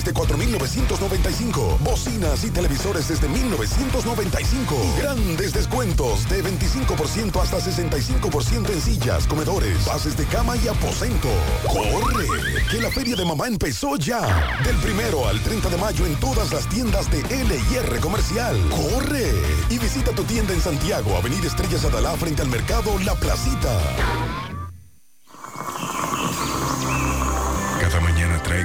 desde 4.995. Bocinas y televisores desde 1.995. Y grandes descuentos de 25% hasta 65% en sillas, comedores, bases de cama y aposento. ¡Corre! Que la feria de mamá empezó ya. Del primero al 30 de mayo en todas las tiendas de LIR Comercial. ¡Corre! Y visita tu tienda en Santiago, Avenida Estrellas Adalá, frente al mercado La Placita.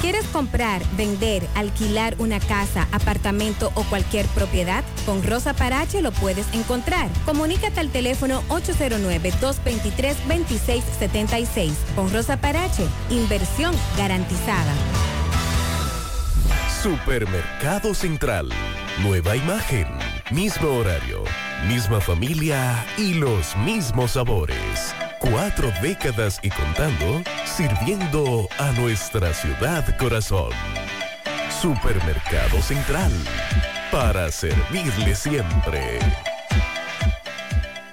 ¿Quieres comprar, vender, alquilar una casa, apartamento o cualquier propiedad? Con Rosa Parache lo puedes encontrar. Comunícate al teléfono 809-223-2676. Con Rosa Parache, inversión garantizada. Supermercado Central. Nueva imagen, mismo horario, misma familia y los mismos sabores. Cuatro décadas y contando, sirviendo a nuestra ciudad corazón. Supermercado Central. Para servirle siempre.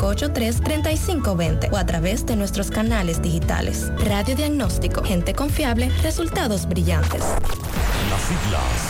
583-3520 o a través de nuestros canales digitales. Radio Diagnóstico, gente confiable, resultados brillantes. Las siglas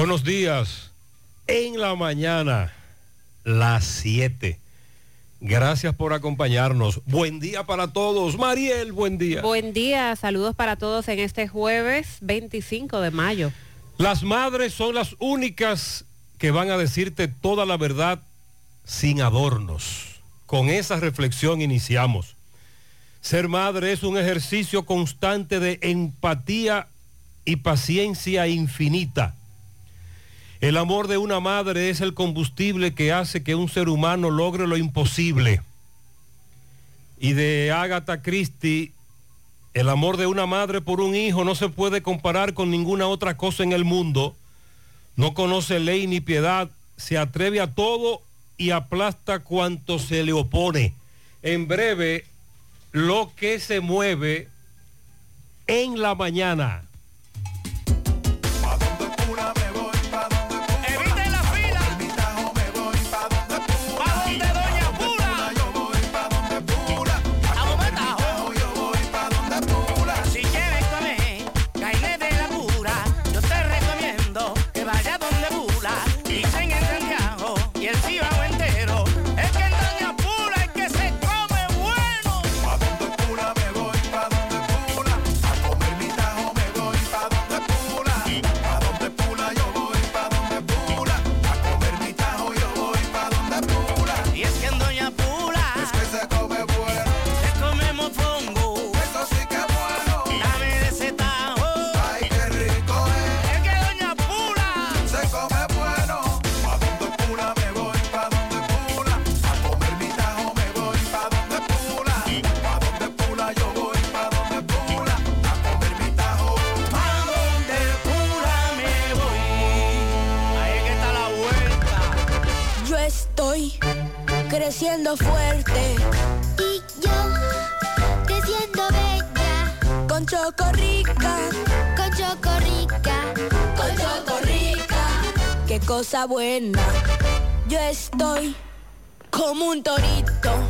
Buenos días. En la mañana, las 7. Gracias por acompañarnos. Buen día para todos. Mariel, buen día. Buen día, saludos para todos en este jueves 25 de mayo. Las madres son las únicas que van a decirte toda la verdad sin adornos. Con esa reflexión iniciamos. Ser madre es un ejercicio constante de empatía y paciencia infinita. El amor de una madre es el combustible que hace que un ser humano logre lo imposible. Y de Agatha Christie, el amor de una madre por un hijo no se puede comparar con ninguna otra cosa en el mundo. No conoce ley ni piedad, se atreve a todo y aplasta cuanto se le opone. En breve, lo que se mueve en la mañana. Creciendo fuerte. Y yo creciendo bella. Con choco rica, con choco rica, con choco qué cosa buena. Yo estoy como un torito.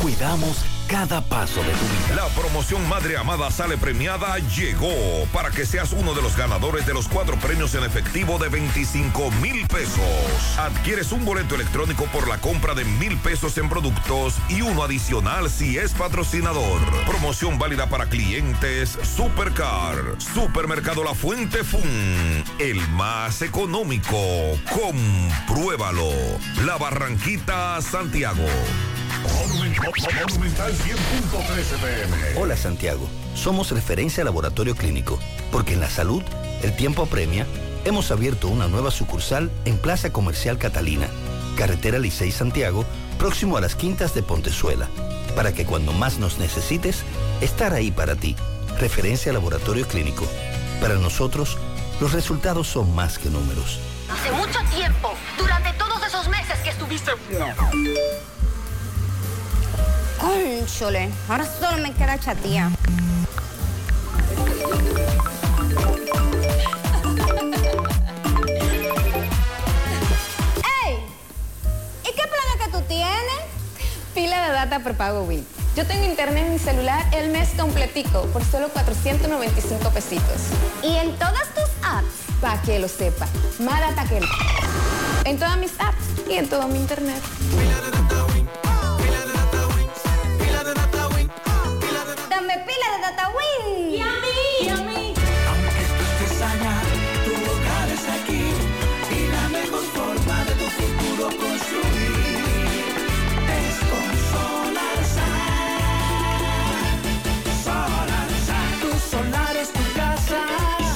Cuidamos cada paso de tu vida. La promoción Madre Amada Sale Premiada llegó para que seas uno de los ganadores de los cuatro premios en efectivo de 25 mil pesos. Adquieres un boleto electrónico por la compra de mil pesos en productos y uno adicional si es patrocinador. Promoción válida para clientes Supercar, Supermercado La Fuente Fun, el más económico. Compruébalo. La Barranquita, Santiago. Monumental 100.13 pm. Hola Santiago, somos referencia laboratorio clínico, porque en la salud el tiempo apremia. Hemos abierto una nueva sucursal en Plaza Comercial Catalina, Carretera Licey Santiago, próximo a las Quintas de Pontezuela, para que cuando más nos necesites, estar ahí para ti. Referencia laboratorio clínico. Para nosotros, los resultados son más que números. Hace mucho tiempo, durante todos esos meses que estuviste... Cónchole, ahora solo me queda chatía. ¡Ey! ¿Y qué plan es que tú tienes? Pila de data prepago Win. Yo tengo internet en mi celular el mes completico por solo 495 pesitos. ¿Y en todas tus apps? Para que lo sepa. Más data que... En todas mis apps y en todo mi internet. Y a mí, y a mí. Aunque estés allá, tu hogar es aquí. Y la mejor forma de tu futuro construir es con Solarsan. Solarsan. Tu solar es tu casa.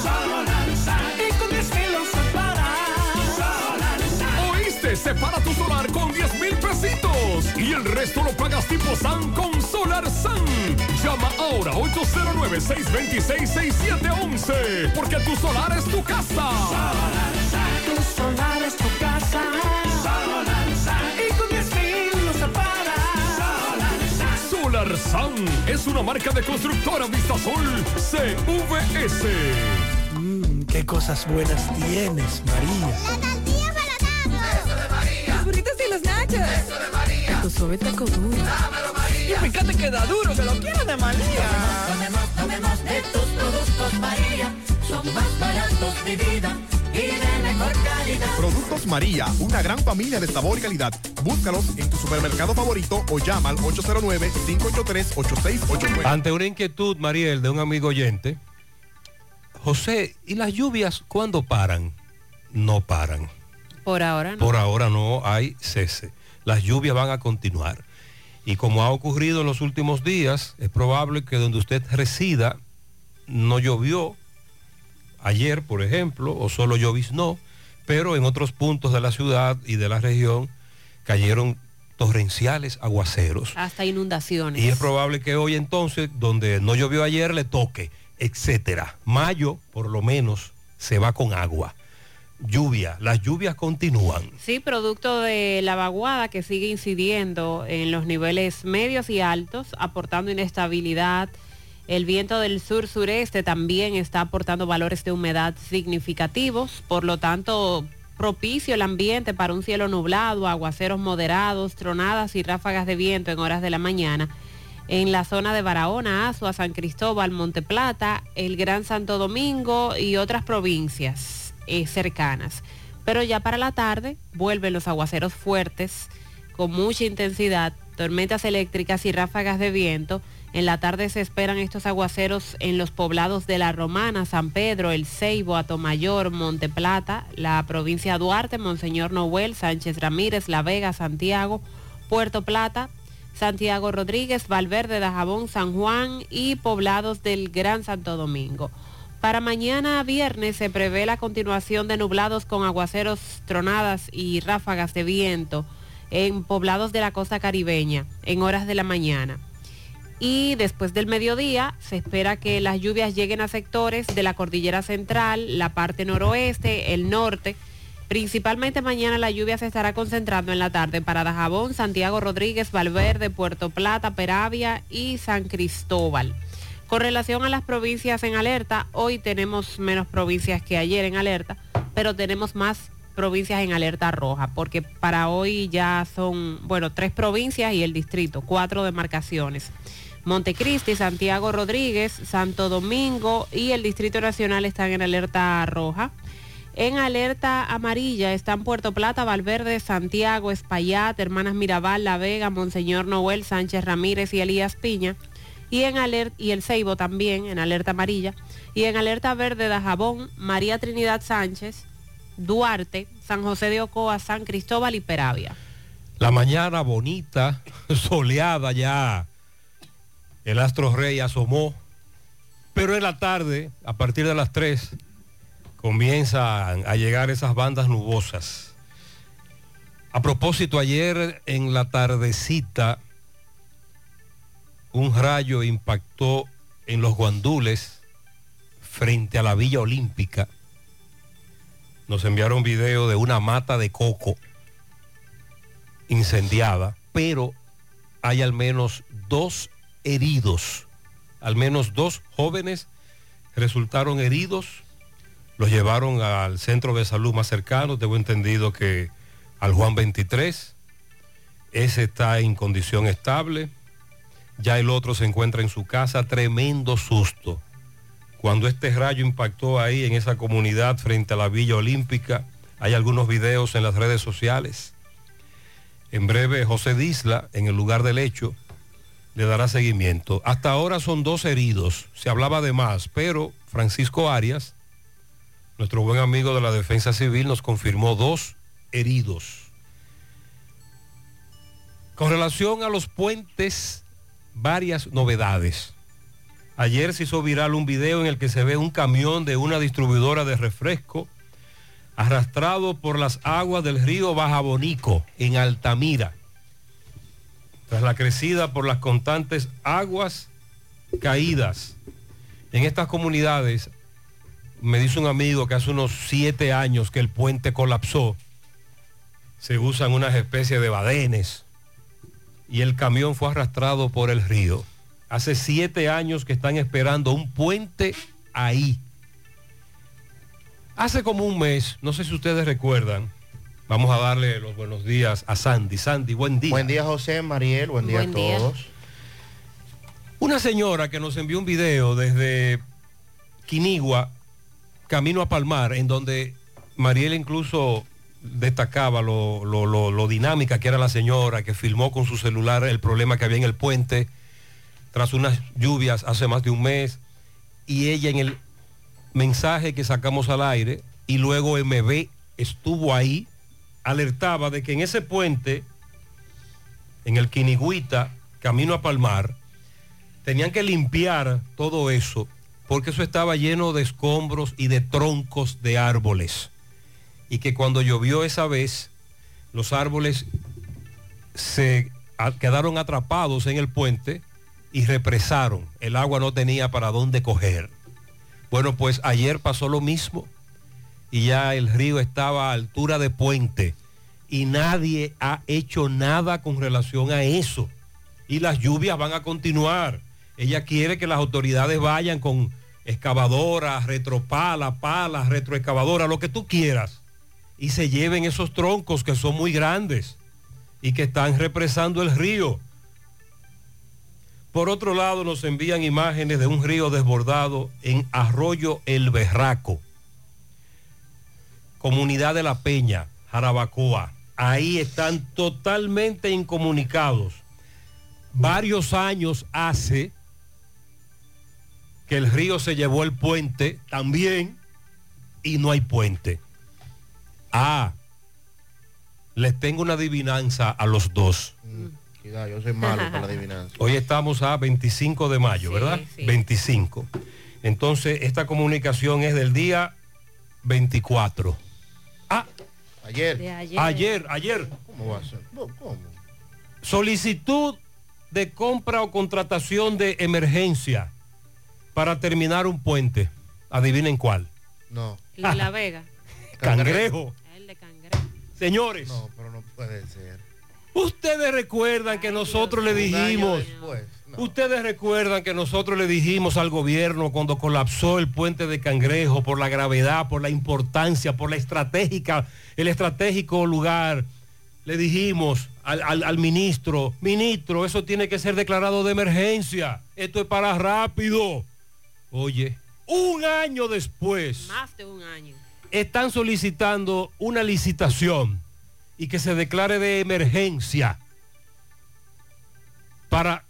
Solarsan. Y con 10 mil lo separas. Solarsan. ¿Oíste? Separa tu solar con 10 mil pesitos. Y el resto lo pagas tipo SAN con Solar SAN. Llama ahora 809-626-6711. Porque tu solar es tu casa. Tu solar es tu casa. Solarsan. Y con 10 mil lo separas. Solarsan. Solar SAN es una marca de constructora Vistasol CVS. Mmm, qué cosas buenas tienes, María. La tortilla para Eso de María. Los burritos y los nachos. Eso de María. Tu suave taco duro. Dámelo, María. Y fíjate que da duro, que lo quiero de María. Tomemos, tomemos de tus productos, María. Son más baratos de vida y de mejor calidad. Productos María, una gran familia de sabor y calidad. Búscalos en tu supermercado favorito o llama al 809-583-8689. Ante una inquietud, Mariel, de un amigo oyente, José, ¿y las lluvias cuándo paran? No paran. Por ahora no. Por ahora no hay cese. Las lluvias van a continuar. Y como ha ocurrido en los últimos días, es probable que donde usted resida no llovió ayer, por ejemplo, o solo lloviznó, pero en otros puntos de la ciudad y de la región cayeron torrenciales aguaceros. Hasta inundaciones. Y es probable que hoy entonces, donde no llovió ayer, le toque, etcétera. Mayo, por lo menos, se va con agua. Lluvia, las lluvias continúan. Sí, producto de la vaguada que sigue incidiendo en los niveles medios y altos, aportando inestabilidad. El viento del sur-sureste también está aportando valores de humedad significativos, por lo tanto, propicio el ambiente para un cielo nublado, aguaceros moderados, tronadas y ráfagas de viento en horas de la mañana. En la zona de Barahona, Azua, San Cristóbal, Monteplata, el Gran Santo Domingo y otras provincias eh, cercanas. Pero ya para la tarde vuelven los aguaceros fuertes con mucha intensidad, tormentas eléctricas y ráfagas de viento. En la tarde se esperan estos aguaceros en los poblados de La Romana, San Pedro, El Ceibo, Atomayor, Monteplata, la provincia Duarte, Monseñor Noel, Sánchez Ramírez, La Vega, Santiago, Puerto Plata, Santiago Rodríguez, Valverde, Dajabón, San Juan y poblados del Gran Santo Domingo. Para mañana viernes se prevé la continuación de nublados con aguaceros, tronadas y ráfagas de viento en poblados de la costa caribeña en horas de la mañana. Y después del mediodía se espera que las lluvias lleguen a sectores de la cordillera central, la parte noroeste, el norte. Principalmente mañana la lluvia se estará concentrando en la tarde para Dajabón, Santiago Rodríguez, Valverde, Puerto Plata, Peravia y San Cristóbal. Con relación a las provincias en alerta, hoy tenemos menos provincias que ayer en alerta, pero tenemos más provincias en alerta roja, porque para hoy ya son, bueno, tres provincias y el distrito, cuatro demarcaciones. Montecristi, Santiago Rodríguez, Santo Domingo y el Distrito Nacional están en alerta roja. En alerta amarilla están Puerto Plata, Valverde, Santiago, Espaillat, Hermanas Mirabal, La Vega, Monseñor Noel, Sánchez Ramírez y Elías Piña. Y en y el Ceibo también en alerta amarilla. Y en alerta verde Dajabón, María Trinidad Sánchez, Duarte, San José de Ocoa, San Cristóbal y Peravia. La mañana bonita, soleada ya. El astro rey asomó. Pero en la tarde, a partir de las 3, comienzan a llegar esas bandas nubosas. A propósito, ayer en la tardecita, un rayo impactó en los guandules frente a la Villa Olímpica. Nos enviaron video de una mata de coco incendiada, pero hay al menos dos heridos. Al menos dos jóvenes resultaron heridos. Los llevaron al centro de salud más cercano. Tengo entendido que al Juan 23. Ese está en condición estable. Ya el otro se encuentra en su casa. Tremendo susto. Cuando este rayo impactó ahí en esa comunidad frente a la Villa Olímpica, hay algunos videos en las redes sociales. En breve, José Disla, en el lugar del hecho, le dará seguimiento. Hasta ahora son dos heridos, se hablaba de más, pero Francisco Arias, nuestro buen amigo de la Defensa Civil, nos confirmó dos heridos. Con relación a los puentes, varias novedades. Ayer se hizo viral un video en el que se ve un camión de una distribuidora de refresco arrastrado por las aguas del río Bajabonico en Altamira tras la crecida por las constantes aguas caídas. En estas comunidades, me dice un amigo que hace unos siete años que el puente colapsó, se usan unas especies de badenes y el camión fue arrastrado por el río. Hace siete años que están esperando un puente ahí. Hace como un mes, no sé si ustedes recuerdan, Vamos a darle los buenos días a Sandy. Sandy, buen día. Buen día, José, Mariel, buen día Buen a día. todos. Una señora que nos envió un video desde Quinigua, camino a Palmar, en donde Mariel incluso destacaba lo, lo- dinámica que era la señora, que filmó con su celular el problema que había en el puente tras unas lluvias hace más de un mes. Y ella en el mensaje que sacamos al aire y luego MB estuvo ahí, alertaba de que en ese puente, en el Quinigüita, camino a Palmar, tenían que limpiar todo eso porque eso estaba lleno de escombros y de troncos de árboles. Y que cuando llovió esa vez, los árboles se quedaron atrapados en el puente y represaron. El agua no tenía para dónde coger. Bueno, pues ayer pasó lo mismo y ya el río estaba a altura de puente y nadie ha hecho nada con relación a eso. Y las lluvias van a continuar. Ella quiere que las autoridades vayan con excavadoras, retropala, palas, retroexcavadoras, lo que tú quieras, y se lleven esos troncos que son muy grandes y que están represando el río. Por otro lado, nos envían imágenes de un río desbordado en Arroyo El Berraco, comunidad de La Peña, Jarabacoa. Ahí están totalmente incomunicados. Varios años hace que el río se llevó el puente también y no hay puente. Ah, les tengo una adivinanza a los dos. Cuidado, yo soy malo para la adivinanza. Hoy estamos a 25 de mayo, ¿verdad? 25. Entonces, esta comunicación es del día 24. Ah, Ayer. De ayer. ayer, ayer. ¿Cómo va a ser? ¿Cómo? Solicitud de compra o contratación de emergencia para terminar un puente. Adivinen cuál. No. La Vega. Cangrejo. Señores, No, pero no puede ser. ustedes recuerdan que nosotros le dijimos, después. ustedes recuerdan que nosotros le dijimos al gobierno cuando colapsó el puente de Cangrejo por la gravedad, por la importancia, por la estratégica, el estratégico lugar. Le dijimos al, al- al ministro, ministro, eso tiene que ser declarado de emergencia. Esto es para rápido. Oye, un año después Más de un año. Están solicitando una licitación y que se declare de emergencia para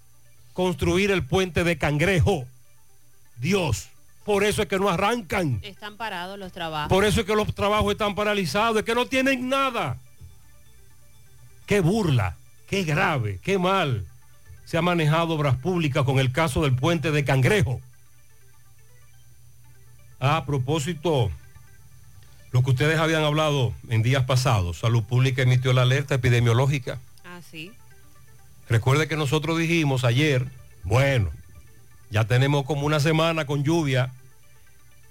construir el puente de Cangrejo. Dios, por eso es que no arrancan. Están parados los trabajos. Por eso es que los trabajos están paralizados, es que no tienen nada. Qué burla, qué grave, qué mal se ha manejado obras públicas con el caso del puente de Cangrejo. A propósito, lo que ustedes habían hablado en días pasados, Salud Pública emitió la alerta epidemiológica. Ah, sí. Recuerde que nosotros dijimos ayer, bueno, ya tenemos como una semana con lluvia,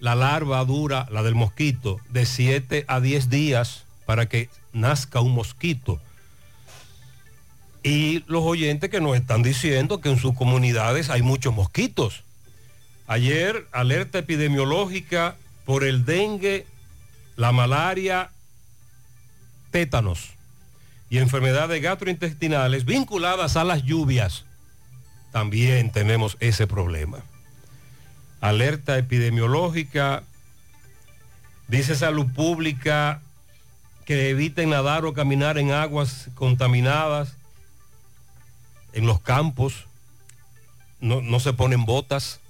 la larva dura, la del mosquito, de 7 a 10 días para que nazca un mosquito. Y los oyentes que nos están diciendo que en sus comunidades hay muchos mosquitos. Ayer, alerta epidemiológica por el dengue, la malaria, tétanos y enfermedades gastrointestinales vinculadas a las lluvias. También tenemos ese problema. Alerta epidemiológica, dice salud pública que eviten nadar o caminar en aguas contaminadas, en los campos, no, no se ponen botas,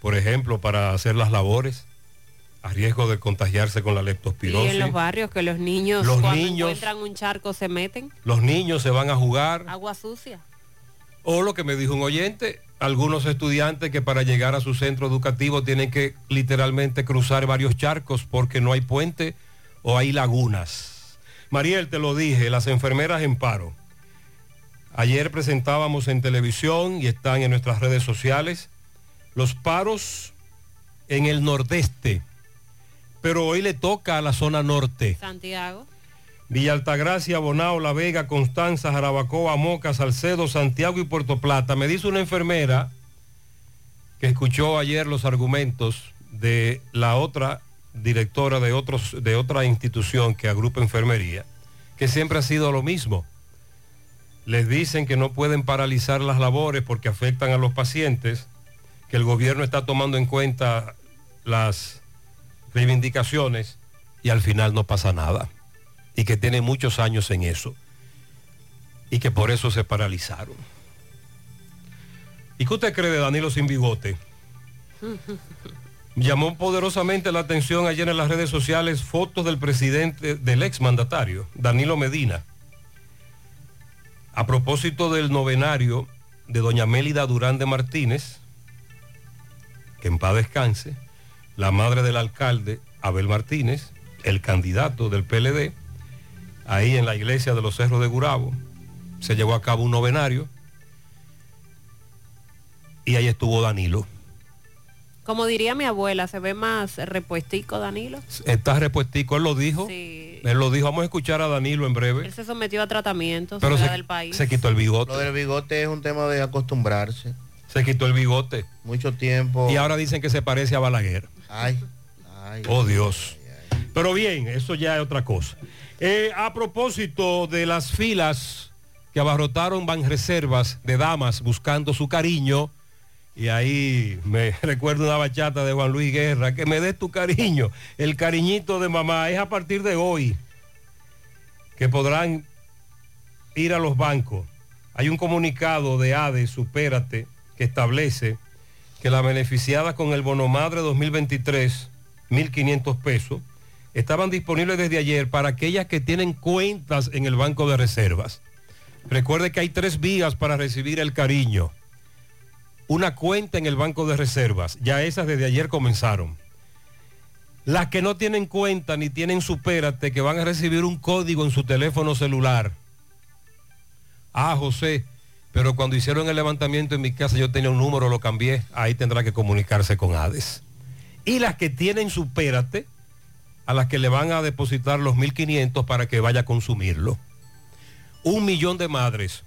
por ejemplo, para hacer las labores, a riesgo de contagiarse con la Y leptospirosis. en los barrios que los niños Los cuando niños- encuentran un charco se meten. Los niños se van a jugar. Agua sucia. O lo que me dijo un oyente, algunos estudiantes que para llegar a su centro educativo tienen que literalmente cruzar varios charcos porque no hay puente o hay lagunas. Mariel, te lo dije, las enfermeras en paro. Ayer presentábamos en televisión y están en nuestras redes sociales los paros en el nordeste, pero hoy le toca a la zona norte. Santiago. Villa Altagracia, Bonao, La Vega, Constanza, Jarabacoa, Moca, Salcedo, Santiago y Puerto Plata. Me dice una enfermera que escuchó ayer los argumentos de la otra directora de, otros, de otra institución que agrupa enfermería, que siempre ha sido lo mismo. Les dicen que no pueden paralizar las labores porque afectan a los pacientes, que el gobierno está tomando en cuenta las reivindicaciones y al final no pasa nada y que tiene muchos años en eso y que por eso se paralizaron. ¿Y qué usted cree de Danilo sin bigote? Llamó poderosamente la atención ayer en las redes sociales fotos del presidente, del exmandatario, Danilo Medina. A propósito del novenario de doña Mélida Durán de Martínez, que en paz descanse, la madre del alcalde, Abel Martínez, el candidato del PLD, ahí en la iglesia de los Cerros de Gurabo, se llevó a cabo un novenario y ahí estuvo Danilo. Como diría mi abuela, se ve más repuestico Danilo. Está repuestico, él lo dijo. Sí. Él lo dijo, vamos a escuchar a Danilo en breve. Él se sometió a tratamientos Pero fuera se, del país. se quitó el bigote. Lo del bigote es un tema de acostumbrarse. Se quitó el bigote. Mucho tiempo. Y ahora dicen que se parece a Balaguer. Ay, ay. Oh Dios. Pero bien, eso ya es otra cosa. Eh, a propósito de las filas que abarrotaron Banreservas de damas buscando su cariño, y ahí me recuerdo una bachata de Juan Luis Guerra, que me des tu cariño, el cariñito de mamá, es a partir de hoy que podrán ir a los bancos. Hay un comunicado de ADE, supérate, que establece que la beneficiada con el bono madre 2023, 1.500 pesos, estaban disponibles desde ayer para aquellas que tienen cuentas en el Banco de Reservas. Recuerde que hay tres vías para recibir el cariño. una cuenta en el Banco de Reservas. Ya esas desde ayer comenzaron. Las que no tienen cuenta ni tienen supérate, que van a recibir un código en su teléfono celular. Ah, José, pero cuando hicieron el levantamiento en mi casa yo tenía un número, lo cambié. Ahí tendrá que comunicarse con ADES. Y las que tienen supérate, a las que le van a depositar los 1.500 para que vaya a consumirlo. Un millón de madres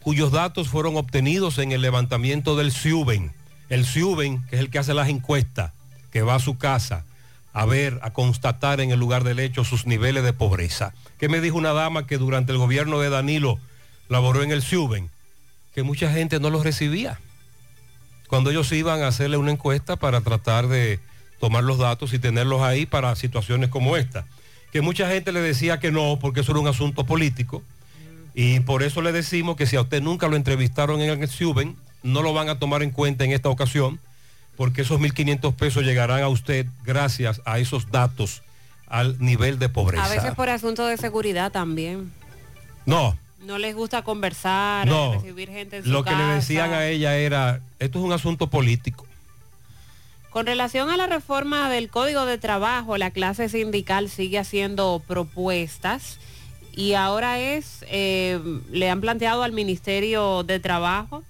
cuyos datos fueron obtenidos en el levantamiento del CIUBEN. El CIUBEN, que es el que hace las encuestas, que va a su casa a ver, a constatar en el lugar del hecho sus niveles de pobreza. ¿Qué me dijo una dama que durante el gobierno de Danilo laboró en el CIUBEN? Que mucha gente no los recibía. Cuando ellos iban a hacerle una encuesta para tratar de tomar los datos y tenerlos ahí para situaciones como esta. Que mucha gente le decía que no, porque eso era un asunto político. Y por eso le decimos que si a usted nunca lo entrevistaron en el Suben, no lo van a tomar en cuenta en esta ocasión, porque esos 1.500 pesos llegarán a usted gracias a esos datos al nivel de pobreza. A veces por asunto de seguridad también. No, No les gusta conversar, no. recibir gente en su Lo que le decían a ella era, esto es un asunto político. Con relación a la reforma del Código de Trabajo, la clase sindical sigue haciendo propuestas y ahora es, eh, le han planteado al Ministerio de Trabajo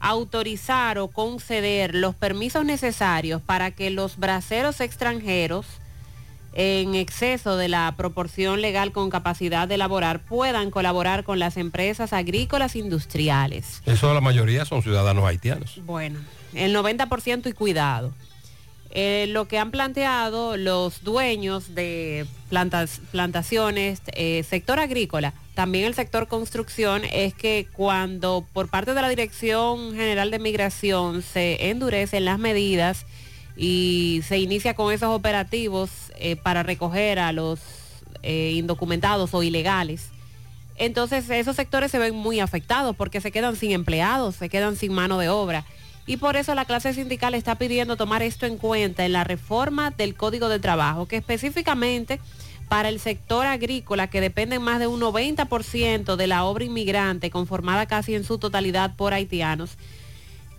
autorizar o conceder los permisos necesarios para que los braceros extranjeros en exceso de la proporción legal con capacidad de laborar puedan colaborar con las empresas agrícolas industriales. Eso la mayoría son ciudadanos haitianos. Bueno, el 90% y cuidado. Eh, lo que han planteado los dueños de plantas, plantaciones, eh, sector agrícola, también el sector construcción, es que cuando por parte de la Dirección General de Migración se endurecen las medidas y se inicia con esos operativos eh, para recoger a los eh, indocumentados o ilegales, entonces esos sectores se ven muy afectados porque se quedan sin empleados, se quedan sin mano de obra. Y por eso la clase sindical está pidiendo tomar esto en cuenta en la reforma del Código de Trabajo, que específicamente para el sector agrícola, que depende más de un 90% de la obra inmigrante, conformada casi en su totalidad por haitianos,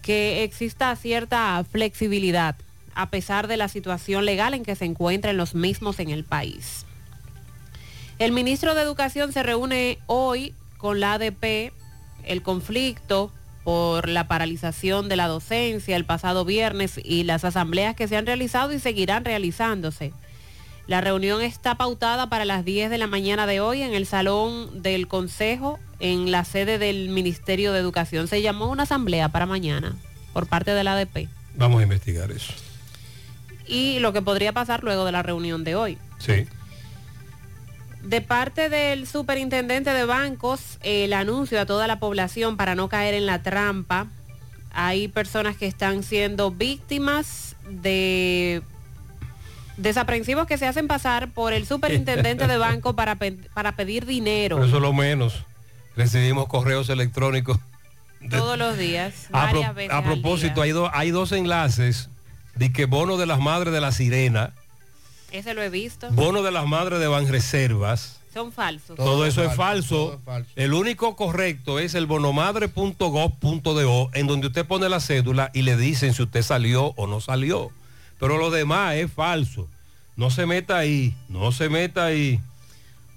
que exista cierta flexibilidad, a pesar de la situación legal en que se encuentran los mismos en el país. El ministro de Educación se reúne hoy con la ADP, el conflicto por la paralización de la docencia el pasado viernes y las asambleas que se han realizado y seguirán realizándose. La reunión está pautada para las 10 de la mañana de hoy en el salón del Consejo en la sede del Ministerio de Educación. Se llamó una asamblea para mañana por parte de la ADP Vamos a investigar eso. Y lo que podría pasar luego de la reunión de hoy. Sí. De parte del superintendente de bancos, el anuncio a toda la población para no caer en la trampa. Hay personas que están siendo víctimas de desaprensivos que se hacen pasar por el superintendente de banco para, pe- para pedir dinero eso es lo menos. Recibimos correos electrónicos. todos los días, A, pro- varias veces. a al propósito, día. hay, do- hay dos enlaces de que bono de las madres de la sirena, Ese lo he visto. bono de las madres de Banreservas. Son falsos. Todo, eso es falso. El único correcto es el bonomadre.gov.do, en donde usted pone la cédula y le dicen si usted salió o no salió. Pero lo demás es falso. No se meta ahí, no se meta ahí.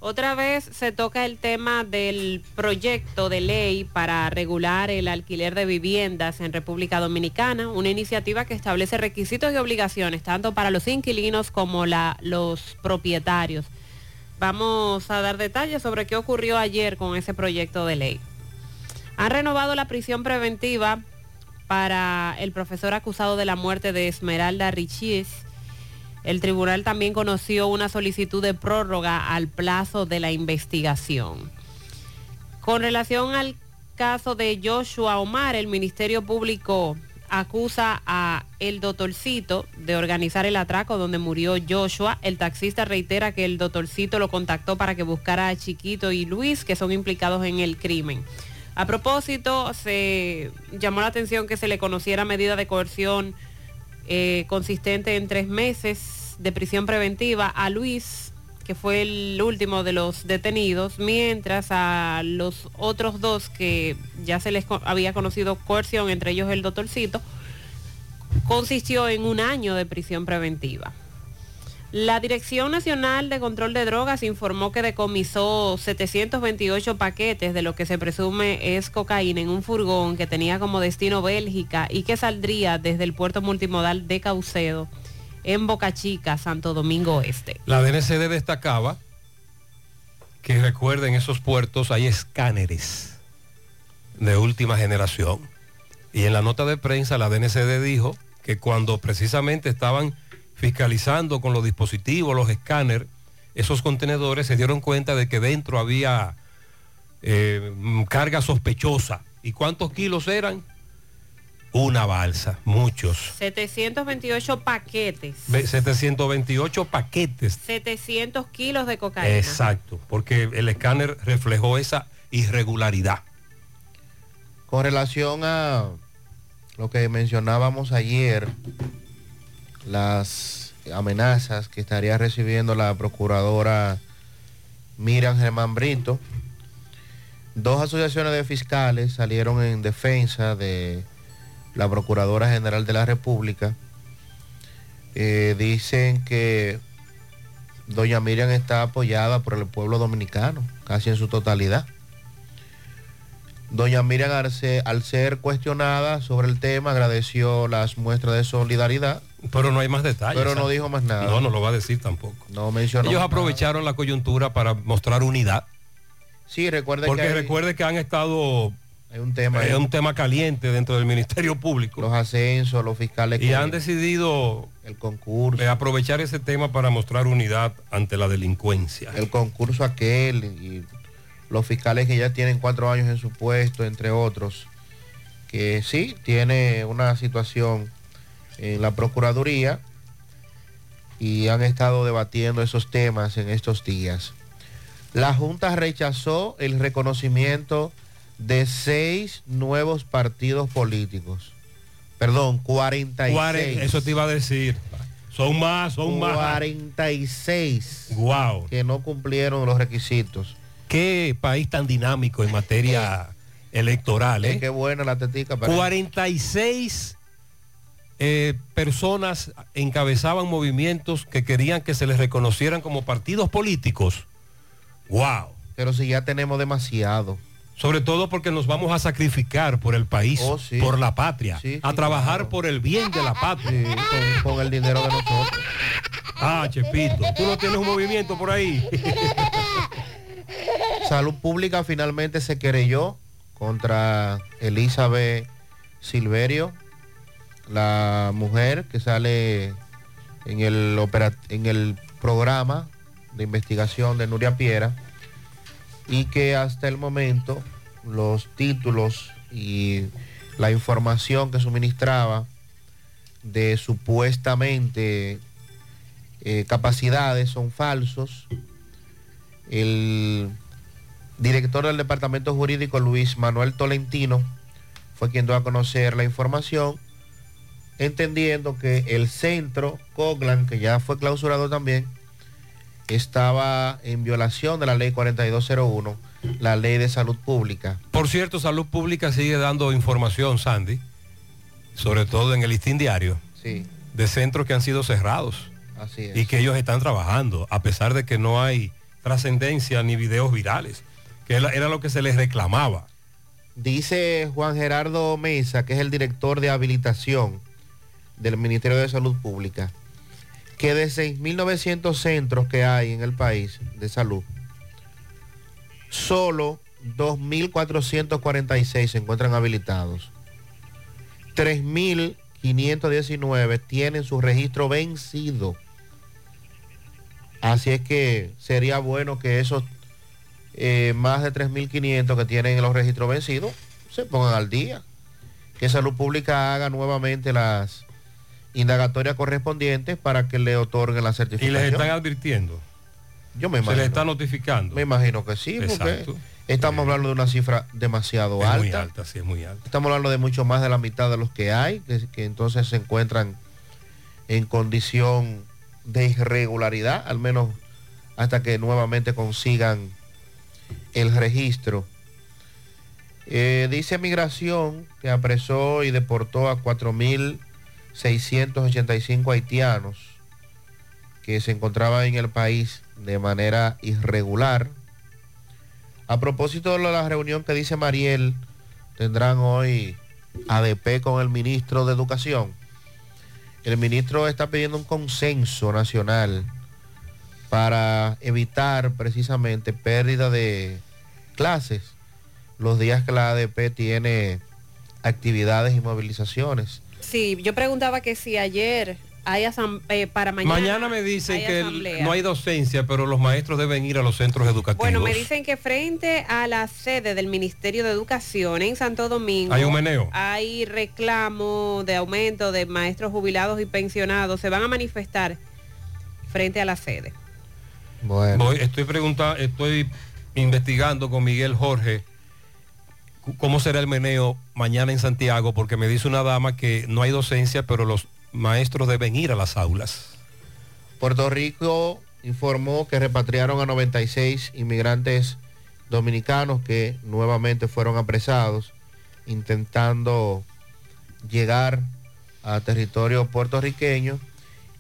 Otra vez se toca el tema del proyecto de ley para regular el alquiler de viviendas en República Dominicana, una iniciativa que establece requisitos y obligaciones tanto para los inquilinos como los propietarios. Vamos a dar detalles sobre qué ocurrió ayer con ese proyecto de ley. Han renovado la prisión preventiva para el profesor acusado de la muerte de Esmeralda Richies. El tribunal también conoció una solicitud de prórroga al plazo de la investigación. Con relación al caso de Joshua Omar, el Ministerio Público acusa a el doctorcito de organizar el atraco donde murió Joshua. El taxista reitera que el doctorcito lo contactó para que buscara a Chiquito y Luis, que son implicados en el crimen. A propósito, se llamó la atención que se le conociera medida de coerción eh, consistente en tres meses de prisión preventiva a Luis, que fue el último de los detenidos, mientras a los otros dos que ya se les había conocido coerción, entre ellos el doctorcito, consistió en un año de prisión preventiva. La Dirección Nacional de Control de Drogas informó que decomisó 728 paquetes de lo que se presume es cocaína en un furgón que tenía como destino Bélgica y que saldría desde el puerto multimodal de Caucedo en Boca Chica, Santo Domingo Este. La DNCD destacaba que recuerden esos puertos hay escáneres de última generación. Y en la nota de prensa la DNCD dijo que cuando precisamente estaban fiscalizando con los dispositivos, los escáneres, esos contenedores se dieron cuenta de que dentro había eh, carga sospechosa. ¿Y cuántos kilos eran? Una balsa, muchos. 728 paquetes, Ve- 728 paquetes 700 kilos de cocaína. Exacto, porque el escáner reflejó esa irregularidad. Con relación a lo que mencionábamos ayer, las amenazas que estaría recibiendo la procuradora Miriam Germán Brito, dos asociaciones de fiscales salieron en defensa de la Procuradora General de la República. Eh, dicen que doña Miriam está apoyada por el pueblo dominicano, casi en su totalidad. Doña Miriam Arce, al ser cuestionada sobre el tema, agradeció las muestras de solidaridad. Pero no hay más detalles. Pero no dijo más nada. No, no lo va a decir tampoco. No mencionó. Ellos aprovecharon la coyuntura para mostrar unidad. Sí, recuerde Porque que hay- recuerde que han estado... Hay un tema. Es ahí. un tema caliente dentro del Ministerio Público. Los ascensos, los fiscales. Y han decidido el concurso. eh, aprovechar ese tema para mostrar unidad ante la delincuencia. el concurso aquel y los fiscales que ya tienen cuatro años en su puesto, entre otros, que sí tiene una situación en la Procuraduría y han estado debatiendo esos temas en estos días. La Junta rechazó el reconocimiento de seis nuevos partidos políticos. Perdón, 46. Cuare- Eso te iba a decir. Son más, son más. 46 Wow. que no cumplieron los requisitos. Qué país tan dinámico en materia electoral, ¿eh? Qué buena la tetica. parece. 46 eh, personas encabezaban movimientos que querían que se les reconocieran como partidos políticos. ¡Wow! Pero si ya tenemos demasiado. Sobre todo porque nos vamos a sacrificar por el país, Oh, sí. por la patria, Sí, sí, a trabajar claro. por el bien de la patria. con, con el dinero de nosotros. Ah, Chepito, tú no tienes un movimiento por ahí. Salud Pública finalmente se querelló contra Elizabeth Silverio, la mujer que sale en el, en el programa de investigación de Nuria Piera y que hasta el momento los títulos y la información que suministraba de supuestamente eh, capacidades son falsos. El director del departamento jurídico, Luis Manuel Tolentino, fue quien dio a conocer la información, entendiendo que el centro Coglan, que ya fue clausurado también, estaba en violación de la ley 4201, la ley de salud pública. Por cierto, Salud Pública sigue dando información, Sandy, sobre todo en el listín diario, Sí, de centros que han sido cerrados así es. y que ellos están trabajando, a pesar de que no hay trascendencia ni videos virales, que era era lo que se les reclamaba. Dice Juan Gerardo Mesa, que es el director de habilitación del Ministerio de Salud Pública, que de 6.900 centros que hay en el país de salud, solo 2.446 se encuentran habilitados. 3.519 tienen su registro vencido. Así es que sería bueno que esos eh, más de 3.500 que tienen los registros vencidos se pongan al día. Que Salud Pública haga nuevamente las indagatorias correspondientes para que le otorguen la Y certificación. les están advirtiendo. Yo me Se imagino. les está notificando. Me imagino que sí, porque estamos hablando de una cifra demasiado Es alta. muy alta, sí, es muy alta. Estamos hablando de mucho más de la mitad de los que hay, que, que entonces se encuentran en condición de irregularidad, al menos hasta que nuevamente consigan el registro. Eh, dice Migración que apresó y deportó a 4.685 haitianos que se encontraban en el país de manera irregular. A propósito de la reunión que dice Mariel, tendrán hoy ADP con el ministro de Educación. El ministro está pidiendo un consenso nacional para evitar precisamente pérdida de clases los días que la ADP tiene actividades y movilizaciones. Sí, yo preguntaba que si ayer hay eh, para mañana. Mañana, me dicen hay que el- no hay docencia, pero los maestros deben ir a los centros educativos. Bueno, me dicen que frente a la sede del Ministerio de Educación en Santo Domingo Hay un meneo. hay reclamo de aumento de maestros jubilados y pensionados. Se van a manifestar frente a la sede. Bueno. estoy preguntando, estoy investigando con Miguel Jorge cómo será el meneo mañana en Santiago, porque me dice una dama que no hay docencia, pero los maestros deben ir a las aulas. Puerto Rico informó que repatriaron a 96 inmigrantes dominicanos que nuevamente fueron apresados intentando llegar a territorio puertorriqueño.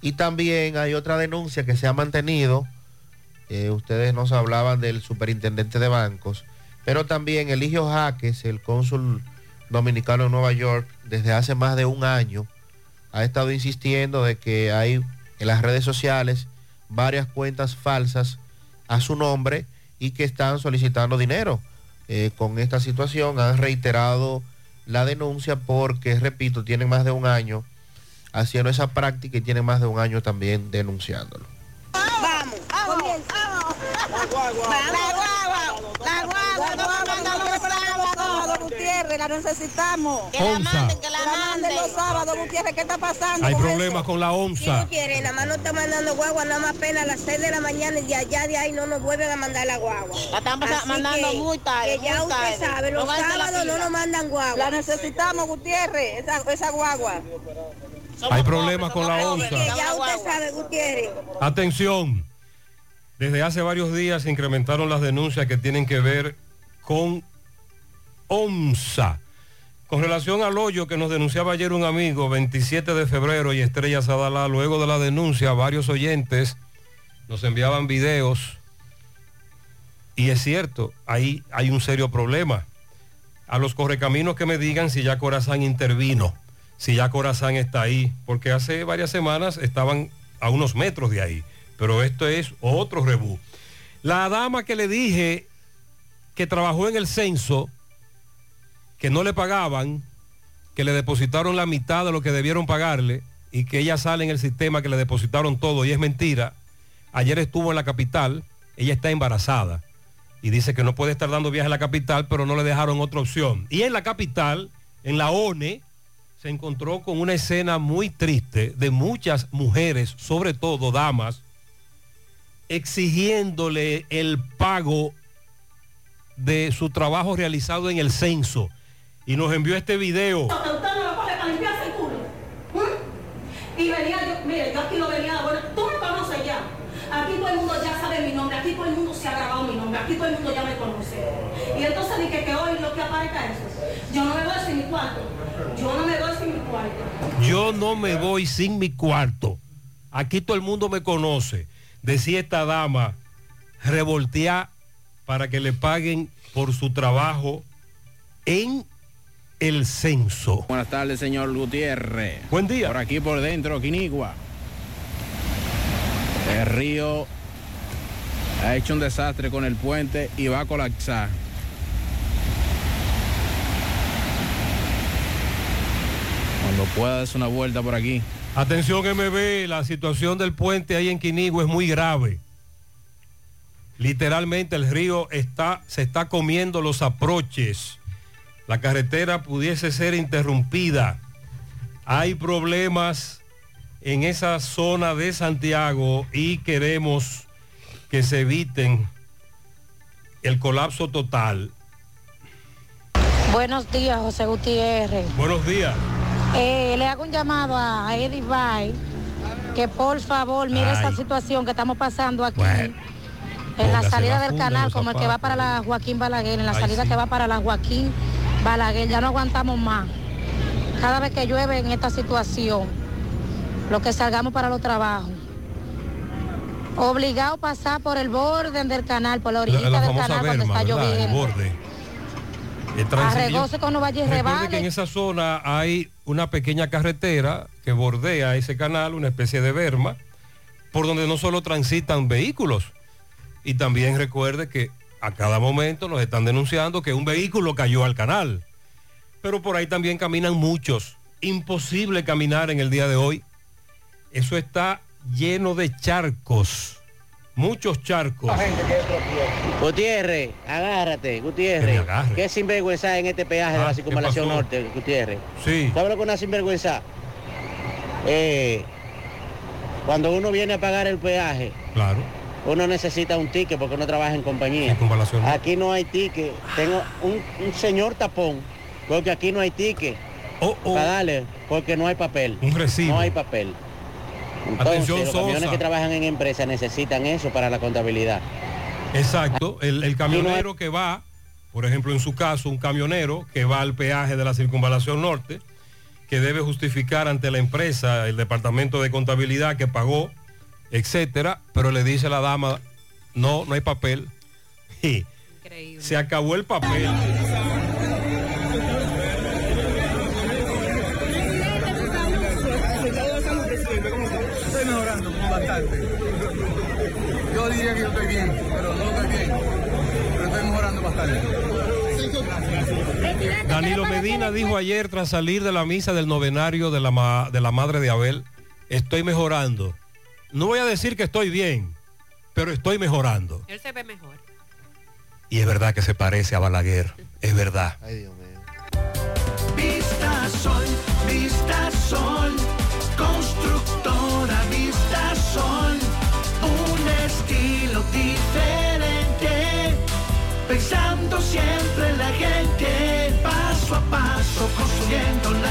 Y también hay otra denuncia que se ha mantenido. eh, ustedes nos hablaban del superintendente de bancos, pero también Eligio Jaques, el cónsul dominicano en Nueva York, desde hace más de un año, ha estado insistiendo de que hay en las redes sociales varias cuentas falsas a su nombre y que están solicitando dinero. Eh, con esta situación han reiterado la denuncia porque, repito, tienen más de un año haciendo esa práctica y tienen más de un año también denunciándolo. Vamos. La guagua. La guagua. La guagua. La guagua. Gutiérrez, la necesitamos. Que la Onza. manden, que la manden los sábados, Gutiérrez. ¿Qué está pasando? Hay con problemas eso? con la onza. Gutiérrez, nada más no está mandando guagua, nada más apenas a las 6 de la mañana y de allá de ahí no nos vuelven a mandar la guagua. La están Así mandando que- muy tarde, Que ya usted tarde. sabe, los la sábados no nos mandan guagua. La necesitamos, Gutiérrez, esa, esa guagua. Hay problemas con la onza. Que ya usted sabe, Gutiérrez. Atención, desde hace varios días se incrementaron las denuncias que tienen que ver con ONSA. Con relación al hoyo que nos denunciaba ayer un amigo, 27 de febrero y Estrella Sadala, luego de la denuncia, varios oyentes nos enviaban videos y es cierto, ahí hay un serio problema. A los correcaminos que me digan si ya Corazán intervino, si ya Corazán está ahí, porque hace varias semanas estaban a unos metros de ahí, pero esto es otro rebú. La dama que le dije que trabajó en el censo, que no le pagaban, que le depositaron la mitad de lo que debieron pagarle y que ella sale en el sistema que le depositaron todo y es mentira. Ayer estuvo en la capital, ella está embarazada y dice que no puede estar dando viaje a la capital, pero no le dejaron otra opción. Y en la capital, en la ONE, se encontró con una escena muy triste de muchas mujeres, sobre todo damas, exigiéndole el pago de su trabajo realizado en el censo. Y nos envió este video. ¿Mm? Y venía yo, mire, yo aquí lo venía, bueno, tú me conoces ya. Aquí todo el mundo ya sabe mi nombre, aquí todo el mundo se ha grabado mi nombre, aquí todo el mundo ya me conoce. Y entonces dije que hoy lo que aparezca es eso. Yo no me voy sin mi cuarto. Yo no me voy sin mi cuarto. Yo no me voy sin mi cuarto. Aquí todo el mundo me conoce. Decía esta dama, revoltear para que le paguen por su trabajo en el censo. Buenas tardes, señor Gutiérrez. Buen día. Por aquí por dentro, Quinigua. El río ha hecho un desastre con el puente y va a colapsar. Cuando pueda darse una vuelta por aquí. Atención MB, la situación del puente ahí en Quinigua es muy grave. Literalmente el río está, se está comiendo los aproches. La carretera pudiese ser interrumpida. Hay problemas en esa zona de Santiago y queremos que se eviten el colapso total. Buenos días, José Gutiérrez. Buenos días. Eh, le hago un llamado a Eddie Bay que por favor mire Ay. esta situación que estamos pasando aquí. Bueno. En la salida la del canal, como el que va para la Joaquín Balaguer, en la Ay, salida sí. que va para la Joaquín Balaguer, ya no aguantamos más. Cada vez que llueve en esta situación, lo que salgamos para los trabajos. Obligado a pasar por el borde del canal, por la La, orillita la del famosa canal cuando Berma, está lloviendo. Arregoce con rebale. que en esa zona hay una pequeña carretera que bordea ese canal, una especie de berma, por donde no solo transitan vehículos, y también recuerde que a cada momento nos están denunciando que un vehículo cayó al canal, pero por ahí también caminan muchos. Imposible caminar en el día de hoy. Eso está lleno de charcos, muchos charcos. Gutiérrez, agárrate, Que Gutiérrez. agarre. ¿Qué sinvergüenza en este peaje de Ah, la ¿qué circunvalación norte, Gutiérrez? Sí. ¿Sabes lo que una sinvergüenza? Eh, cuando uno viene a pagar el peaje, Claro. Uno necesita un ticket porque uno trabaja en compañía. Circunvalación norte. Aquí no hay ticket. Tengo un, un señor tapón, porque aquí no hay ticket. Para darle, porque no hay papel. Un recibo. No hay papel. Entonces, Atención, los camiones Sosa. que trabajan en empresas necesitan eso para la contabilidad. Exacto, el, el camionero que va, por ejemplo, en su caso, un camionero que va al peaje de la circunvalación norte, que debe justificar ante la empresa, el departamento de contabilidad que pagó, etcétera, pero le dice la dama, no, no hay papel. Y se acabó el papel. Estoy mejorando bastante. Yo diría que yo estoy bien, pero no estoy bien. Pero estoy mejorando bastante. Danilo Medina dijo ayer tras salir de la misa del novenario de la, ma- de la madre de Abel, estoy mejorando. No voy a decir que estoy bien, pero estoy mejorando. Él se ve mejor. Y es verdad que se parece a Balaguer, es verdad. Vista Sol, Vista Sol, constructora Vista Sol, un estilo diferente, pensando siempre en la gente, paso a paso construyendo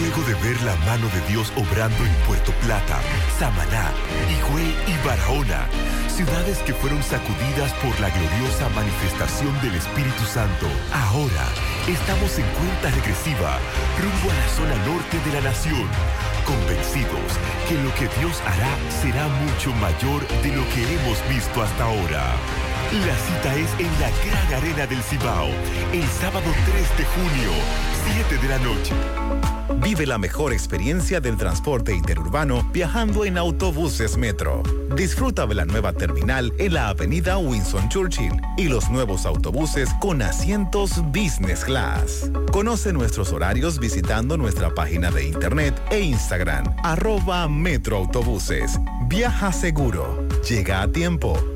Luego de ver la mano de Dios obrando en Puerto Plata, Samaná, Higüey y Barahona, ciudades que fueron sacudidas por la gloriosa manifestación del Espíritu Santo, ahora estamos en cuenta regresiva rumbo a la zona norte de la nación, convencidos que lo que Dios hará será mucho mayor de lo que hemos visto hasta ahora. La cita es en la Gran Arena del Cibao, el sábado 3 de junio, 7 de la noche. Vive la mejor experiencia del transporte interurbano viajando en autobuses Metro. Disfruta de la nueva terminal en la avenida Winston Churchill y los nuevos autobuses con asientos Business Class. Conoce nuestros horarios visitando nuestra página de internet e Instagram, arroba Metroautobuses. Viaja seguro. Llega a tiempo.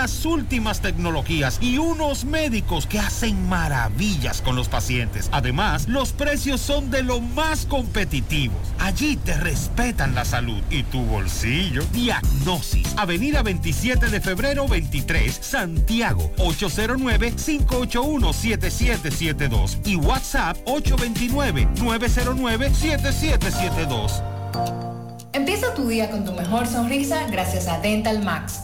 las últimas tecnologías y unos médicos que hacen maravillas con los pacientes. Además, los precios son de lo más competitivos. Allí te respetan la salud y tu bolsillo. Diagnosis, Avenida 27 de febrero 23, Santiago, 809-581-7772 y WhatsApp 829-909-7772. Empieza tu día con tu mejor sonrisa gracias a Dental Max,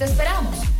¡Te esperamos!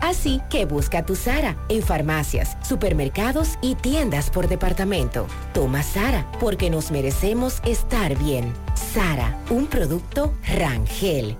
Así que busca tu Sara en farmacias, supermercados y tiendas por departamento. Toma Sara porque nos merecemos estar bien. Sara, un producto Rangel.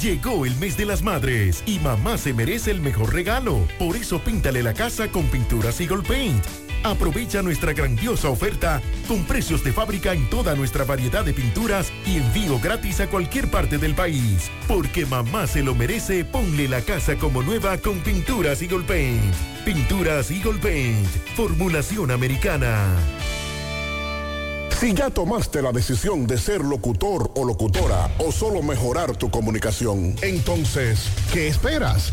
Llegó el mes de las madres y mamá se merece el mejor regalo. Por eso píntale la casa con pinturas Eagle Paint. Aprovecha nuestra grandiosa oferta con precios de fábrica en toda nuestra variedad de pinturas y envío gratis a cualquier parte del país. Porque mamá se lo merece, ponle la casa como nueva con pinturas Eagle Paint. Pinturas Eagle Paint, formulación americana. Si ya tomaste la decisión de ser locutor o locutora o solo mejorar tu comunicación, entonces, ¿qué esperas?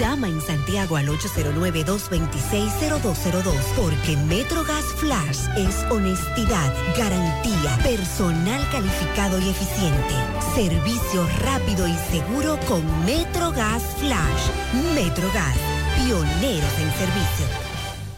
Llama en Santiago al 809-226-0202 porque MetroGas Flash es honestidad, garantía, personal calificado y eficiente, servicio rápido y seguro con MetroGas Flash. MetroGas, pioneros en servicio.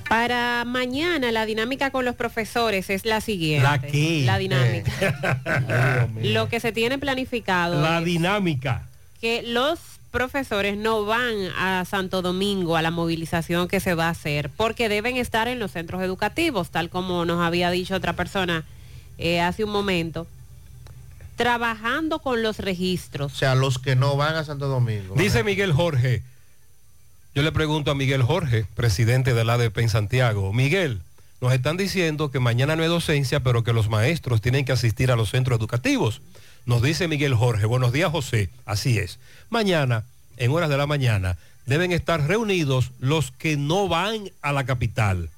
Para mañana la dinámica con los profesores es la siguiente. ¿La qué? La dinámica. Lo que se tiene planificado La es dinámica. que los profesores no van a Santo Domingo a la movilización que se va a hacer porque deben estar en los centros educativos, tal como nos había dicho otra persona eh, hace un momento, trabajando con los registros. O sea, los que no van a Santo Domingo. Dice Miguel Jorge, yo le pregunto a Miguel Jorge, presidente del ADP en Santiago, Miguel, nos están diciendo que mañana no hay docencia, pero que los maestros tienen que asistir a los centros educativos. Nos dice Miguel Jorge, buenos días José, así es. Mañana, en horas de la mañana, deben estar reunidos los que no van a la capital.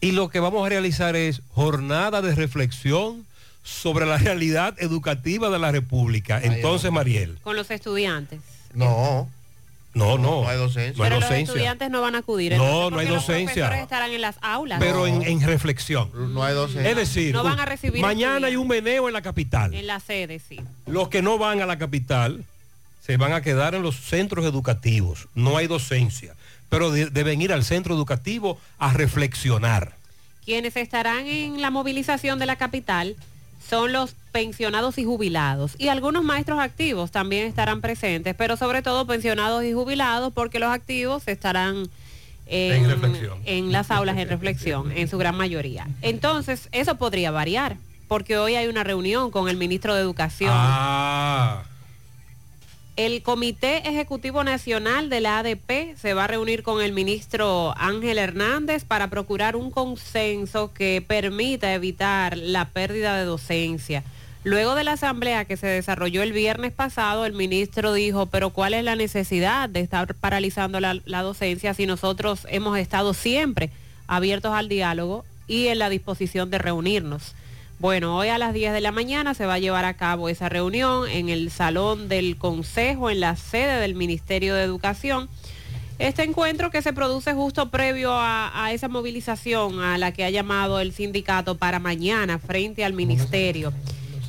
Y lo que vamos a realizar es jornada de reflexión sobre la realidad educativa de la República. Entonces, Mariel. Con los estudiantes. No. No, no. No hay docencia. No hay Pero los docencia. estudiantes no van a acudir. No, no hay porque los docencia. profesores estarán en las aulas. Pero en, en reflexión. No hay docencia. Es decir, No van a recibir mañana hay un meneo en la capital. En la sede, sí. Los que no van a la capital se van a quedar en los centros educativos. No hay docencia. Pero de- deben ir al centro educativo a reflexionar. Quienes estarán en la movilización de la capital son los pensionados y jubilados. Y algunos maestros activos también estarán presentes, pero sobre todo pensionados y jubilados porque los activos estarán en, En en las aulas en reflexión, en su gran mayoría. Entonces, eso podría variar, porque hoy hay una reunión con el ministro de Educación. Ah, El Comité Ejecutivo Nacional de la ADP se va a reunir con el ministro Ángel Hernández para procurar un consenso que permita evitar la pérdida de docencia. Luego de la asamblea que se desarrolló el viernes pasado, el ministro dijo, pero ¿cuál es la necesidad de estar paralizando la, docencia si nosotros hemos estado siempre abiertos al diálogo y en la disposición de reunirnos? Bueno, hoy a las 10 de la mañana se va a llevar a cabo esa reunión en el salón del Consejo, en la sede del Ministerio de Educación. Este encuentro que se produce justo previo a, a esa movilización a la que ha llamado el sindicato para mañana frente al ministerio.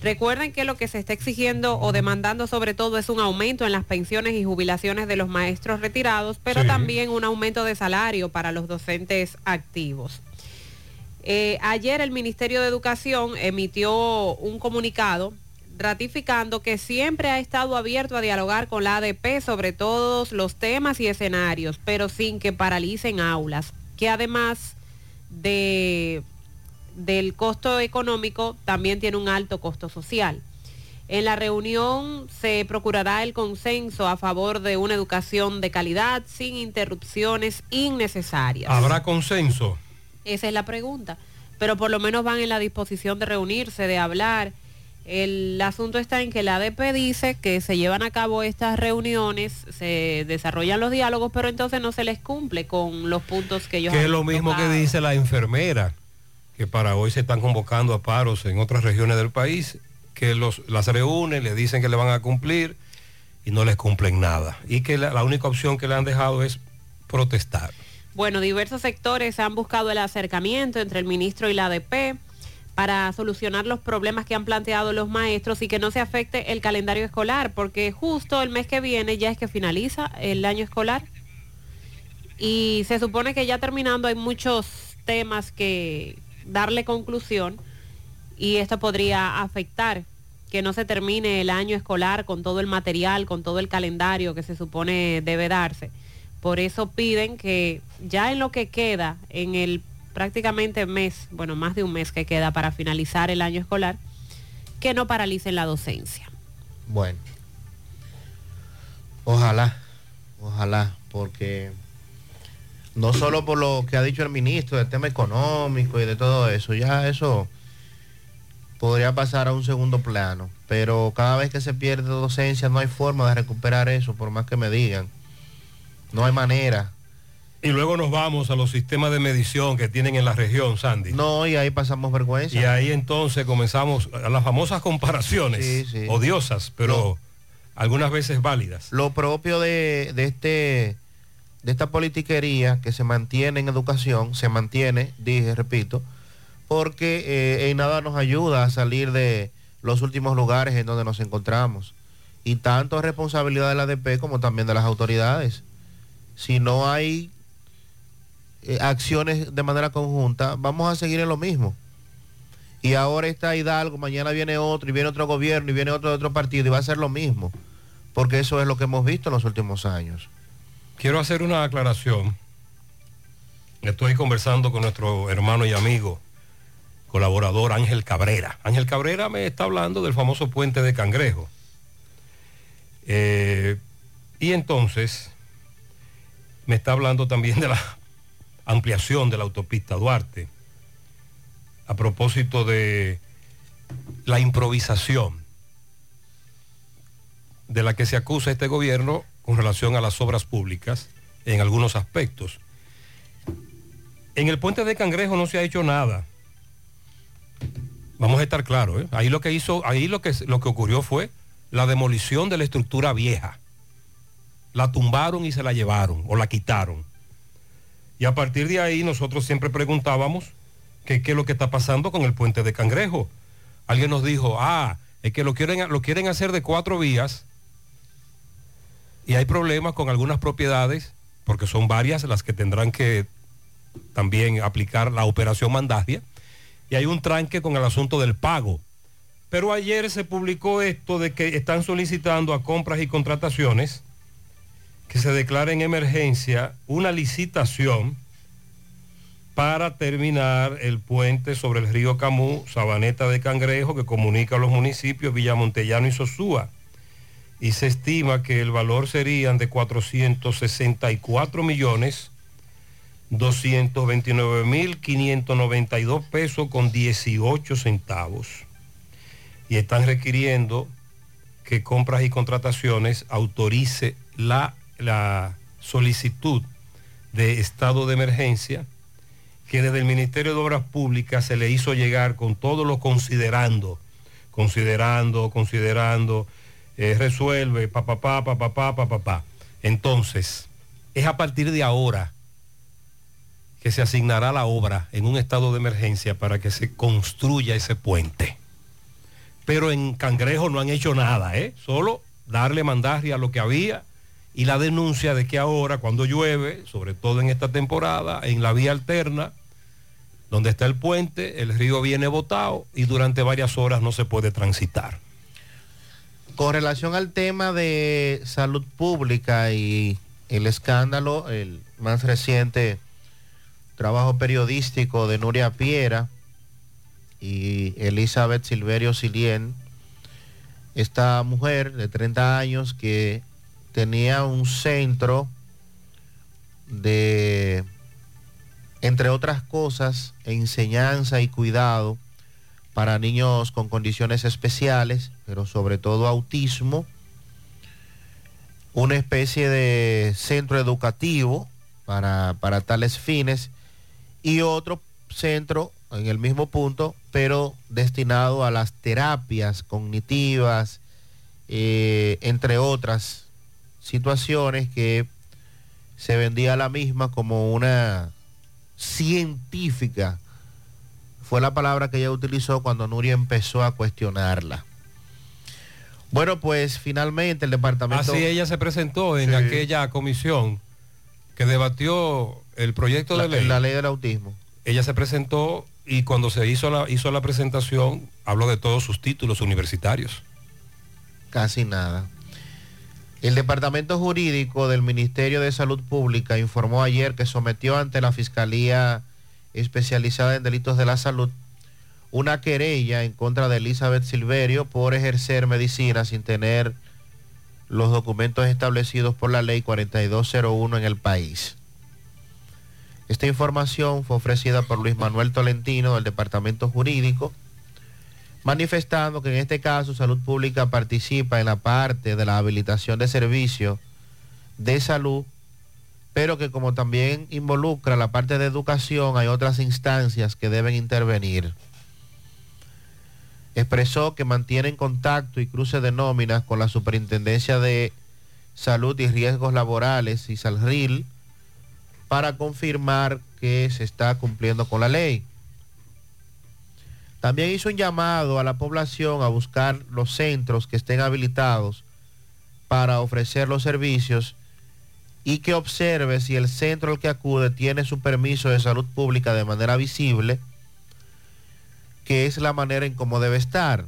Recuerden que lo que se está exigiendo o demandando sobre todo es un aumento en las pensiones y jubilaciones de los maestros retirados, pero Sí. también un aumento de salario para los docentes activos. Eh, ayer el Ministerio de Educación emitió un comunicado ratificando que siempre ha estado abierto a dialogar con la ADP sobre todos los temas y escenarios, pero sin que paralicen aulas, que además de, del costo económico también tiene un alto costo social. En la reunión se procurará el consenso a favor de una educación de calidad sin interrupciones innecesarias. ¿Habrá consenso? Esa es la pregunta. Pero por lo menos van en la disposición de reunirse, de hablar. El asunto está en que la ADP dice que se llevan a cabo estas reuniones, se desarrollan los diálogos, pero entonces no se les cumple con los puntos que ellos Que es lo mismo que dice la enfermera, que para hoy se están convocando a paros en otras regiones del país, que los, las reúnen, le dicen que le van a cumplir y no les cumplen nada. Y que la, la única opción que le han dejado es protestar. Bueno, diversos sectores han buscado el acercamiento entre el ministro y la ADP para solucionar los problemas que han planteado los maestros y que no se afecte el calendario escolar, porque justo el mes que viene ya es que finaliza el año escolar y se supone que ya terminando hay muchos temas que darle conclusión y esto podría afectar que no se termine el año escolar con todo el material, con todo el calendario que se supone debe darse. Por eso piden que ya en lo que queda, en el prácticamente mes, bueno, más de un mes que queda para finalizar el año escolar, que no paralicen la docencia. Bueno. Ojalá, ojalá, porque no solo por lo que ha dicho el ministro del tema económico y de todo eso, ya eso podría pasar a un segundo plano, pero cada vez que se pierde docencia no hay forma de recuperar eso, por más que me digan. No hay manera. Y luego nos vamos a los sistemas de medición que tienen en la región, Sandy. No, y ahí pasamos vergüenza. Y ahí entonces comenzamos a las famosas comparaciones, Sí, sí. odiosas, pero algunas veces válidas. Lo propio de, de este de esta politiquería que se mantiene en educación, se mantiene, dije, repito, porque eh, en nada nos ayuda a salir de los últimos lugares en donde nos encontramos. Y tanto es responsabilidad de la ADP como también de las autoridades. Si no hay eh, acciones de manera conjunta, vamos a seguir en lo mismo. Y ahora está Hidalgo, mañana viene otro, y viene otro gobierno, y viene otro de otro partido, y va a ser lo mismo. Porque eso es lo que hemos visto en los últimos años. Quiero hacer una aclaración. Estoy conversando con nuestro hermano y amigo, colaborador Ángel Cabrera. Ángel Cabrera me está hablando del famoso puente de Cangrejo. Eh, y entonces me está hablando también de la ampliación de la autopista Duarte. A propósito de la improvisación de la que se acusa este gobierno con relación a las obras públicas en algunos aspectos. En el puente de Cangrejo no se ha hecho nada. Vamos a estar claros, ¿eh? Ahí lo que hizo, ahí lo que, lo que ocurrió fue la demolición de la estructura vieja. La tumbaron y se la llevaron o la quitaron. Y a partir de ahí nosotros siempre preguntábamos qué es lo que está pasando con el puente de Cangrejo. Alguien nos dijo, ah, es que lo quieren, lo quieren hacer de cuatro vías y hay problemas con algunas propiedades, porque son varias las que tendrán que también aplicar la operación mandagia, y hay un tranque con el asunto del pago. Pero ayer se publicó esto de que están solicitando a compras y contrataciones que se declare en emergencia una licitación para terminar el puente sobre el río Camú, Sabaneta de Cangrejo, que comunica a los municipios Villamontellano y Sosúa y se estima que el valor serían de 464 millones 229 mil 592 pesos con 18 centavos. Y están requiriendo que compras y contrataciones autorice la, la solicitud de estado de emergencia que desde el Ministerio de Obras Públicas se le hizo llegar con todo lo considerando, considerando, considerando, eh, resuelve, papá, papá, papá. Entonces, es a partir de ahora que se asignará la obra en un estado de emergencia para que se construya ese puente. Pero en Cangrejo no han hecho nada, ¿eh? solo darle mandarria a lo que había y la denuncia de que ahora cuando llueve, sobre todo en esta temporada, en la vía alterna, donde está el puente, el río viene botado y durante varias horas no se puede transitar. Con relación al tema de salud pública y el escándalo, el más reciente trabajo periodístico de Nuria Piera y Elizabeth Silverio Silien, esta mujer de 30 años que tenía un centro de, entre otras cosas, enseñanza y cuidado para niños con condiciones especiales, pero sobre todo autismo, una especie de centro educativo para, para tales fines y otro centro en el mismo punto, pero destinado a las terapias cognitivas, eh, entre otras situaciones que se vendía la misma como una científica. Fue la palabra que ella utilizó cuando Nuria empezó a cuestionarla. Bueno, pues finalmente el departamento... Así ella se presentó en Sí. aquella comisión que debatió el proyecto La- de ley. la ley del autismo. Ella se presentó y cuando se hizo la, hizo la presentación habló de todos sus títulos universitarios. Casi nada. El Departamento Jurídico del Ministerio de Salud Pública informó ayer que sometió ante la Fiscalía Especializada en Delitos de la Salud una querella en contra de Elizabeth Silverio por ejercer medicina sin tener los documentos establecidos por la ley 4201 en el país. Esta información fue ofrecida por Luis Manuel Tolentino del Departamento Jurídico manifestando que en este caso Salud Pública participa en la parte de la habilitación de servicios de salud, pero que como también involucra la parte de educación, hay otras instancias que deben intervenir. Expresó que mantienen contacto y cruce de nóminas con la Superintendencia de Salud y Riesgos Laborales y Salril para confirmar que se está cumpliendo con la ley. También hizo un llamado a la población a buscar los centros que estén habilitados para ofrecer los servicios y que observe si el centro al que acude tiene su permiso de salud pública de manera visible, que es la manera en cómo debe estar.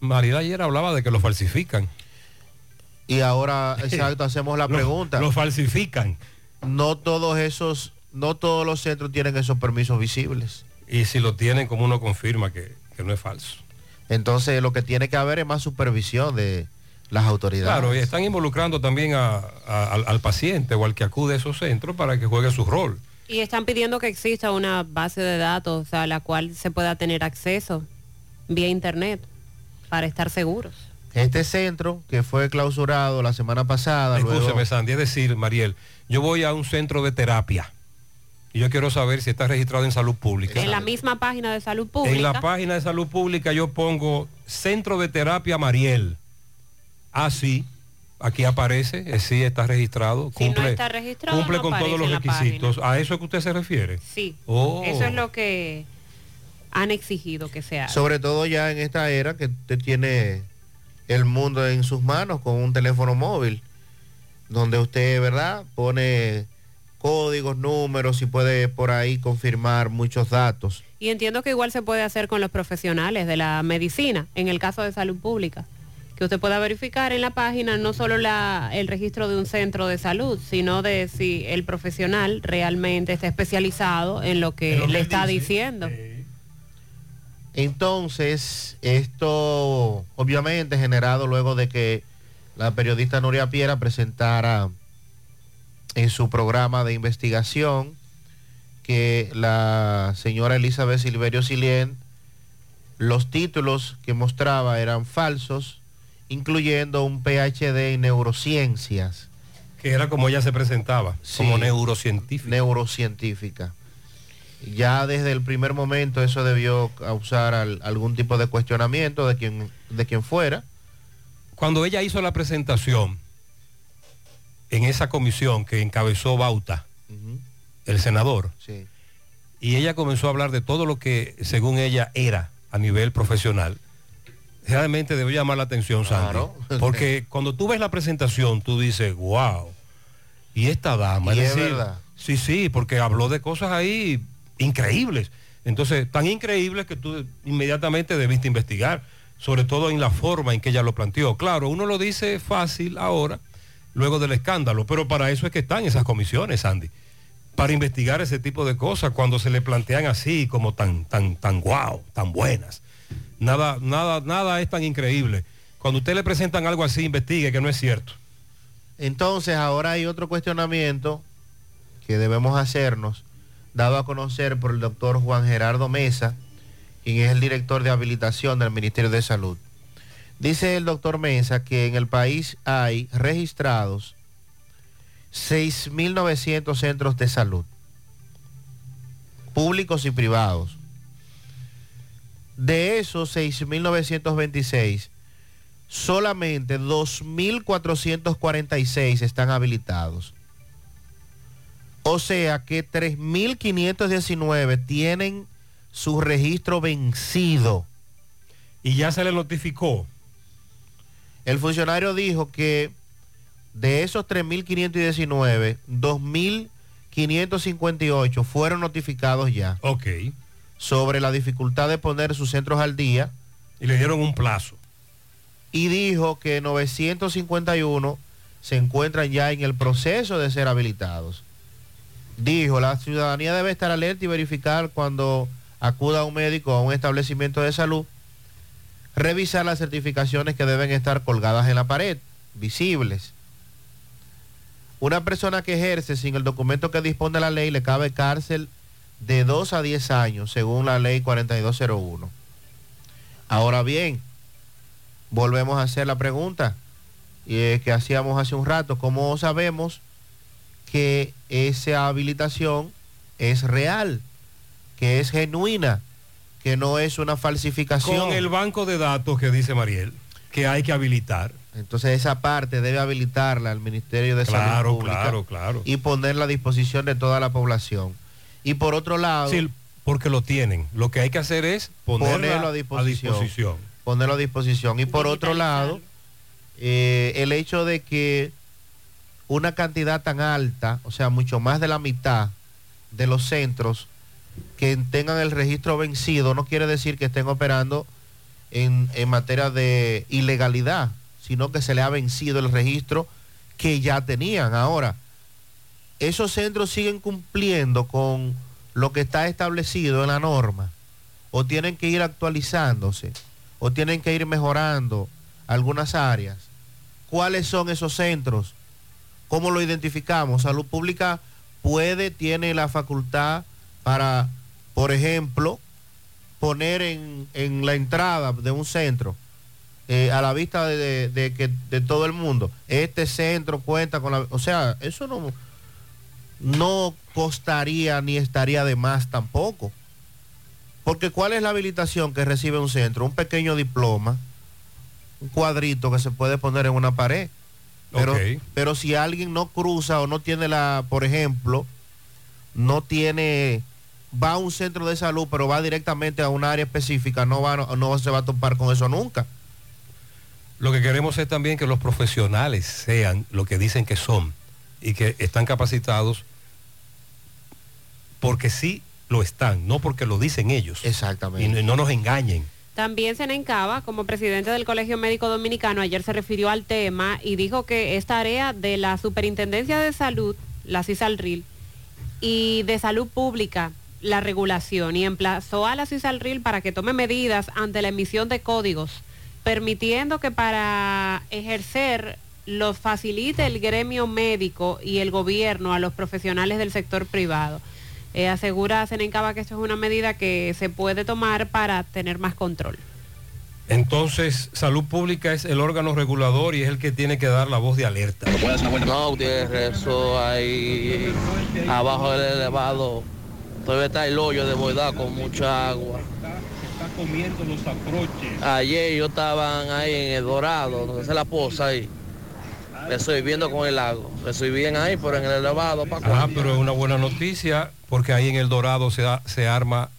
Mariela, ayer hablaba de que lo falsifican. Y ahora, exacto, hacemos la Lo- pregunta. Lo falsifican. No todos esos, no todos los centros tienen esos permisos visibles. Y si lo tienen, como uno confirma que, que no es falso? Entonces lo que tiene que haber es más supervisión de las autoridades. Claro, y están involucrando también a- a- al, al paciente o al que acude a esos centros para que juegue su rol. Y están pidiendo que exista una base de datos a la cual se pueda tener acceso vía internet para estar seguros. Este centro que fue clausurado la semana pasada, luego- Escúcheme, Sandy, es decir, Mariel, yo voy a un centro de terapia y yo quiero saber si está registrado en salud pública. En la misma página de salud pública. En la página de salud pública yo pongo Centro de Terapia Mariel. Así, aquí aparece, eh, sí está registrado. Si no cumple, está registrado, cumple no con todos los requisitos. ¿A eso es que usted se refiere? Sí. Oh. Eso es lo que han exigido que se haga. sobre todo ya en esta era que usted tiene el mundo en sus manos con un teléfono móvil, donde usted, ¿verdad? Pone códigos, números y puede por ahí confirmar muchos datos. Y entiendo que igual se puede hacer con los profesionales de la medicina, en el caso de salud pública. Que usted pueda verificar en la página no solo la, el registro de un centro de salud, sino de si el profesional realmente está especializado en lo que le está dice. diciendo. Entonces, esto obviamente generado luego de que la periodista Nuria Piera presentara en su programa de investigación que la señora Elizabeth Silverio Silien, los títulos que mostraba eran falsos, incluyendo un PhD en neurociencias. Que era como ella se presentaba, como neurocientífica. Neurocientífica. Ya desde el primer momento eso debió causar al- algún tipo de cuestionamiento de quien, de quien fuera. Cuando ella hizo la presentación en esa comisión que encabezó Bauta, el senador, Sí. y ella comenzó a hablar de todo lo que según ella era a nivel profesional, realmente debe llamar la atención, Sandy. Porque cuando tú ves la presentación, tú dices, wow, y esta dama, Y es es decir, verdad. sí, sí, porque habló de cosas ahí increíbles. Entonces, tan increíbles que tú inmediatamente debiste investigar, sobre todo en la forma en que ella lo planteó. Claro, uno lo dice fácil ahora, luego del escándalo, pero para eso es que están esas comisiones, Sandy, para investigar ese tipo de cosas cuando se le plantean así como tan, tan, tan guau, tan buenas. Nada, nada, nada es tan increíble. Cuando usted le presentan algo así, investigue que no es cierto. Entonces ahora hay otro cuestionamiento que debemos hacernos, dado a conocer por el doctor Juan Gerardo Mesa, quien es el director de habilitación del Ministerio de Salud. Dice el doctor Mesa que en el país hay registrados 6.900 centros de salud, públicos y privados. De esos 6.926, solamente 2.446 están habilitados. O sea que 3.519 tienen su registro vencido. Y ya se le notificó. El funcionario dijo que de esos 3.519, 2.558 fueron notificados ya. Ok. Sobre la dificultad de poner sus centros al día. Y le dieron un plazo. Y dijo que 951 se encuentran ya en el proceso de ser habilitados. Dijo, la ciudadanía debe estar alerta y verificar cuando acuda a un médico o a un establecimiento de salud, revisar las certificaciones que deben estar colgadas en la pared, visibles. Una persona que ejerce sin el documento que dispone la ley le cabe cárcel de 2 a 10 años, según la ley 4201. Ahora bien, volvemos a hacer la pregunta eh, que hacíamos hace un rato, ¿cómo sabemos que esa habilitación es real, que es genuina, que no es una falsificación? Con el banco de datos que dice Mariel, que hay que habilitar. Entonces esa parte debe habilitarla al Ministerio de Claro, Salud Pública claro, claro. y ponerla a disposición de toda la población. Y por otro lado, Sí, porque lo tienen. Lo que hay que hacer es ponerla ponerlo a disposición. a disposición. Ponerlo a disposición. Y por otro lado, eh, el hecho de que una cantidad tan alta, o sea, mucho más de la mitad de los centros que tengan el registro vencido, no quiere decir que estén operando en, en materia de ilegalidad, sino que se le ha vencido el registro que ya tenían. Ahora, esos centros siguen cumpliendo con lo que está establecido en la norma, o tienen que ir actualizándose, o tienen que ir mejorando algunas áreas. ¿Cuáles son esos centros? ¿Cómo lo identificamos? Salud Pública puede, tiene la facultad para, por ejemplo, poner en, en la entrada de un centro, eh, a la vista de, de- de que, de todo el mundo, este centro cuenta con la... O sea, eso no, no costaría ni estaría de más tampoco. Porque ¿cuál es la habilitación que recibe un centro? Un pequeño diploma, un cuadrito que se puede poner en una pared. Pero, pero si alguien no cruza o no tiene la, por ejemplo, no tiene, va a un centro de salud, pero va directamente a un área específica, no, va, no, no se va a topar con eso nunca. Lo que queremos es también que los profesionales sean lo que dicen que son y que están capacitados porque sí lo están, no porque lo dicen ellos. Exactamente. Y no nos engañen. También Senencaba, como presidente del Colegio Médico Dominicano, ayer se refirió al tema y dijo que es tarea de la Superintendencia de Salud, la CISALRIL, y de Salud Pública, la regulación, y emplazó a la CISALRIL para que tome medidas ante la emisión de códigos, permitiendo que para ejercer los facilite el gremio médico y el gobierno a los profesionales del sector privado. Eh, asegura Senencaba que esto es una medida que se puede tomar para tener más control. Entonces, salud pública es el órgano regulador y es el que tiene que dar la voz de alerta. No, Gutiérrez, eso ahí abajo del elevado. Todavía está el hoyo de boidad con mucha agua. Está comiendo los aproches. Ayer yo estaban ahí en el Dorado, donde está la poza ahí. Le estoy viendo con el lago. Le estoy bien ahí, pero en el elevado, para Ah, pero es una buena noticia porque ahí en el Dorado se, da- se arma,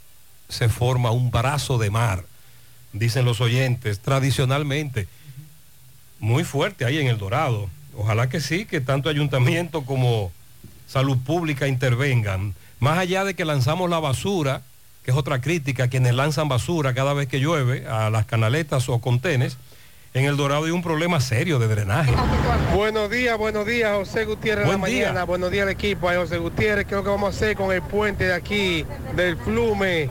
se forma un brazo de mar dicen los oyentes, tradicionalmente. Muy fuerte ahí en El Dorado. Ojalá que sí, que tanto ayuntamiento como salud pública intervengan. Más allá de que lanzamos la basura, que es otra crítica, quienes lanzan basura cada vez que llueve a las canaletas o contenes, en El Dorado hay un problema serio de drenaje. Buenos días, buenos días, José Gutiérrez de la Buen día. mañana. Buenos días al equipo. Ay, José Gutiérrez, ¿qué es lo que vamos a hacer con el puente de aquí, del Flume?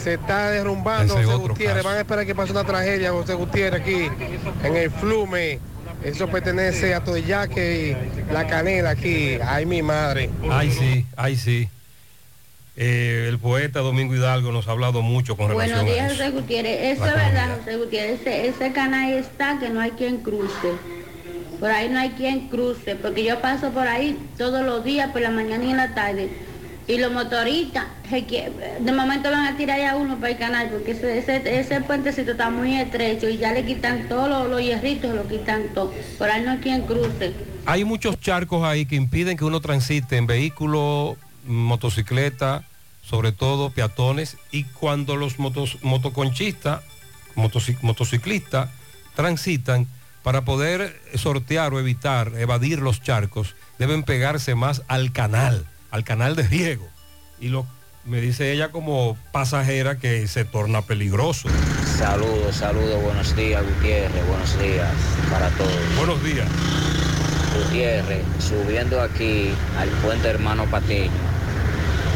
Se está derrumbando, Ese José Gutiérrez. caso. Van a esperar que pase una tragedia, José Gutiérrez, aquí, en el Flume. Eso pertenece a Toyaque y La Canela aquí. Ay, mi madre. Ay, sí, ay, sí. Eh, el poeta Domingo Hidalgo nos ha hablado mucho con relación a eso. José Gutiérrez. Eso es verdad, José Gutiérrez. Ese, ese canal está que no hay quien cruce. Por ahí no hay quien cruce, porque yo paso por ahí todos los días, por la mañana y en la tarde. Y los motoristas, de momento van a tirar ya uno para el canal, porque ese, ese, ese puentecito está muy estrecho y ya le quitan todos los, los hierritos, lo quitan todo. Por ahí no hay quien cruce. Hay muchos charcos ahí que impiden que uno transite en vehículo, motocicleta, sobre todo peatones, y cuando los motos- motoconchistas, motoci- motociclistas, transitan, para poder sortear o evitar, evadir los charcos, deben pegarse más al canal, al canal de riego. Y lo me dice ella como pasajera que se torna peligroso. Saludos, saludos, buenos días Gutiérrez, buenos días para todos. Buenos días. Gutiérrez, subiendo aquí al puente Hermano Patiño,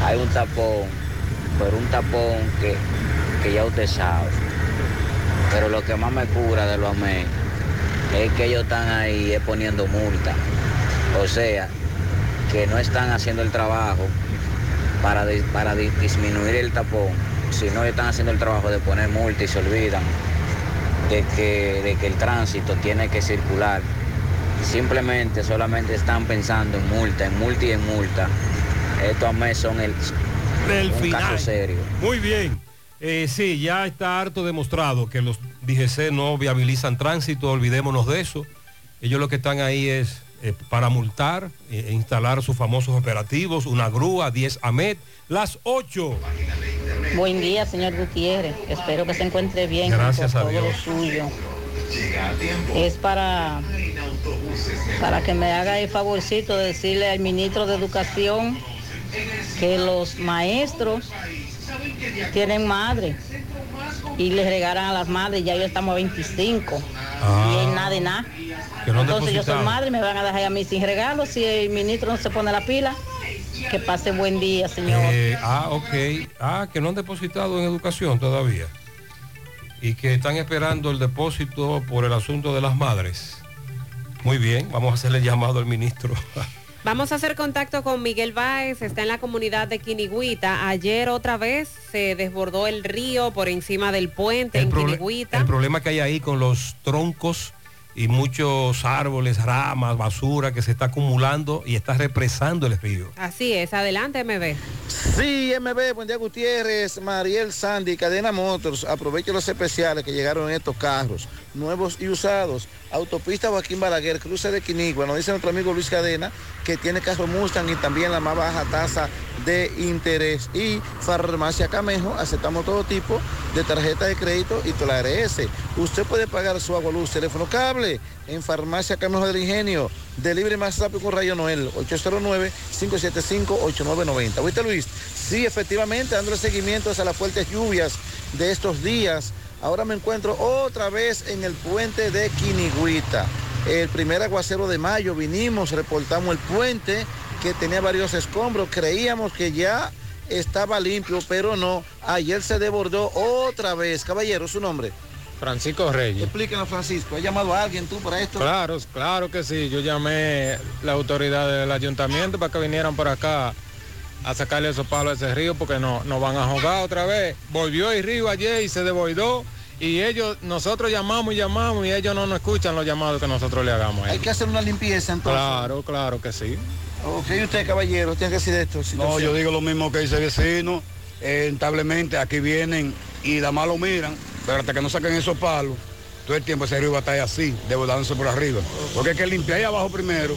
hay un tapón, pero un tapón que, que ya usted sabe. Pero lo que más me cura de los amén es que ellos están ahí poniendo multa. O sea, que no están haciendo el trabajo para, para di- disminuir el tapón, sino que están haciendo el trabajo de poner multa y se olvidan de que, de que el tránsito tiene que circular. Simplemente, solamente están pensando en multa, en multa y en multa. Estos AMES son el, El un final. caso serio. Muy bien. Eh, sí, ya está harto demostrado que los DGC no viabilizan tránsito, olvidémonos de eso. Ellos lo que están ahí es eh, para multar, e instalar sus famosos operativos, una grúa, 10 AMET, las 8. Buen día, señor Gutiérrez. Espero que se encuentre bien Gracias a todo Dios. lo suyo. Es para, para que me haga el favorcito de decirle al ministro de Educación que los maestros tienen madre y les regalan a las madres, ya yo estamos a 25 y es nada de nada. Ah. No Entonces yo soy madre, me van a dejar a mí sin regalo si el ministro no se pone la pila. Que pase buen día, señor. Eh, ah, ok. Ah, que no han depositado en educación todavía. Y que están esperando el depósito por el asunto de las madres. Muy bien, vamos a hacerle llamado al ministro. Vamos a hacer contacto con Miguel Báez, está en la comunidad de Quinigüita. Ayer otra vez se desbordó el río por encima del puente en prole- Quinigüita. el problema que hay ahí con los troncos y muchos árboles, ramas, basura que se está acumulando y está represando el río. Así es, adelante MB. Sí, MB, buen día Gutiérrez, Mariel Sandy, Cadena Motors, aproveche los especiales que llegaron en estos carros, nuevos y usados. Autopista Joaquín Balaguer, cruce de Quinigua, nos dice nuestro amigo Luis Cadena, que tiene carro Mustang y también la más baja tasa de interés. Y Farmacia Camejo, aceptamos todo tipo de tarjeta de crédito y toda la ARS. Usted puede pagar su agua, luz, teléfono, cable en Farmacia Camejo del Ingenio. Delivery más rápido con Rayo Noel, 809-575-8990. ¿Viste Luis? Sí, efectivamente, dándole seguimiento a las fuertes lluvias de estos días. Ahora me encuentro otra vez en el puente de Quinigüita. El primer aguacero de mayo vinimos, reportamos el puente que tenía varios escombros. Creíamos que ya estaba limpio, pero no. Ayer se desbordó otra vez. Caballero, su nombre. Francisco Reyes. Explíquenos, Francisco. ¿Ha llamado a alguien tú para esto? Claro, claro que sí. Yo llamé la autoridad del ayuntamiento para que vinieran por acá a sacarle esos palos a ese río porque no, nos van a jugar otra vez. Volvió el río ayer y se desbordó y ellos, nosotros llamamos y llamamos y ellos no nos escuchan los llamados que nosotros le hagamos. a Hay que hacer una limpieza entonces. Claro, claro que sí. Ok, ¿y usted, caballero, tiene que decir esto. No, yo digo lo mismo que dice vecino. Lamentablemente aquí vienen y la más lo miran, pero hasta que no saquen esos palos, todo el tiempo ese río va a estar así, desbordándose por arriba. Porque hay que limpiar ahí abajo primero.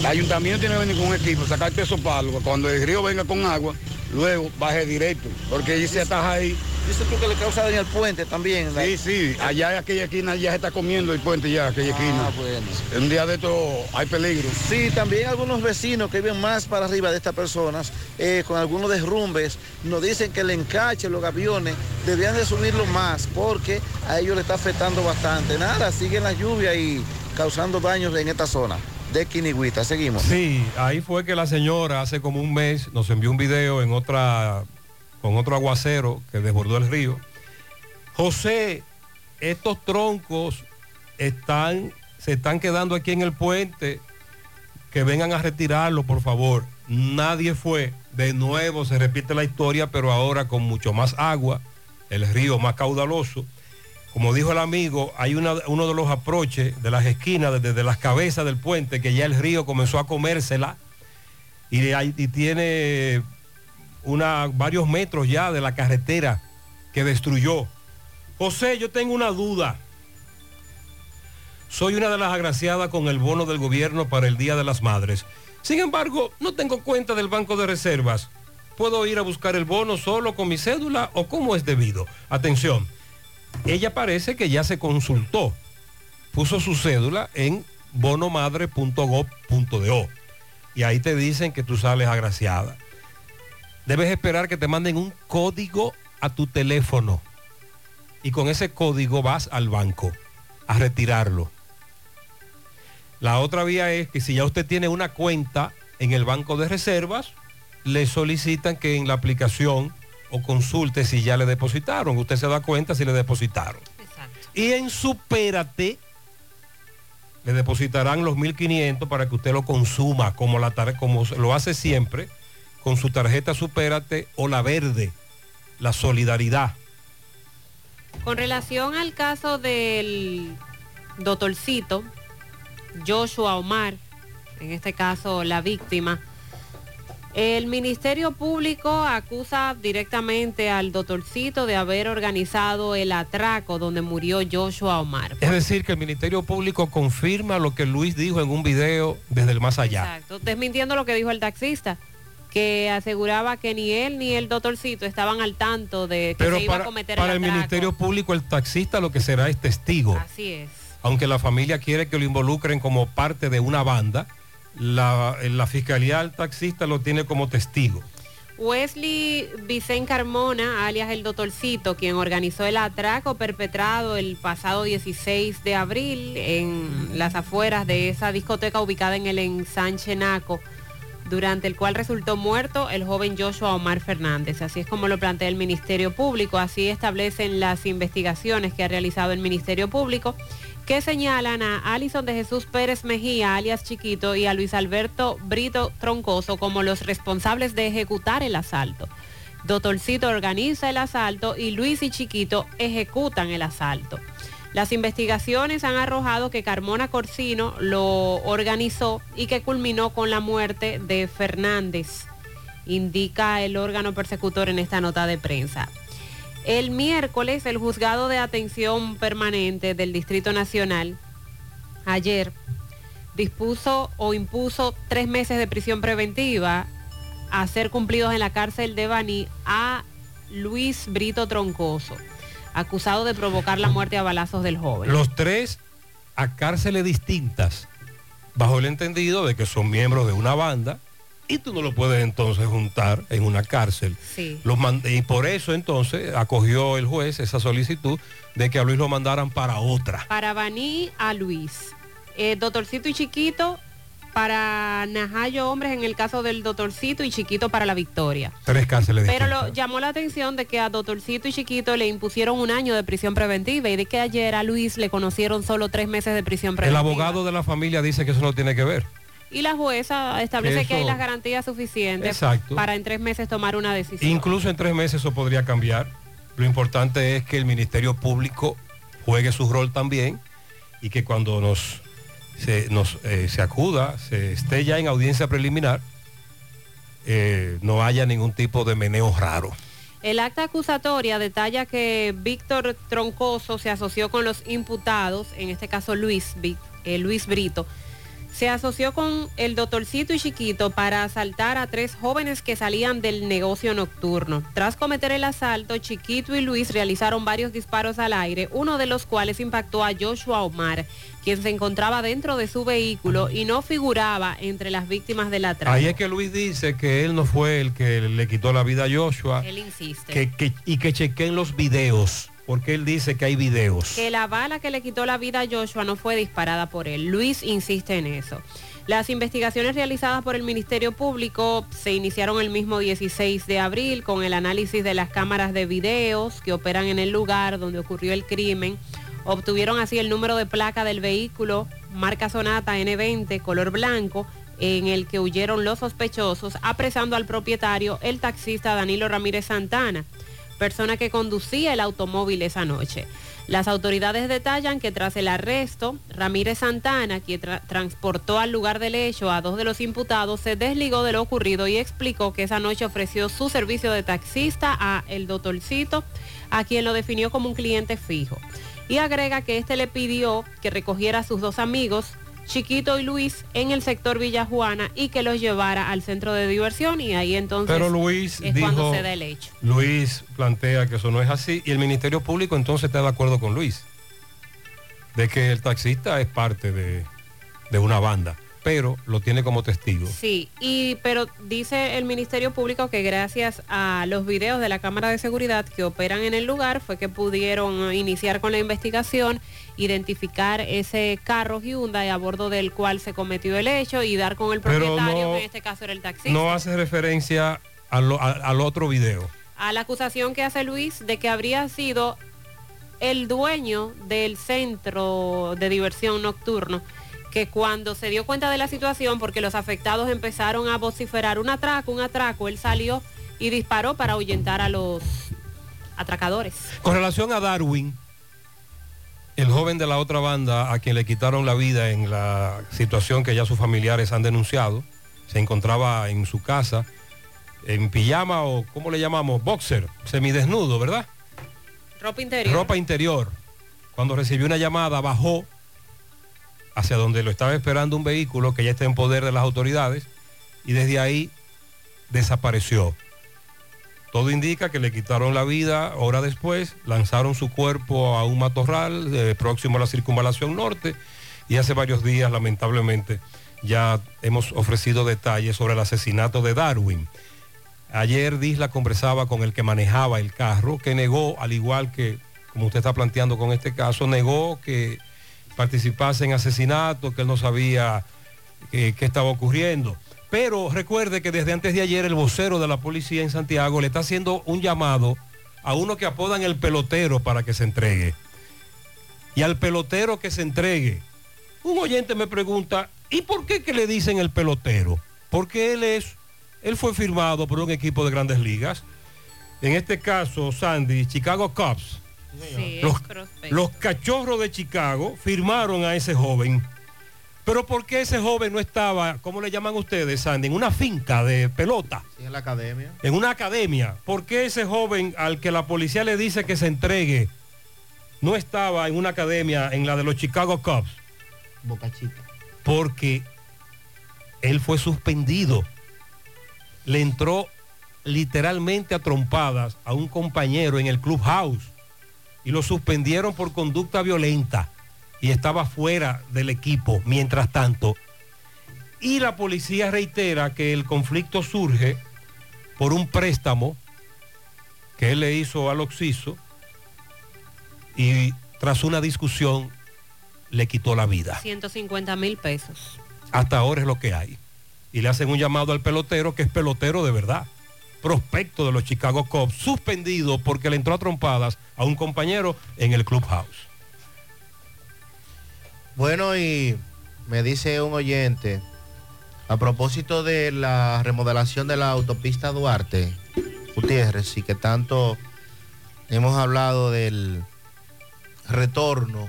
El ayuntamiento tiene que venir con un equipo, sacarte esos palos. Cuando el río venga con agua, luego baje directo. Porque ahí se ataja ahí Dice tú que le causa daño al puente también. Sí, sí, allá en aquella esquina ya se está comiendo el puente ya, aquella esquina. Un día de esto hay peligro. Sí, también algunos vecinos que viven más para arriba de estas personas, eh, con algunos derrumbes, nos dicen que el encache, los aviones, deberían de subirlo más porque a ellos le está afectando bastante. Nada, siguen la lluvia y causando daños en esta zona de Quinigüita. Seguimos. Sí, ahí fue que la señora hace como un mes nos envió un video en otra, con otro aguacero que desbordó el río. José, estos troncos están, se están quedando aquí en el puente, que vengan a retirarlo, por favor. Nadie fue. De nuevo se repite la historia, pero ahora con mucho más agua, el río más caudaloso. Como dijo el amigo, hay una- uno de los aproches de las esquinas, desde las cabezas del puente, que ya el río comenzó a comérsela y, tiene una, varios metros ya de la carretera que destruyó. José, yo tengo una duda. Soy una de las agraciadas con el bono del gobierno para el Día de las Madres. Sin embargo, no tengo cuenta del Banco de Reservas. ¿Puedo ir a buscar el bono solo con mi cédula o cómo es debido? Atención, ella parece que ya se consultó. Puso su cédula en bonomadre.gov.do y ahí te dicen que tú sales agraciada. Debes esperar que te manden un código a tu teléfono y con ese código vas al banco a retirarlo. La otra vía es que si ya usted tiene una cuenta en el banco de reservas, le solicitan que en la aplicación o consulte si ya le depositaron. Usted se da cuenta si le depositaron. Y en Supérate le depositarán los 1.500 para que usted lo consuma como, la como lo hace siempre con su tarjeta Supérate o la verde, la solidaridad. Con relación al caso del doctorcito, Joshua Omar, en este caso la víctima, el Ministerio Público acusa directamente al doctorcito de haber organizado el atraco donde murió Joshua Omar. Es decir, que el Ministerio Público confirma lo que Luis dijo en un video desde el más allá. Exacto, desmintiendo lo que dijo el taxista, que aseguraba que ni él ni el doctorcito estaban al tanto de que Pero se iba para, a cometer para el. Ministerio Público el taxista lo que será es testigo. Así es. Aunque la familia quiere que lo involucren como parte de una banda, la, la fiscalía al taxista lo tiene como testigo. Wesley Vicen Carmona, alias el doctorcito, quien organizó el atraco perpetrado el pasado 16 de abril en las afueras de esa discoteca ubicada en el ensanche Naco, durante el cual resultó muerto el joven Joshua Omar Fernández. Así es como lo plantea el Ministerio Público, así establecen las investigaciones que ha realizado el Ministerio Público que señalan a Alison de Jesús Pérez Mejía, alias Chiquito, y a Luis Alberto Brito Troncoso como los responsables de ejecutar el asalto. Doctorcito organiza el asalto y Luis y Chiquito ejecutan el asalto. Las investigaciones han arrojado que Carmona Corsino lo organizó y que culminó con la muerte de Fernández, indica el órgano persecutor en esta nota de prensa. El miércoles, el juzgado de atención permanente del Distrito Nacional, ayer, dispuso o impuso tres meses de prisión preventiva a ser cumplidos en la cárcel de Baní a Luis Brito Troncoso, acusado de provocar la muerte a balazos del joven. Los tres a cárceles distintas, bajo el entendido de que son miembros de una banda y tú no lo puedes entonces juntar en una cárcel. Sí. Los y por eso entonces acogió el juez esa solicitud de que a Luis lo mandaran para otra. Para Baní a Luis. Eh, doctorcito y Chiquito para Najayo Hombres en el caso del Doctorcito y Chiquito para la Victoria. Tres cárceles Pero lo llamó la atención de que a Doctorcito y Chiquito le impusieron un año de prisión preventiva y de que ayer a Luis le conocieron solo tres meses de prisión El preventiva. abogado de la familia dice que eso no tiene que ver. Y la jueza establece que hay las garantías suficientes Exacto. para en tres meses tomar una decisión. Incluso en tres meses eso podría cambiar. Lo importante es que el Ministerio Público juegue su rol también y que cuando nos se, nos, eh, se acuda, se esté ya en audiencia preliminar, eh, no haya ningún tipo de meneo raro. El acta acusatoria detalla que Víctor Troncoso se asoció con los imputados, en este caso Luis, eh, Luis Brito, se asoció con el doctorcito y chiquito para asaltar a tres jóvenes que salían del negocio nocturno. Tras cometer el asalto, Chiquito y Luis realizaron varios disparos al aire, uno de los cuales impactó a Joshua Omar, quien se encontraba dentro de su vehículo y no figuraba entre las víctimas del atraco. Ahí es que Luis dice que él no fue el que le quitó la vida a Joshua. Él insiste. que- que- y que chequen los videos, porque él dice que hay videos. que la bala que le quitó la vida a Joshua no fue disparada por él. Luis insiste en eso. Las investigaciones realizadas por el Ministerio Público se iniciaron el mismo 16 de abril con el análisis de las cámaras de videos que operan en el lugar donde ocurrió el crimen. Obtuvieron así el número de placa del vehículo, marca Sonata N20, color blanco, en el que huyeron los sospechosos, apresando al propietario, el taxista Danilo Ramírez Santana persona que conducía el automóvil esa noche. Las autoridades detallan que tras el arresto, Ramírez Santana, quien tra- transportó al lugar del hecho a dos de los imputados, se desligó de lo ocurrido y explicó que esa noche ofreció su servicio de taxista a el doctorcito, a quien lo definió como un cliente fijo. Y agrega que este le pidió que recogiera a sus dos amigos, Chiquito y Luis, en el sector Villa Juana y que los llevara al centro de diversión y ahí entonces Pero Luis es dijo, cuando se da el hecho. Luis plantea que eso no es así y el Ministerio Público entonces está de acuerdo con Luis, de que el taxista es parte de, de una banda, pero lo tiene como testigo. Sí, y pero dice el Ministerio Público que gracias a los videos de la cámara de seguridad que operan en el lugar fue que pudieron iniciar con la investigación, identificar ese carro Hyundai a bordo del cual se cometió el hecho y dar con el propietario, no- que en este caso era el taxista. No hace referencia a lo- a- al otro video. a la acusación que hace Luis de que habría sido el dueño del centro de diversión nocturno, que cuando se dio cuenta de la situación, porque los afectados empezaron a vociferar un atraco, un atraco, él salió y disparó para ahuyentar a los atracadores. Con relación a Darwin, el joven de la otra banda a quien le quitaron la vida en la situación que ya sus familiares han denunciado, se encontraba en su casa en pijama o, ¿cómo le llamamos? Boxer, semidesnudo, ¿verdad? Ropa interior. Ropa interior. Cuando recibió una llamada, bajó hacia donde lo estaba esperando un vehículo que ya está en poder de las autoridades y desde ahí desapareció. Todo indica que le quitaron la vida hora después, lanzaron su cuerpo a un matorral eh, próximo a la circunvalación norte y hace varios días lamentablemente ya hemos ofrecido detalles sobre el asesinato de Darwin. Ayer Disla conversaba con el que manejaba el carro, que negó, al igual que como usted está planteando con este caso, negó que participase en asesinato, que él no sabía eh, qué estaba ocurriendo. Pero recuerde que desde antes de ayer el vocero de la policía en Santiago le está haciendo un llamado a uno que apodan el pelotero para que se entregue. Y al pelotero que se entregue. Un oyente me pregunta, ¿y por qué que le dicen el pelotero? Porque él es, él fue firmado por un equipo de grandes ligas. En este caso, Sandy, Chicago Cubs. Sí, los cachorros de Chicago firmaron a ese joven. Pero ¿por qué ese joven no estaba, ¿cómo le llaman ustedes, Sandy? En una finca de pelota, Sí, en la academia. en una academia. ¿Por qué ese joven al que la policía le dice que se entregue no estaba en una academia, en la de los Chicago Cubs? Boca Chica. Porque él fue suspendido. Le entró literalmente a trompadas a un compañero en el clubhouse y lo suspendieron por conducta violenta y estaba fuera del equipo mientras tanto. Y la policía reitera que el conflicto surge por un préstamo que él le hizo al Oxiso y tras una discusión le quitó la vida. 150 mil pesos. Hasta ahora es lo que hay. Y le hacen un llamado al pelotero, que es pelotero de verdad. Prospecto de los Chicago Cubs, suspendido porque le entró a trompadas a un compañero en el clubhouse. Bueno, y me dice un oyente, a propósito de la remodelación de la autopista Duarte, Gutiérrez, y que tanto hemos hablado del retorno,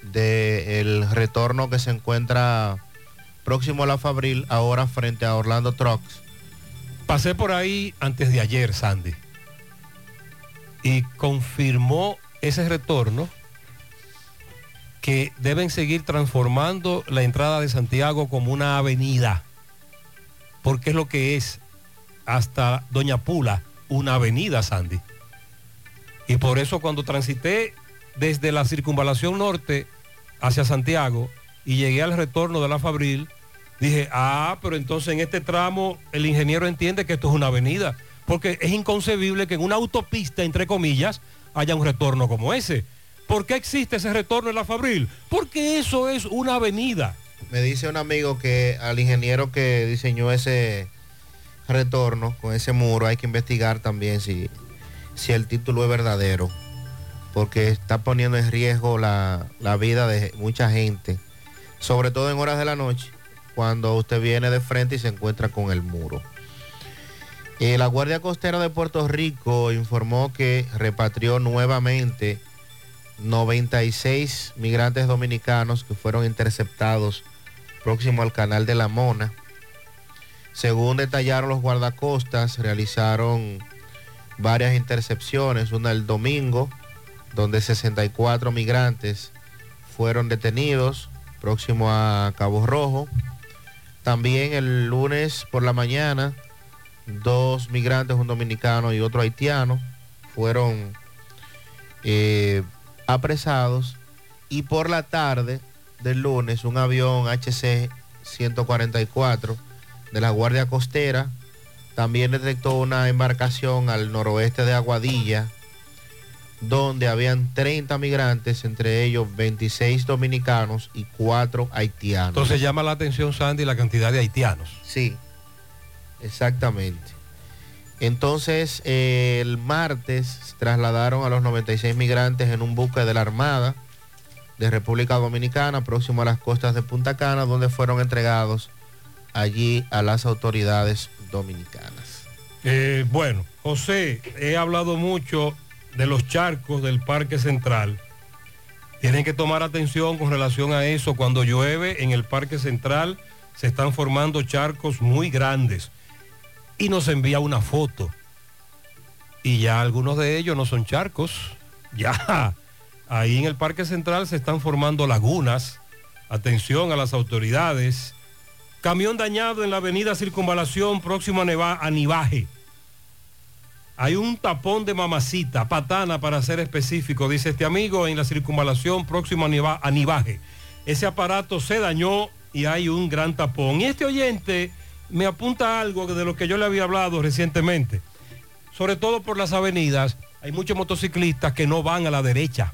del retorno que se encuentra próximo a la Fabril, ahora frente a Orlando Trucks. Pasé por ahí antes de ayer, Sandy, y confirmó ese retorno que deben seguir transformando la entrada de Santiago como una avenida, porque es lo que es hasta Doña Pula, una avenida, Sandy. Y por eso cuando transité desde la circunvalación norte hacia Santiago y llegué al retorno de la Fabril, dije, ah, pero entonces en este tramo el ingeniero entiende que esto es una avenida, porque es inconcebible que en una autopista, entre comillas, haya un retorno como ese. ¿Por qué existe ese retorno en la Fabril? Porque eso es una avenida. Me dice un amigo que al ingeniero que diseñó ese retorno con ese muro hay que investigar también si, si el título es verdadero, porque está poniendo en riesgo la, la vida de mucha gente, sobre todo en horas de la noche, cuando usted viene de frente y se encuentra con el muro. Eh, la Guardia Costera de Puerto Rico informó que repatrió nuevamente 96 migrantes dominicanos que fueron interceptados próximo al canal de la Mona. Según detallaron los guardacostas, realizaron varias intercepciones, una el domingo, donde 64 migrantes fueron detenidos próximo a Cabo Rojo. También el lunes por la mañana, dos migrantes, un dominicano y otro haitiano, fueron eh, apresados. Y por la tarde del lunes, un avión HC 144 de la Guardia Costera también detectó una embarcación al noroeste de Aguadilla, donde habían 30 migrantes, entre ellos 26 dominicanos y 4 haitianos. Entonces llama la atención, Sandy, la cantidad de haitianos. Sí, exactamente. Entonces, eh, el martes trasladaron a los 96 migrantes en un buque de la Armada de República Dominicana, próximo a las costas de Punta Cana, donde fueron entregados allí a las autoridades dominicanas. Eh, bueno, José, he hablado mucho de los charcos del Parque Central. Tienen que tomar atención con relación a eso. Cuando llueve en el Parque Central se están formando charcos muy grandes. Y nos envía una foto. Y ya algunos de ellos no son charcos. Ya ahí en el Parque Central se están formando lagunas. Atención a las autoridades. Camión dañado en la avenida Circunvalación próximo a, Neva- a Nivaje. Hay un tapón de mamacita, patana para ser específico, dice este amigo, en la circunvalación próximo a, Niva- a Nivaje. Ese aparato se dañó y hay un gran tapón. Y este oyente me apunta algo de lo que yo le había hablado recientemente. Sobre todo por las avenidas, hay muchos motociclistas que no van a la derecha,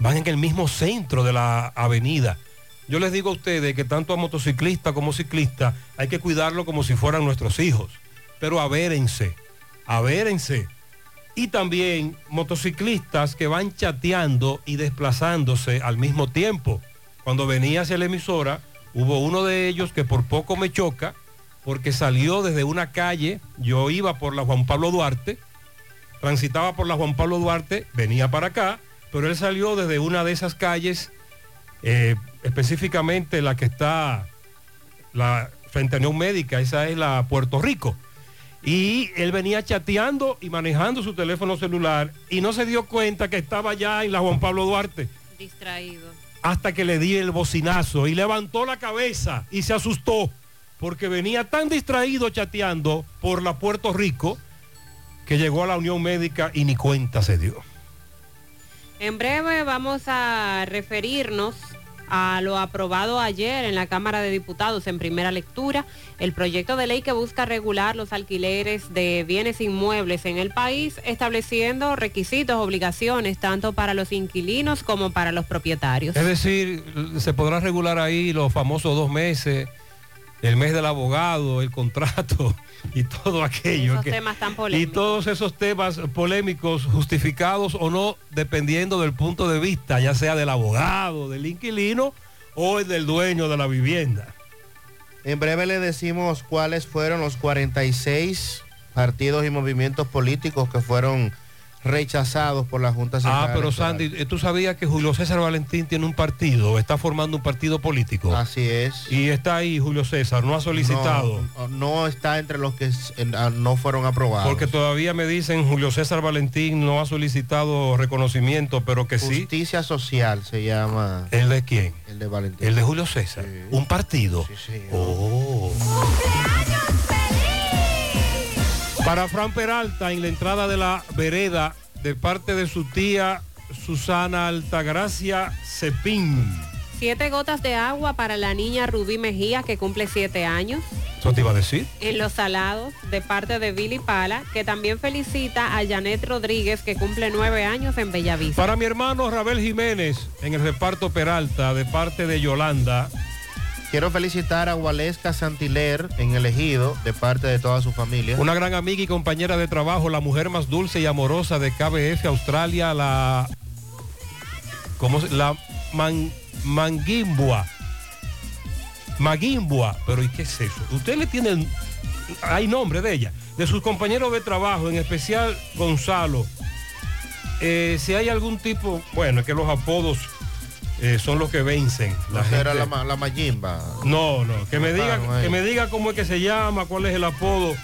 van en el mismo centro de la avenida. Yo les digo a ustedes que tanto a motociclista como ciclista hay que cuidarlo como si fueran nuestros hijos. Pero avérense, avérense. Y también motociclistas que van chateando y desplazándose al mismo tiempo. Cuando venía hacia la emisora, hubo uno de ellos que por poco me choca porque salió desde una calle, yo iba por la Juan Pablo Duarte, transitaba por la Juan Pablo Duarte, venía para acá, pero él salió desde una de esas calles eh, específicamente la que está la, frente a Unión Médica, esa es la Puerto Rico. Y él venía chateando y manejando su teléfono celular y no se dio cuenta que estaba ya en la Juan Pablo Duarte Distraído. hasta que le di el bocinazo y levantó la cabeza y se asustó porque venía tan distraído chateando por la Puerto Rico que llegó a la Unión Médica y ni cuenta se dio. En breve vamos a referirnos a lo aprobado ayer en la Cámara de Diputados en primera lectura, el proyecto de ley que busca regular los alquileres de bienes inmuebles en el país, estableciendo requisitos, obligaciones, tanto para los inquilinos como para los propietarios. Es decir, se podrá regular ahí los famosos dos meses, el mes del abogado, el contrato y todo aquello. Esos que- temas tan y todos esos temas polémicos, justificados o no, dependiendo del punto de vista, ya sea del abogado, del inquilino o el del dueño de la vivienda. En breve le decimos cuáles fueron los 46 partidos y movimientos políticos que fueron rechazados por la Junta Central. Ah, pero Electoral. Sandy, ¿eh, ¿tú sabías que Julio César Valentín tiene un partido, está formando un partido político? Así es. Y está ahí Julio César, no ha solicitado. No, no está entre los que ah, no fueron aprobados. Porque todavía me dicen Julio César Valentín no ha solicitado reconocimiento, pero que sí. Justicia Social se llama. ¿El de quién? El de Valentín. El de Julio César. Un partido. Oh. Para Fran Peralta, en la entrada de la vereda, de parte de su tía Susana Altagracia Cepín. Siete gotas de agua para la niña Rubí Mejía, que cumple siete años. Eso te iba a decir. En Los Salados, de parte de Billy Pala, que también felicita a Janet Rodríguez, que cumple nueve años en Bellavista. Para mi hermano Rabel Jiménez, en el reparto Peralta, de parte de Yolanda. Quiero felicitar a Waleska Santiler en el ejido de parte de toda su familia. Una gran amiga y compañera de trabajo, la mujer más dulce y amorosa de KBF Australia, la. ¿Cómo se La man- Manguimbua. Maguimbua. Pero ¿y qué es eso? Usted le tiene. Hay nombre de ella. De sus compañeros de trabajo, en especial Gonzalo. Eh, si hay algún tipo. Bueno, es que los apodos eh, son los que vencen. La gente- la, ma- la Mayimba. no, no, que me diga, que me diga cómo es que se llama, cuál es el apodo.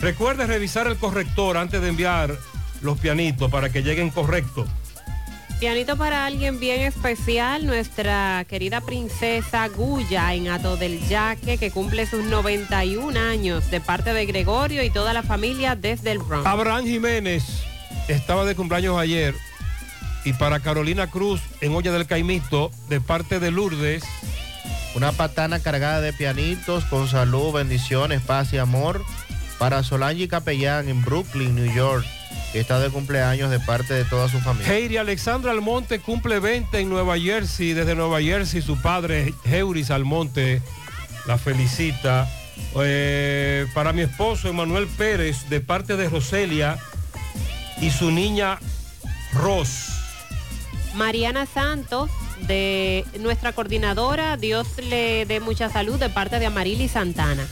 Recuerde revisar el corrector antes de enviar los pianitos para que lleguen correctos. Pianito para alguien bien especial, nuestra querida princesa Guya en Ato del Yaque, que cumple sus 91 años, de parte de Gregorio y toda la familia desde el Bronx. Abraham Jiménez estaba de cumpleaños ayer y para Carolina Cruz en Olla del Caimito de parte de Lourdes. Una patana cargada de pianitos con salud, bendiciones, paz y amor para Solange Capellán en Brooklyn, New York, que está de cumpleaños de parte de toda su familia. Heiri Alexandra Almonte cumple 20 en Nueva Jersey, desde Nueva Jersey su padre Heuris Almonte la felicita. Eh, para mi esposo Emanuel Pérez de parte de Roselia y su niña Ros. Mariana Santos, de nuestra coordinadora, Dios le dé mucha salud, de parte de Amarili Santana.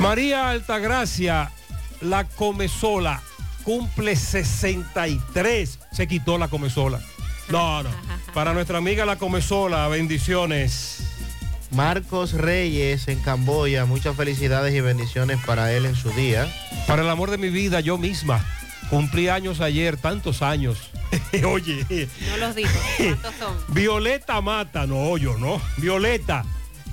María Altagracia, la comesola, cumple 63. Se quitó la comesola. No, no. Para nuestra amiga la comesola, bendiciones. Marcos Reyes en Camboya, muchas felicidades y bendiciones para él en su día. Para el amor de mi vida, yo misma. Cumplí años ayer, tantos años. Oye, No los dijo. ¿Cuántos son? Violeta Mata, no, yo no. Violeta,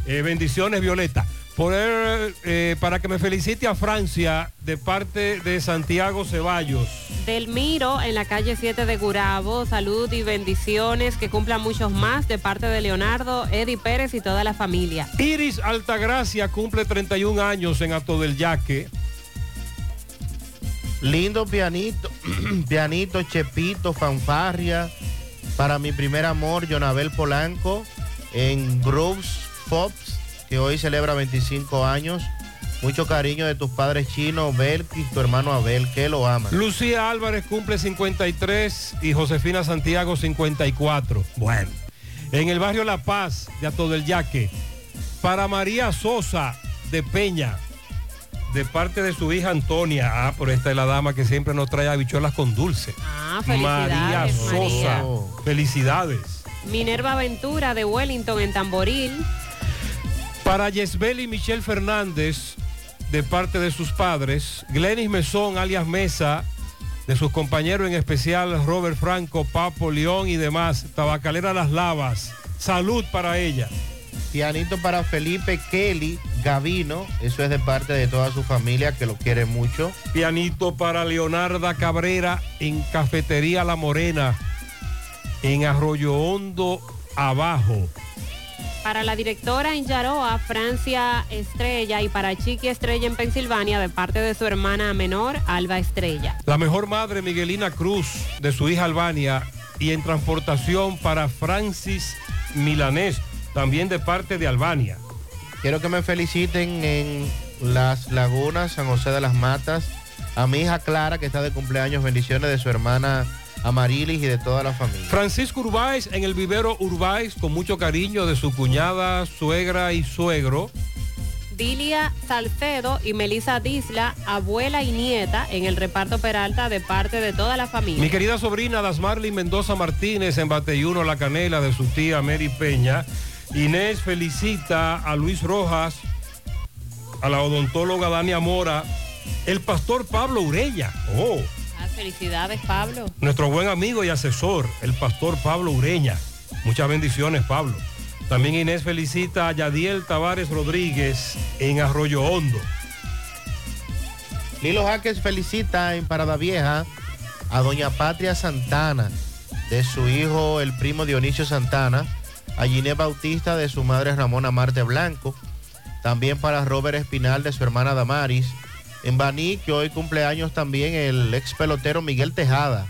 eh, bendiciones Violeta. Por, eh, para que me felicite a Francia de parte de Santiago Ceballos. Del Miro en la calle 7 de Gurabo, salud y bendiciones, que cumplan muchos más de parte de Leonardo, Eddie Pérez y toda la familia. Iris Altagracia cumple 31 años en Ato del Yaque. Lindo pianito, pianito, chepito, fanfarria. Para mi primer amor, Jonabel Polanco, en Groves Pops, que hoy celebra 25 años. Mucho cariño de tus padres chinos, Bel y tu hermano Abel, que lo aman. Lucía Álvarez cumple 53 y Josefina Santiago 54. Bueno, en el barrio La Paz de Ato del Yaque. Para María Sosa de Peña, de parte de su hija Antonia. Ah, pero esta es la dama que siempre nos trae habichuelas con dulce. Ah, María Sosa. María. Felicidades. Minerva Ventura de Wellington en Tamboril. Para Yesbel y Michelle Fernández, de parte de sus padres, Glenis Mesón, alias Mesa, de sus compañeros, en especial Robert Franco, Papo, León y demás, Tabacalera Las Lavas. Salud para ella. Pianito para Felipe Kelly Gavino, eso es de parte de toda su familia que lo quiere mucho. Pianito para Leonarda Cabrera en Cafetería La Morena, en Arroyo Hondo, abajo. Para la directora en Yaroa, Francia Estrella, y para Chiqui Estrella en Pensilvania, de parte de su hermana menor, Alba Estrella. La mejor madre, Miguelina Cruz, de su hija Albania, y en transportación para Francis Milanés, también de parte de Albania. Quiero que me feliciten en Las Lagunas, San José de las Matas, a mi hija Clara, que está de cumpleaños, bendiciones de su hermana Amarilis y de toda la familia. Francisco Urbáez en el vivero Urbáez, con mucho cariño de su cuñada, suegra y suegro. Dilia Salcedo y Melisa Disla, abuela y nieta, en el reparto Peralta de parte de toda la familia. Mi querida sobrina Dasmarly Mendoza Martínez en Bateyuno La Canela de su tía Mary Peña. Inés felicita a Luis Rojas, a la odontóloga Dania Mora, el pastor Pablo Urella. Oh, Ah, felicidades, Pablo. nuestro buen amigo y asesor, el pastor Pablo Ureña. Muchas bendiciones, Pablo. También Inés felicita a Yadiel Tavares Rodríguez en Arroyo Hondo. Lilo Jaques felicita en Parada Vieja a doña Patria Santana, de su hijo el primo Dionisio Santana, a Ginés Bautista de su madre Ramona Marte Blanco, también para Robert Espinal de su hermana Damaris, en Baní, que hoy cumpleaños también el ex pelotero Miguel Tejada,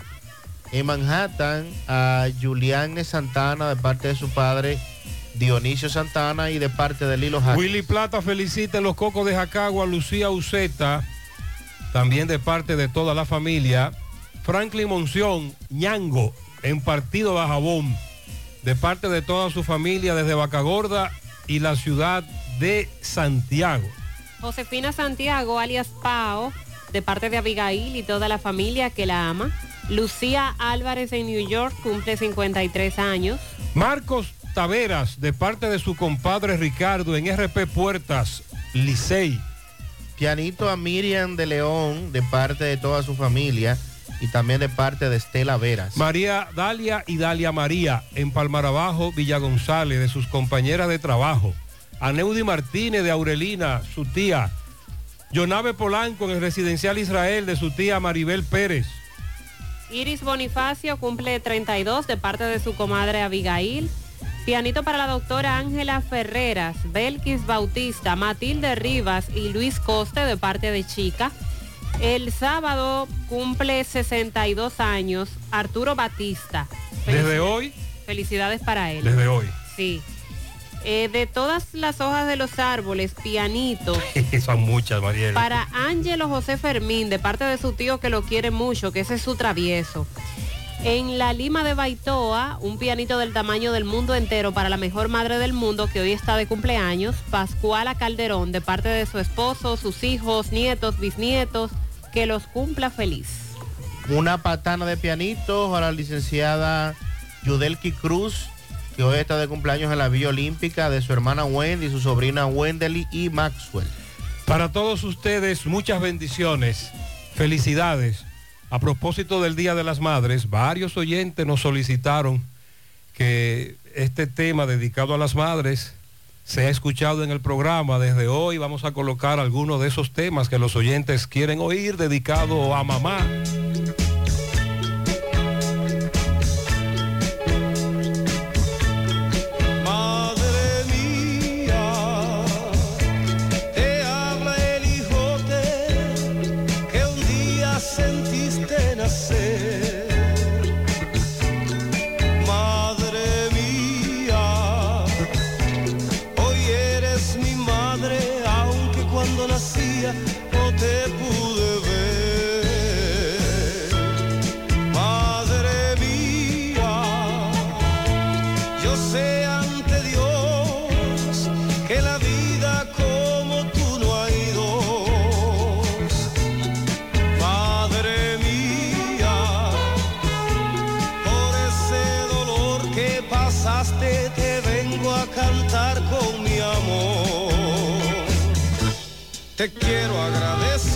en Manhattan a Julián Santana de parte de su padre Dionisio Santana y de parte de Lilo Jaques. Willy Plata felicita en los cocos de Jacagua a Lucía Uceta, también de parte de toda la familia. Franklin Monción, Ñango, en Partido Bajabón, de parte de toda su familia desde Vacagorda y la ciudad de Santiago. Josefina Santiago, alias Pao, de parte de Abigail y toda la familia que la ama. Lucía Álvarez en New York cumple 53 años. Marcos Taveras, de parte de su compadre Ricardo en RP Puertas, Licey. Pianito a Miriam de León, de parte de toda su familia y también de parte de Estela Veras. María Dalia y Dalia María en Palmarabajo, Villa González, de sus compañeras de trabajo. A Neudi Martínez de Aurelina, su tía. Yonave Polanco en el residencial Israel de su tía Maribel Pérez. Iris Bonifacio cumple 32 de parte de su comadre Abigail. Pianito para la doctora Ángela Ferreras, Belkis Bautista, Matilde Rivas y Luis Coste de parte de Chica. El sábado cumple 62 años Arturo Batista. Desde hoy, Felicidades para él. desde hoy. Sí. Eh, de todas las hojas de los árboles, pianito. Son muchas, Mariela. Para Ángelo José Fermín, de parte de su tío que lo quiere mucho, que ese es su travieso. En la Lima de Baitoa, un pianito del tamaño del mundo entero para la mejor madre del mundo que hoy está de cumpleaños, Pascuala Calderón, de parte de su esposo, sus hijos, nietos, bisnietos, que los cumpla feliz. Una patana de pianitos a la licenciada Yudelki Cruz, que hoy está de cumpleaños en la Villa Olímpica, de su hermana Wendy, su sobrina Wendely y Maxwell. Para todos ustedes, muchas bendiciones, felicidades. A propósito del Día de las Madres, varios oyentes nos solicitaron que este tema dedicado a las madres sea escuchado en el programa. Desde hoy vamos a colocar algunos de esos temas que los oyentes quieren oír dedicado a mamá. Te quiero agradecer,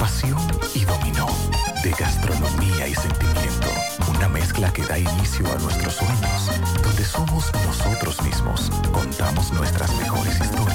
Pasión y dominó, de gastronomía y sentimiento. Una mezcla que da inicio a nuestros sueños, donde somos nosotros mismos, contamos nuestras mejores historias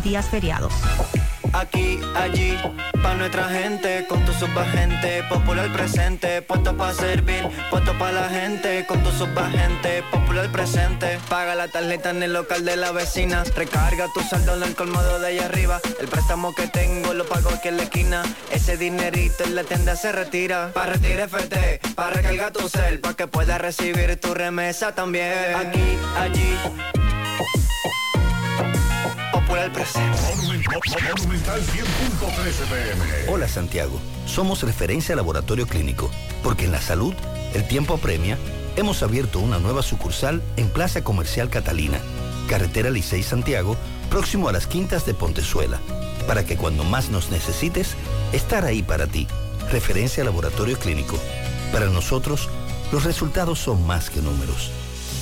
días feriados. Aquí, allí, pa' nuestra gente, con tu subagente, popular presente, puesto pa' servir, puesto pa' la gente, con tu subagente, popular presente, paga la tarjeta en el local de la vecina, recarga tu saldo en el colmado de allá arriba, el préstamo que tengo lo pago aquí en la esquina, ese dinerito en la tienda se retira, pa' retirar FT, pa' recargar tu cel, pa' que puedas recibir tu remesa también, aquí, allí, popular presente. Monumental 100.13 pm. Hola Santiago, somos referencia laboratorio clínico, porque en la salud el tiempo apremia. Hemos abierto una nueva sucursal en Plaza Comercial Catalina, carretera Licey Santiago, próximo a las Quintas de Pontezuela, para que cuando más nos necesites, estar ahí para ti. Referencia laboratorio clínico. Para nosotros, los resultados son más que números.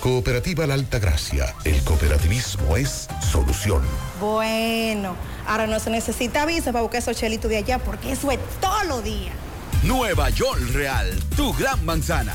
Cooperativa La Alta Gracia. El cooperativismo es solución. Bueno, ahora no se necesita visa para buscar esos chelitos de allá porque eso es todo lo día. Nueva York Real, tu gran manzana.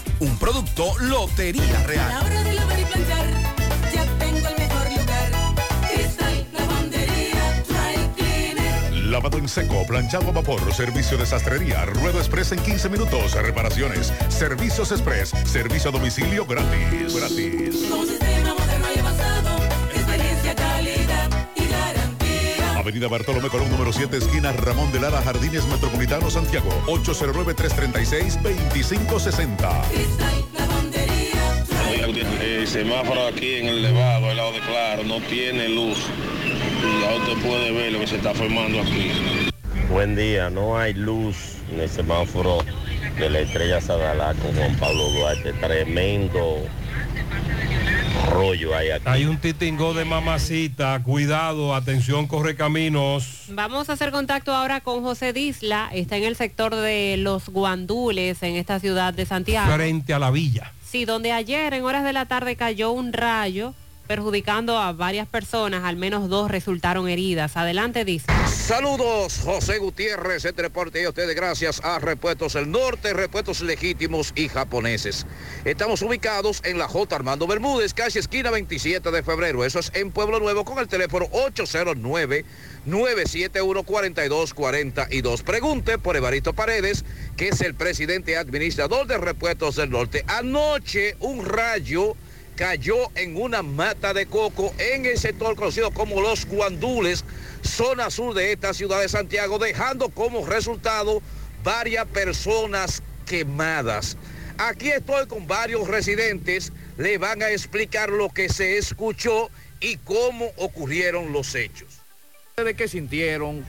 Un producto Lotería Real. hora de lavar y planchar, ya tengo el mejor lugar. Cristal, lavandería, dry cleaner. Lavado en seco, planchado a vapor, servicio de sastrería, ruedo express en 15 minutos, reparaciones, servicios express, servicio a domicilio gratis. Gratis. Avenida Bartolomé Colón, número 7, esquina Ramón de Lara, Jardines Metropolitano, Santiago. 809-336-2560. Cristal, lavandería, dry El semáforo aquí en el Levado, al lado de Claro, no tiene luz. Y ya usted puede ver lo que se está formando aquí. Buen día, no hay luz en el semáforo de la estrella Sadalá con Juan Pablo Duarte. Tremendo rollo hay aquí. Hay un titingo de mamacita, cuidado, atención, corre caminos. Vamos a hacer contacto ahora con José Disla, está en el sector de los guandules en esta ciudad de Santiago. Frente a la villa. Sí, donde ayer en horas de la tarde cayó un rayo perjudicando a varias personas, al menos dos resultaron heridas. Adelante, dice. Saludos, José Gutiérrez, reporte y a ustedes gracias a Repuestos del Norte, Repuestos Legítimos y Japoneses. Estamos ubicados en la J. Armando Bermúdez, calle esquina 27 de febrero. Eso es en Pueblo Nuevo con el teléfono 809-971-4242. Pregunte por Evarito Paredes, que es el presidente administrador de Repuestos del Norte. Anoche un rayo cayó en una mata de coco en el sector conocido como Los Guandules, zona sur de esta ciudad de Santiago, dejando como resultado varias personas quemadas. Aquí estoy con varios residentes, le van a explicar lo que se escuchó y cómo ocurrieron los hechos. ¿De qué sintieron?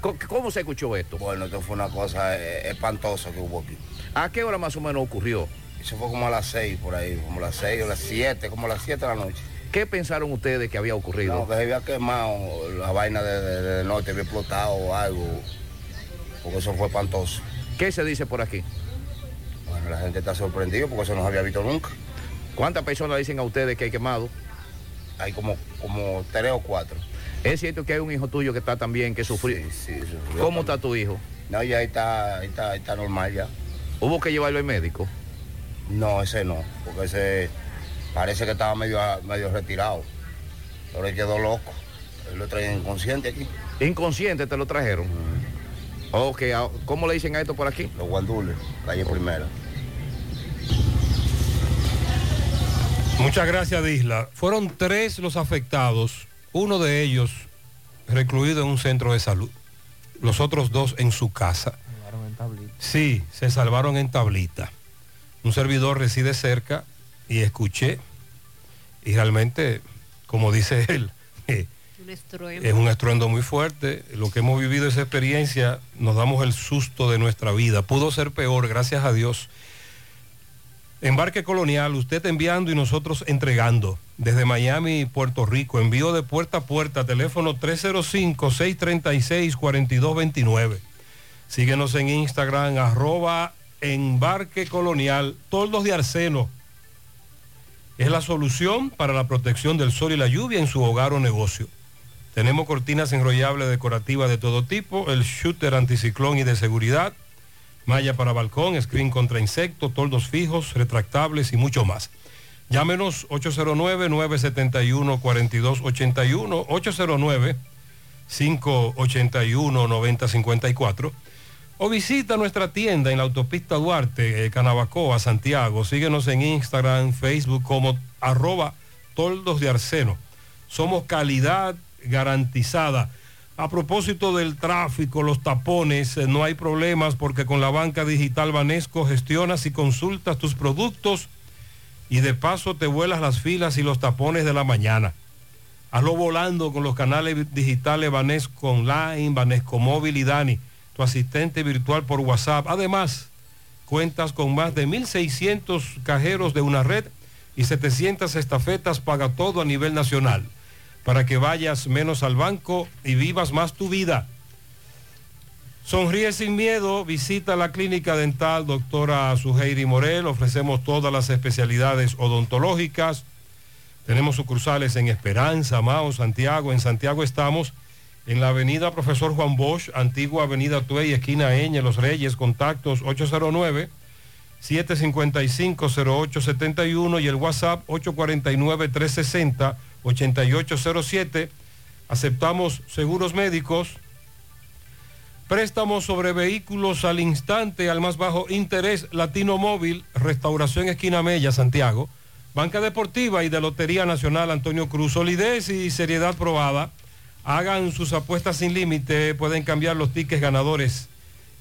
¿Cómo- ¿Cómo se escuchó esto? Bueno, esto fue una cosa eh, espantosa que hubo aquí. ¿A qué hora más o menos ocurrió? Eso fue como a las seis por ahí, como a las seis o las siete, como a las siete de la noche. ¿Qué pensaron ustedes que había ocurrido? No, que se había quemado la vaina de- de- del norte, había explotado o algo, porque eso fue espantoso. ¿Qué se dice por aquí? Bueno, la gente está sorprendida porque eso no se había visto nunca. ¿Cuántas personas dicen a ustedes que hay quemado? Hay como, como tres o cuatro. ¿Es cierto que hay un hijo tuyo que está también, que sufrió? Sí, sí, sufrió ¿Cómo también. está tu hijo? No, ya está, está, está normal ya. ¿Hubo que llevarlo al médico? No, ese no, porque ese parece que estaba medio, medio retirado. Pero él quedó loco. Él lo traía inconsciente aquí. ¿Inconsciente te lo trajeron? Ok, ah, ¿cómo le dicen a esto por aquí? Los guandules, calle primera. Muchas gracias, Disla. Fueron tres los afectados, uno de ellos recluido en un centro de salud, los otros dos en su casa. Sí, se salvaron en tablita. Un servidor reside cerca y escuché, y realmente, como dice él, eh, Un es un estruendo muy fuerte. Lo que hemos vivido esa experiencia, nos damos el susto de nuestra vida. Pudo ser peor, gracias a Dios. Embarque colonial, usted enviando y nosotros entregando. Desde Miami y Puerto Rico, envío de puerta a puerta, teléfono 305-636-4229. Síguenos en Instagram, arroba embarque colonial, toldos de arseno. Es la solución para la protección del sol y la lluvia en su hogar o negocio. Tenemos cortinas enrollables decorativas de todo tipo, el shooter anticiclón y de seguridad, malla para balcón, screen contra insectos, toldos fijos, retractables y mucho más. Llámenos 809-971-4281, 809-581-9054 o visita nuestra tienda en la autopista Duarte, eh, Canabacoa, Santiago. Síguenos en Instagram, Facebook como arroba toldos de arseno. Somos calidad garantizada. A propósito del tráfico, los tapones, eh, no hay problemas porque con la banca digital Banesco gestionas y consultas tus productos y de paso te vuelas las filas y los tapones de la mañana. Hazlo volando con los canales digitales Banesco Online, Banesco Móvil y Dani, tu asistente virtual por WhatsApp. Además, Cuentas con más de 1.600 cajeros de una red y 700 estafetas paga todo a nivel nacional. Para que vayas menos al banco y vivas más tu vida. Sonríe sin miedo, visita la clínica dental doctora Suheiri Morel, ofrecemos todas las especialidades odontológicas, tenemos sucursales en Esperanza, Mao, Santiago, en Santiago estamos en la avenida Profesor Juan Bosch, antigua avenida Tuey, esquina Eñe, Los Reyes, contactos 809 755-0871 y el WhatsApp 849-360-8807. Aceptamos seguros médicos, préstamos sobre vehículos al instante, al más bajo interés, Latino Móvil, Restauración Esquina Mella, Santiago, Banca Deportiva y de Lotería Nacional Antonio Cruz, solidez y seriedad probada. Hagan sus apuestas sin límite, pueden cambiar los tickets ganadores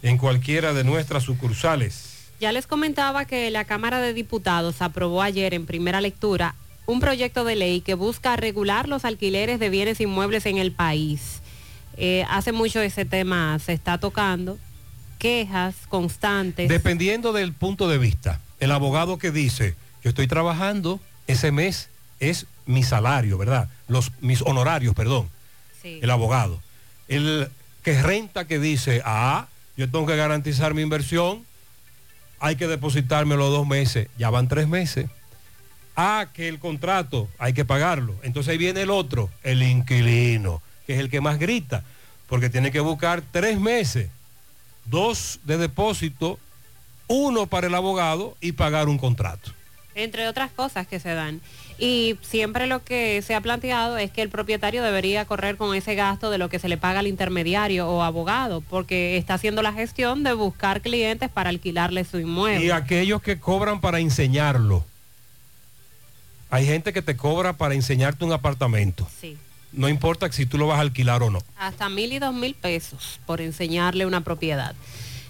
en cualquiera de nuestras sucursales. Ya les comentaba que la Cámara de Diputados aprobó ayer en primera lectura un proyecto de ley que busca regular los alquileres de bienes inmuebles en el país. Eh, hace mucho ese tema se está tocando, quejas constantes. Dependiendo del punto de vista, el abogado que dice, yo estoy trabajando, ese mes es mi salario, ¿verdad? Los, mis honorarios, perdón. Sí. El abogado. El que renta que dice, ah, yo tengo que garantizar mi inversión, hay que depositármelo dos meses, ya van tres meses. Ah, que el contrato hay que pagarlo. Entonces ahí viene el otro, el inquilino, que es el que más grita, porque tiene que buscar tres meses, dos de depósito, uno para el abogado y pagar un contrato. entre otras cosas que se dan. Y siempre lo que se ha planteado es que el propietario debería correr con ese gasto de lo que se le paga al intermediario o abogado, porque está haciendo la gestión de buscar clientes para alquilarle su inmueble. Y aquellos que cobran para enseñarlo. Hay gente que te cobra para enseñarte un apartamento. Sí. No importa si tú lo vas a alquilar o no. hasta mil y dos mil pesos por enseñarle una propiedad.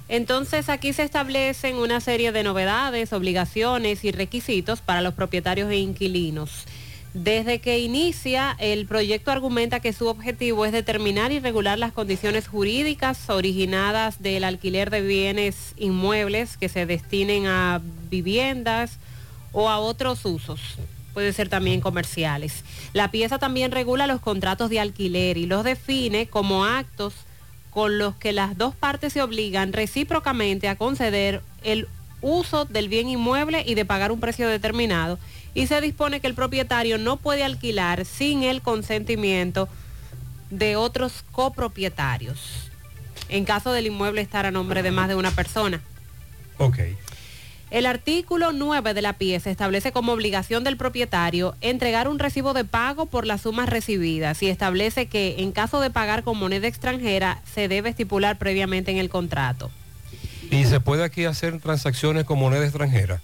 Entonces aquí se establecen una serie de novedades, obligaciones y requisitos para los propietarios e inquilinos. Desde que inicia, el proyecto argumenta que su objetivo es determinar y regular las condiciones jurídicas originadas del alquiler de bienes inmuebles que se destinen a viviendas o a otros usos. Puede ser también comerciales. La pieza también regula los contratos de alquiler y los define como actos con los que las dos partes se obligan recíprocamente a conceder el uso del bien inmueble y de pagar un precio determinado. Y se dispone que el propietario no puede alquilar sin el consentimiento de otros copropietarios, en caso del inmueble estar a nombre de más de una persona. Ok. El artículo 9 de la pieza establece como obligación del propietario entregar un recibo de pago por las sumas recibidas y establece que en caso de pagar con moneda extranjera se debe estipular previamente en el contrato. ¿Y se puede aquí hacer transacciones con moneda extranjera?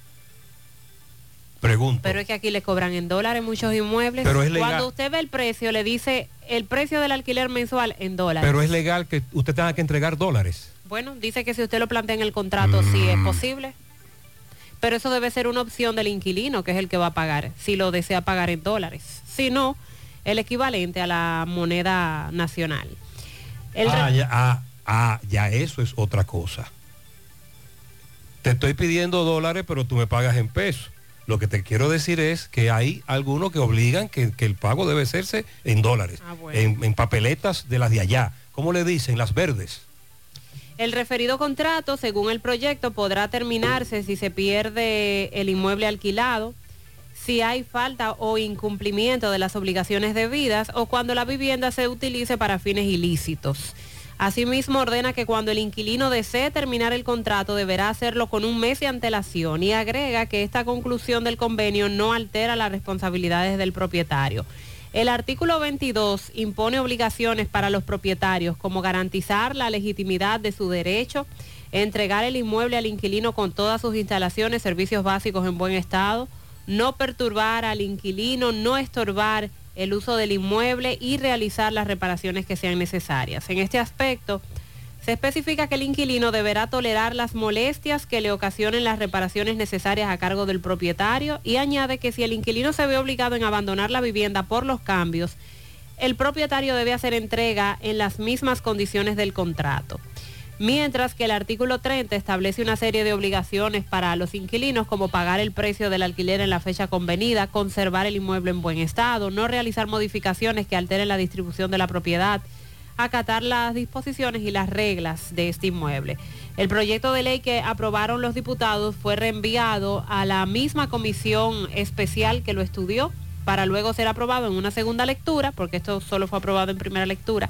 Pregunto. Pero es que aquí le cobran en dólares muchos inmuebles. Pero es legal. Cuando usted ve el precio, le dice el precio del alquiler mensual en dólares. Pero es legal que usted tenga que entregar dólares. Bueno, dice que si usted lo plantea en el contrato, sí es posible. Pero eso debe ser una opción del inquilino, que es el que va a pagar, si lo desea pagar en dólares. Si no, el equivalente a la moneda nacional. El ah, ya, ah, ah, ya eso es otra cosa. Te estoy pidiendo dólares, pero tú me pagas en pesos. Lo que te quiero decir es que hay algunos que obligan que, que el pago debe hacerse en dólares, Ah, bueno. en, en papeletas de las de allá. ¿Cómo le dicen? Las verdes. El referido contrato, según el proyecto, podrá terminarse si se pierde el inmueble alquilado, si hay falta o incumplimiento de las obligaciones debidas o cuando la vivienda se utilice para fines ilícitos. Asimismo, ordena que cuando el inquilino desee terminar el contrato deberá hacerlo con un mes de antelación y agrega que esta conclusión del convenio no altera las responsabilidades del propietario. El artículo 22 impone obligaciones para los propietarios como garantizar la legitimidad de su derecho, entregar el inmueble al inquilino con todas sus instalaciones, servicios básicos en buen estado, no perturbar al inquilino, no estorbar el uso del inmueble y realizar las reparaciones que sean necesarias. En este aspecto, se especifica que el inquilino deberá tolerar las molestias que le ocasionen las reparaciones necesarias a cargo del propietario y añade que si el inquilino se ve obligado en abandonar la vivienda por los cambios, el propietario debe hacer entrega en las mismas condiciones del contrato. mientras que el artículo 30 establece una serie de obligaciones para los inquilinos como pagar el precio del alquiler en la fecha convenida, conservar el inmueble en buen estado, no realizar modificaciones que alteren la distribución de la propiedad, acatar las disposiciones y las reglas de este inmueble. El proyecto de ley que aprobaron los diputados fue reenviado a la misma comisión especial que lo estudió para luego ser aprobado en una segunda lectura, porque esto solo fue aprobado en primera lectura,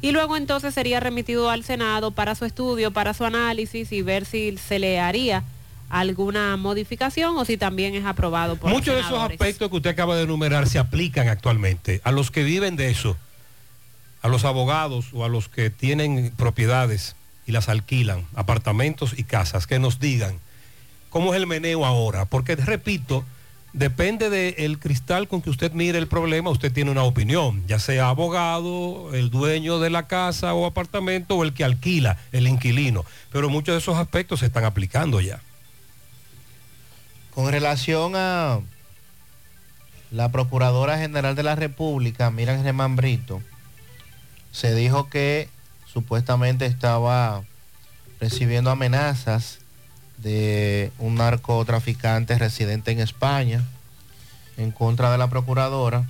y luego entonces sería remitido al Senado para su estudio, para su análisis y ver si se le haría alguna modificación o si también es aprobado por Muchos de esos aspectos que usted acaba de enumerar se aplican actualmente a los que viven de eso, a los abogados o a los que tienen propiedades y las alquilan, apartamentos y casas, que nos digan cómo es el meneo ahora, porque repito, depende del cristal con que usted mire el problema, usted tiene una opinión, ya sea abogado, el dueño de la casa o apartamento o el que alquila, el inquilino, pero muchos de esos aspectos se están aplicando ya. Con relación a la Procuradora General de la República, Miran Germán Brito, se dijo que supuestamente estaba recibiendo amenazas de un narcotraficante residente en España en contra de la Procuradora.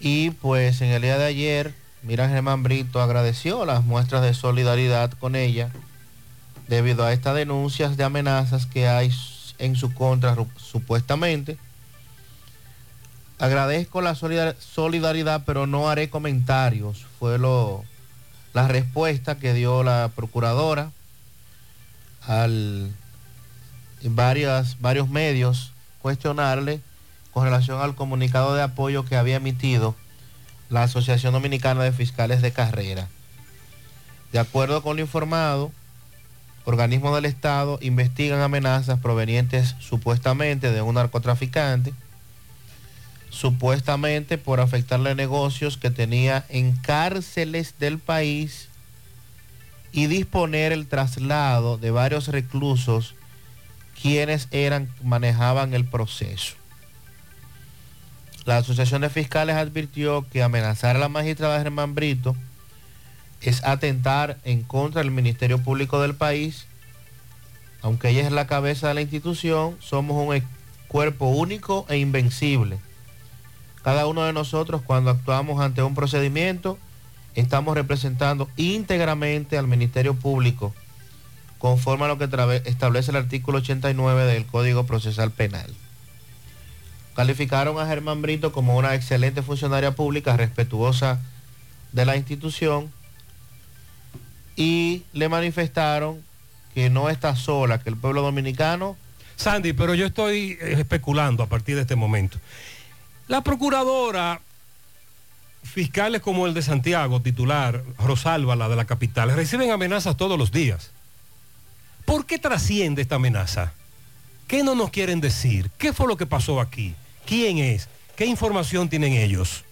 Y pues en el día de ayer, Miran Germán Brito agradeció las muestras de solidaridad con ella debido a estas denuncias de amenazas que hay en su contra supuestamente. Agradezco la solidar- solidaridad, pero no haré comentarios. Fue lo, la respuesta que dio la procuradora al en varias, varios medios cuestionarle con relación al comunicado de apoyo que había emitido la Asociación Dominicana de Fiscales de Carrera. De acuerdo con lo informado, organismos del Estado investigan amenazas provenientes supuestamente de un narcotraficante, supuestamente por afectarle negocios que tenía en cárceles del país y disponer el traslado de varios reclusos quienes eran manejaban el proceso. La Asociación de Fiscales advirtió que amenazar a la magistrada Germán Brito es atentar en contra del Ministerio Público del país. Aunque ella es la cabeza de la institución, somos un e- cuerpo único e invencible. Cada uno de nosotros cuando actuamos ante un procedimiento, estamos representando íntegramente al Ministerio Público, conforme a lo que establece el artículo 89 del Código Procesal Penal. Calificaron a Germán Brito como una excelente funcionaria pública, respetuosa de la institución, y le manifestaron que no está sola, que el pueblo dominicano... Sandy, pero yo estoy eh, especulando a partir de este momento. La procuradora, fiscales como el de Santiago, titular, Rosalba, la de la capital, reciben amenazas todos los días. ¿Por qué trasciende esta amenaza? ¿Qué no nos quieren decir? ¿Qué fue lo que pasó aquí? ¿Quién es? ¿Qué información tienen ellos?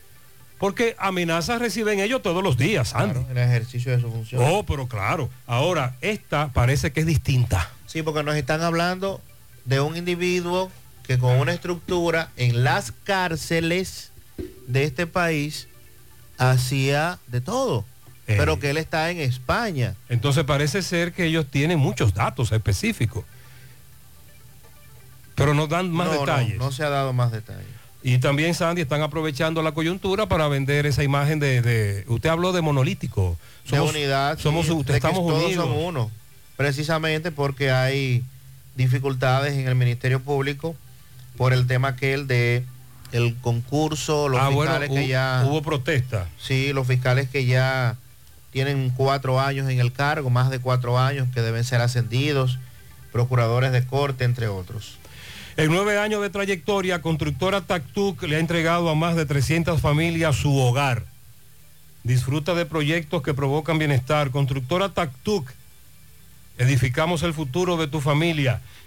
Porque amenazas reciben ellos todos los días, Sandy. en el ejercicio de su función. Oh, pero claro. Ahora, esta parece que es distinta. Sí, porque nos están hablando de un individuo que con una estructura en las cárceles de este país hacía de todo, Eh. pero que él está en España. Entonces parece ser que ellos tienen muchos datos específicos. Pero nos dan más No, no, detalles. No, se ha dado más detalles. Y también, Sandy, están aprovechando la coyuntura para vender esa imagen de... de- usted habló de monolítico. de unidad. Somos, sí, usted- de que estamos todos unidos. son uno. Precisamente porque hay dificultades en el Ministerio Público por el tema aquel de el concurso, los Ah, bueno, fiscales que ya... hubo protesta. Sí, los fiscales que ya tienen cuatro años en el cargo, más de cuatro años, que deben ser ascendidos, procuradores de corte, entre otros. En nueve años de trayectoria, Constructora Tactuc le ha entregado a más de 300 familias su hogar. Disfruta de proyectos que provocan bienestar. Constructora Tactuc. Edificamos el futuro de tu familia.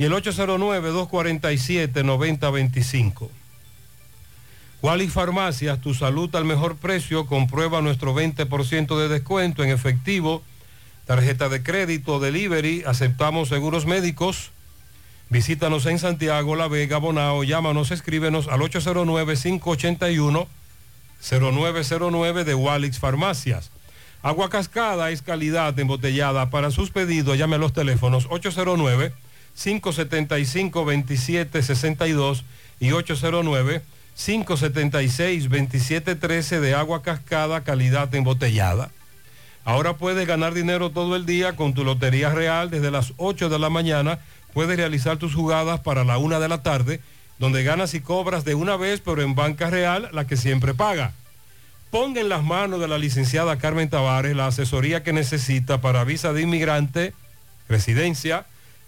y el 809-247-9025. Wallis Farmacias, tu salud al mejor precio, comprueba nuestro 20% de descuento en efectivo, tarjeta de crédito, delivery, aceptamos seguros médicos. Visítanos en Santiago, La Vega, Bonao, llámanos, escríbenos al 809-581-0909 de Walix Farmacias. Agua cascada es calidad embotellada. Para sus pedidos, llame a los teléfonos 809-575-2762 y 809-576-2713 de agua cascada, calidad embotellada. Ahora puedes ganar dinero todo el día con tu Lotería Real desde las 8 de la mañana. Puedes realizar tus jugadas para la 1 de la tarde, donde ganas y cobras de una vez, pero en banca real, la que siempre paga. Ponga en las manos de la licenciada Carmen Tavares la asesoría que necesita para visa de inmigrante, residencia,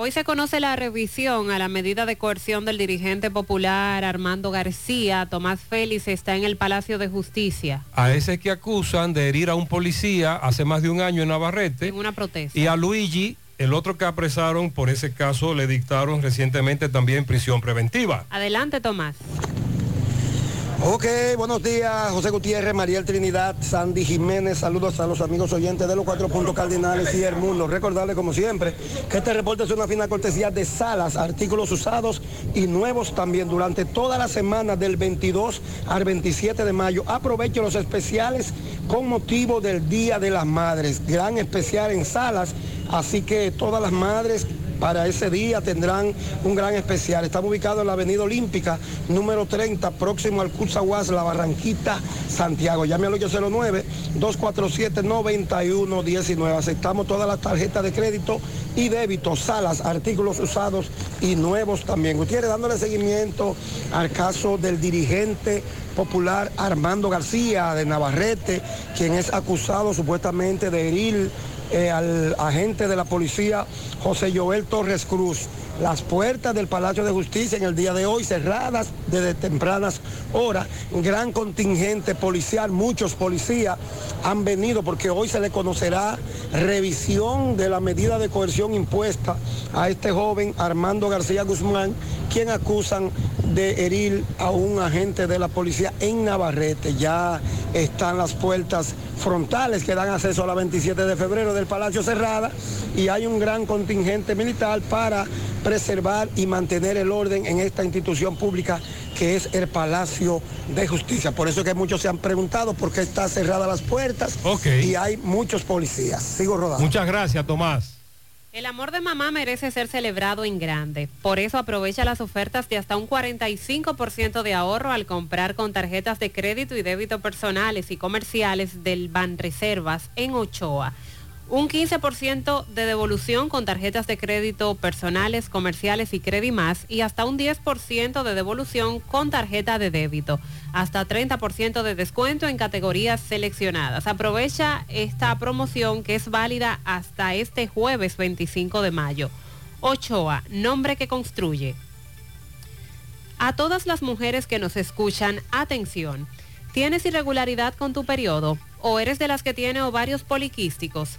Hoy se conoce la revisión a la medida de coerción del dirigente popular Armando García. Tomás Félix está en el Palacio de Justicia. A ese que acusan de herir a un policía hace más de un año en Navarrete. En una protesta. Y a Luigi, el otro que apresaron por ese caso, le dictaron recientemente también prisión preventiva. Adelante, Tomás. Ok, buenos días, José Gutiérrez, Mariel Trinidad, Sandy Jiménez, saludos a los amigos oyentes de los cuatro puntos cardinales y el mundo. Recordarles, como siempre, que este reporte es una fina cortesía de salas, artículos usados y nuevos también durante toda la semana del 22 al 27 de mayo. Aprovecho los especiales con motivo del Día de las Madres. Gran especial en salas, así que todas las madres para ese día tendrán un gran especial. Estamos ubicados en la Avenida Olímpica, número 30, próximo al Cuzaguas, La Barranquita, Santiago. Llame al 809-247-9119. Aceptamos todas las tarjetas de crédito y débito, salas, artículos usados y nuevos también. Gutiérrez, dándole seguimiento al caso del dirigente popular Armando García de Navarrete, quien es acusado supuestamente de herir eh, al agente de la policía José Joel Torres Cruz. Las puertas del Palacio de Justicia en el día de hoy cerradas desde tempranas horas. Gran contingente policial, muchos policías han venido porque hoy se le conocerá revisión de la medida de coerción impuesta a este joven Armando García Guzmán, quien acusan de herir a un agente de la policía en Navarrete. Ya están las puertas frontales que dan acceso a la 27 de febrero del Palacio cerrada y hay un gran contingente militar para preservar y mantener el orden en esta institución pública que es el Palacio de Justicia. Por eso es que muchos se han preguntado por qué está cerradas las puertas y hay muchos policías. Sigo rodando. Muchas gracias, Tomás. El amor de mamá merece ser celebrado en grande. Por eso aprovecha las ofertas de hasta un 45% de ahorro al comprar con tarjetas de crédito y débito personales y comerciales del Banreservas en Ochoa. Un 15% de devolución con tarjetas de crédito personales, comerciales y Credimás y hasta un 10% de devolución con tarjeta de débito. Hasta 30% de descuento en categorías seleccionadas. Aprovecha esta promoción que es válida hasta este jueves 25 de mayo. Ochoa, nombre que construye. A todas las mujeres que nos escuchan, atención. ¿Tienes irregularidad con tu periodo? ¿O eres de las que tiene ovarios poliquísticos?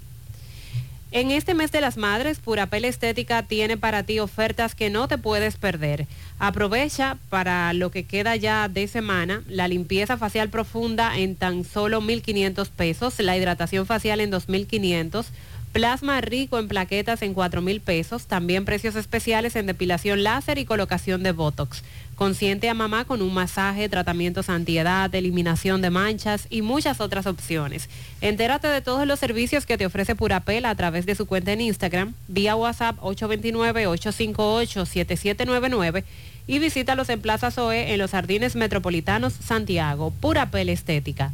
En este mes de las madres, Purapel Estética tiene para ti ofertas que no te puedes perder. Aprovecha para lo que queda ya de semana la limpieza facial profunda en tan solo 1.500 pesos, la hidratación facial en 2.500, plasma rico en plaquetas en 4.000 pesos, también precios especiales en depilación láser y colocación de Botox. Consiente a mamá con un masaje, tratamientos antiedad, eliminación de manchas y muchas otras opciones. Entérate de todos los servicios que te ofrece Purapel a través de su cuenta en Instagram, vía WhatsApp 829-858-7799 y visítalos en Plaza Zoe en los Jardines Metropolitanos Santiago. Purapel Estética.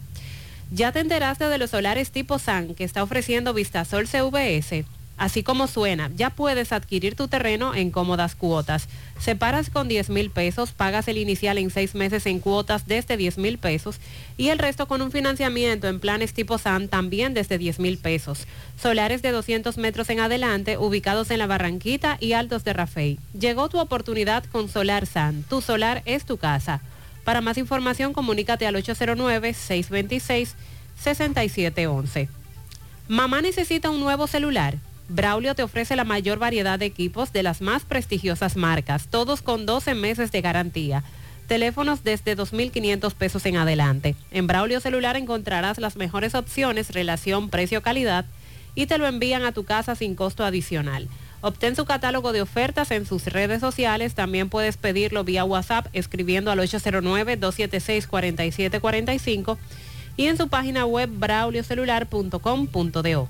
¿Ya te enteraste de los solares tipo SAN que está ofreciendo Vistasol CVS? Así como suena, ya puedes adquirir tu terreno en cómodas cuotas. Separas con 10 mil pesos, pagas el inicial en seis meses en cuotas desde 10 mil pesos y el resto con un financiamiento en planes tipo SAN también desde 10 mil pesos. Solares de 200 metros en adelante, ubicados en la Barranquita y Altos de Rafey. Llegó tu oportunidad con Solar SAN. Tu solar es tu casa. Para más información, comunícate al 809-626-6711. Mamá necesita un nuevo celular. Braulio te ofrece la mayor variedad de equipos de las más prestigiosas marcas, todos con 12 meses de garantía. Teléfonos desde 2.500 pesos en adelante. En Braulio Celular encontrarás las mejores opciones, relación precio-calidad y te lo envían a tu casa sin costo adicional. Obtén su catálogo de ofertas en sus redes sociales. También puedes pedirlo vía WhatsApp escribiendo al 809-276-4745 y en su página web brauliocelular.com.do.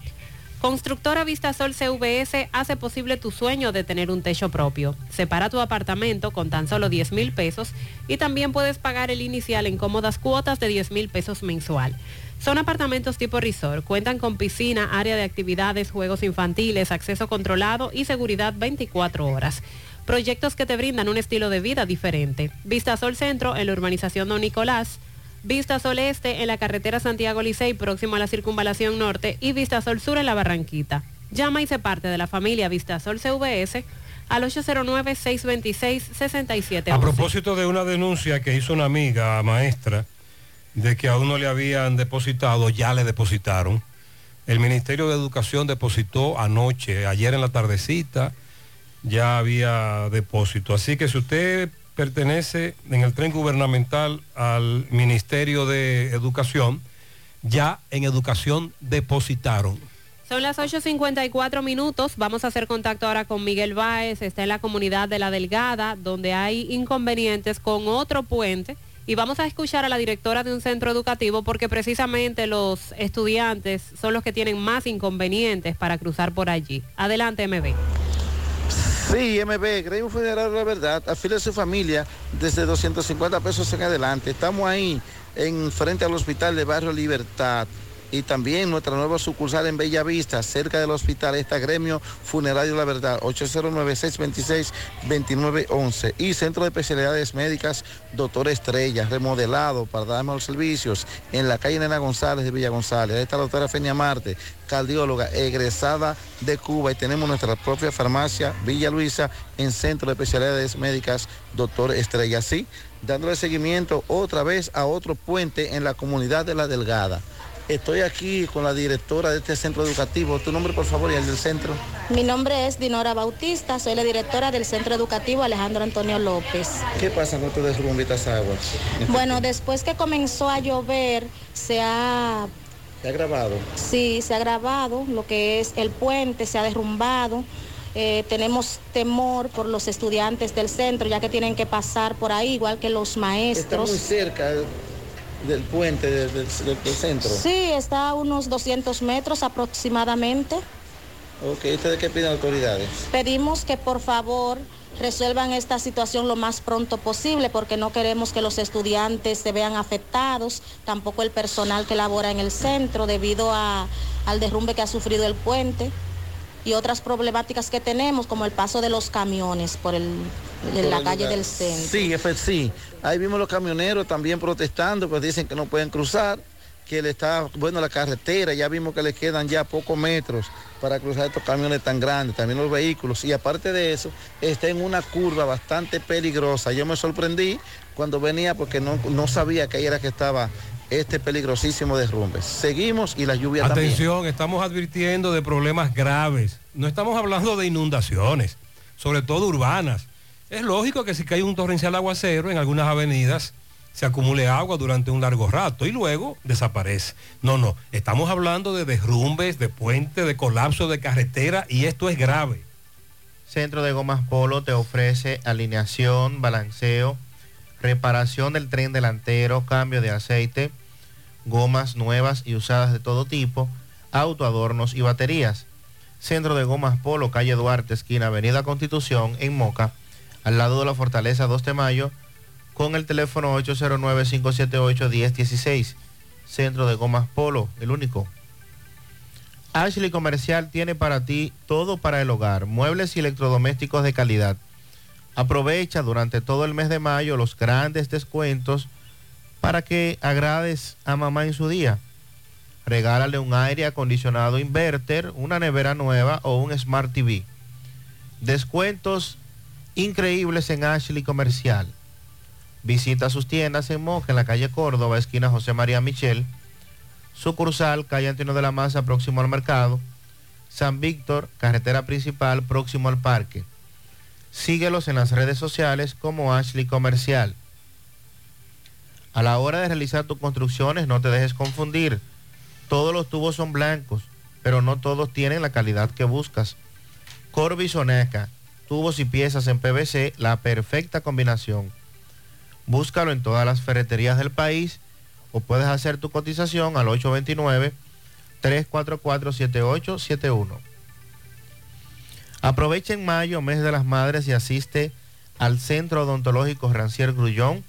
Constructora Vistasol CVS hace posible tu sueño de tener un techo propio. Separa tu apartamento con tan solo 10 mil pesos y también puedes pagar el inicial en cómodas cuotas de 10 mil pesos mensual. Son apartamentos tipo resort, cuentan con piscina, área de actividades, juegos infantiles, acceso controlado y seguridad 24 horas. Proyectos que te brindan un estilo de vida diferente. Vistasol Centro en la urbanización Don Nicolás. Vista Sol Este en la carretera Santiago Licey, próximo a la circunvalación norte, y Vista Sol Sur en la Barranquita. Llama y se parte de la familia Vista Sol CVS al 809-626-6711. A propósito de una denuncia que hizo una amiga maestra de que a uno le habían depositado, ya le depositaron. El Ministerio de Educación depositó anoche, ayer en la tardecita, ya había depósito. Así que si usted pertenece en el tren gubernamental al Ministerio de Educación, ya en educación depositaron. Son las 8.54 minutos. Vamos a hacer contacto ahora con Miguel Báez. Está en la comunidad de La Delgada, donde hay inconvenientes con otro puente. Y vamos a escuchar a la directora de un centro educativo porque precisamente los estudiantes son los que tienen más inconvenientes para cruzar por allí. Adelante, MB. Sí, MB, Gremio Federal de la Verdad, afile a su familia desde 250 pesos en adelante. Estamos ahí en frente al hospital de Barrio Libertad y también nuestra nueva sucursal en Bella Vista, cerca del hospital, está Gremio Funerario la Verdad, 809-626-2911 y Centro de Especialidades Médicas Doctor Estrella, remodelado para dar los servicios en la calle Nena González de Villa González. Ahí está la doctora Fenia Marte, cardióloga egresada de Cuba y tenemos nuestra propia farmacia Villa Luisa en Centro de Especialidades Médicas Doctor Estrella. Sí, dándole seguimiento otra vez a otro puente en la comunidad de La Delgada. Estoy aquí con la directora de este centro educativo. Tu nombre, por favor, y el del centro. Mi nombre es Dinora Bautista, soy la directora del Centro Educativo Alejandro Antonio López. ¿Qué pasa con estas rumbitas aguas? Bueno, después que comenzó a llover, se ha, ¿Se ha grabado? sí, se ha agravado lo que es el puente, se ha derrumbado. Eh, tenemos temor por los estudiantes del centro, ya que tienen que pasar por ahí, igual que los Está maestros. muy cerca del puente de- del, del- del centro. Sí, está a unos 200 metros aproximadamente. Ok, ¿ustedes qué piden autoridades? Pedimos que por favor resuelvan esta situación lo más pronto posible porque no queremos que los estudiantes se vean afectados, tampoco el personal que labora en el centro debido a- al derrumbe que ha sufrido el puente. Y otras problemáticas que tenemos, como el paso de los camiones por el, en la calle lugar. del centro. Sí, efe- sí. Ahí vimos los camioneros también protestando, pues dicen que no pueden cruzar, que le está, bueno, la carretera, ya vimos que le quedan ya pocos metros para cruzar estos camiones tan grandes, también los vehículos. Y aparte de eso, está en una curva bastante peligrosa. Yo me sorprendí cuando venía porque no, no sabía que ahí era que estaba este peligrosísimo derrumbe. Seguimos y la lluvia también. Atención, estamos advirtiendo de problemas graves. No estamos hablando de inundaciones, sobre todo urbanas. Es lógico que si cae un torrencial aguacero en algunas avenidas se acumule agua durante un largo rato y luego desaparece. No, no, estamos hablando de derrumbes, de puentes, de colapso de carretera y esto es grave. Centro de Gomas Polo te ofrece alineación, balanceo, reparación del tren delantero, cambio de aceite, gomas nuevas y usadas de todo tipo, autoadornos y baterías. Centro de Gomas Polo, calle Duarte, esquina Avenida Constitución, en Moca, al lado de la Fortaleza 2 de Mayo, con el teléfono 809-578-1016. Centro de Gomas Polo, el único. Ashley Comercial tiene para ti todo para el hogar, muebles y electrodomésticos de calidad. Aprovecha durante todo el mes de mayo los grandes descuentos para que agrades a mamá en su día. Regálale un aire acondicionado inverter, una nevera nueva o un Smart TV. Descuentos increíbles en Ashley Comercial. Visita sus tiendas en Moca, en la calle Córdoba, esquina José María Michel. Sucursal, calle Antonio de la Maza, próximo al mercado. San Víctor, carretera principal, próximo al parque. Síguelos en las redes sociales como Ashley Comercial. A la hora de realizar tus construcciones, no te dejes confundir. Todos los tubos son blancos, pero no todos tienen la calidad que buscas. Corby Soneca, tubos y piezas en PVC, la perfecta combinación. Búscalo en todas las ferreterías del país o puedes hacer tu cotización al 829-344-7871. Aprovecha en mayo, mes de las madres, y asiste al Centro Odontológico Rancier Grullón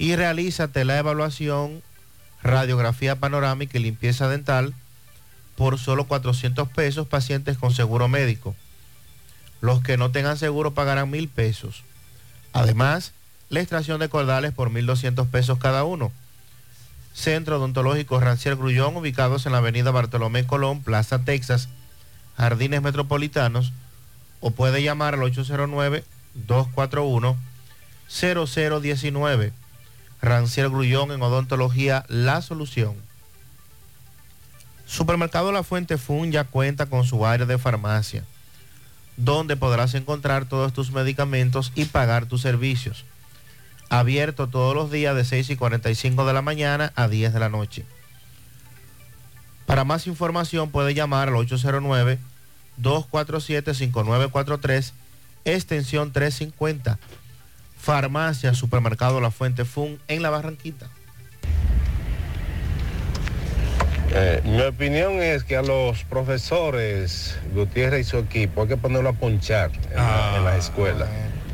y realízate la evaluación, radiografía panorámica y limpieza dental por solo 400 pesos pacientes con seguro médico. Los que no tengan seguro pagarán mil pesos. Además, la extracción de cordales por 1.200 pesos cada uno. Centro Odontológico Rancier Grullón, ubicados en la avenida Bartolomé Colón, Plaza Texas, Jardines Metropolitanos, o puede llamar al 809-241-0019. Rancier Grullón en Odontología La Solución. Supermercado La Fuente Fun ya cuenta con su área de farmacia, donde podrás encontrar todos tus medicamentos y pagar tus servicios. Abierto todos los días de 6 y 45 de la mañana a 10 de la noche. Para más información puede llamar al 809-247-5943, extensión 350. Farmacia, Supermercado La Fuente Fun en La Barranquita. Eh, mi opinión es que a los profesores Gutiérrez y su equipo hay que ponerlo a ponchar en, la, en las escuelas.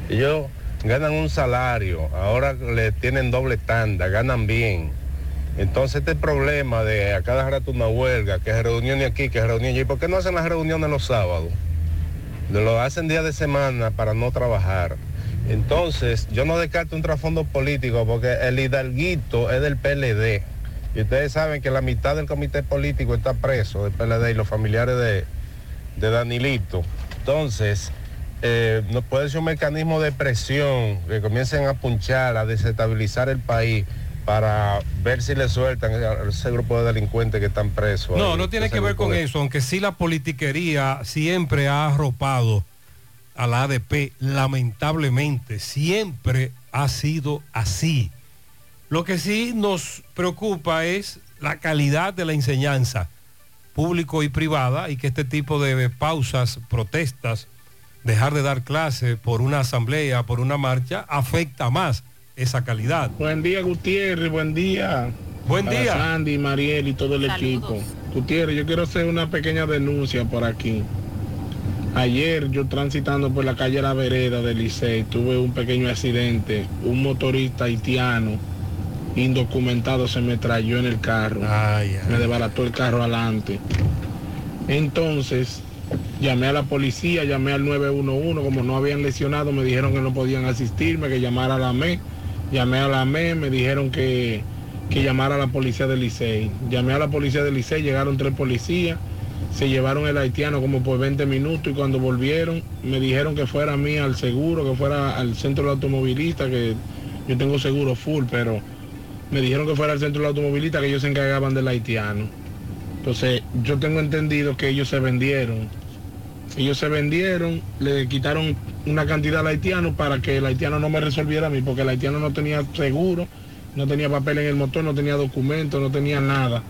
Ellos ganan un salario, ahora le tienen doble tanda, ganan bien. Entonces este problema de a cada rato una huelga, que es reunión aquí, que es reunión allí, ¿por qué no hacen las reuniones los sábados? Lo hacen día de semana para no trabajar. Entonces, yo no descarto un trasfondo político porque el hidalguito es del PLD. Y ustedes saben que la mitad del comité político está preso del PLD y los familiares de, de Danilito. Entonces, eh, no puede ser un mecanismo de presión que comiencen a punchar, a desestabilizar el país para ver si le sueltan a ese grupo de delincuentes que están presos. No, ahí. no tiene que ver con de- eso, aunque sí la politiquería siempre ha arropado a la ADP, lamentablemente, siempre ha sido así. Lo que sí nos preocupa es la calidad de la enseñanza público y privada y que este tipo de pausas, protestas, dejar de dar clase por una asamblea, por una marcha, afecta más esa calidad. Buen día, Gutiérrez, buen día. Buen día. Sandy, Mariel y todo el equipo. Gutiérrez, yo quiero hacer una pequeña denuncia por aquí. Ayer yo transitando por la calle La Vereda del Licey tuve un pequeño accidente. Un motorista haitiano indocumentado se me trayó en el carro. Me desbarató el carro adelante. Entonces, Llamé a la policía, llamé al 911, como no habían lesionado, me dijeron que no podían asistirme, que llamara a la ME. Llamé a la ME, me dijeron que, que llamara a la policía del Licey. Llamé a la policía del Licey, llegaron tres policías, se llevaron el haitiano como por 20 minutos y cuando volvieron me dijeron que fuera a mí al seguro, que fuera al centro del automovilista, que yo tengo seguro full, pero me dijeron que fuera al centro del automovilista, que ellos se encargaban del haitiano. Entonces, yo tengo entendido que ellos se vendieron. Ellos se vendieron, le quitaron una cantidad al haitiano para que el haitiano no me resolviera a mí, porque el haitiano no tenía seguro, no tenía papel en el motor, no tenía documento, no tenía nada.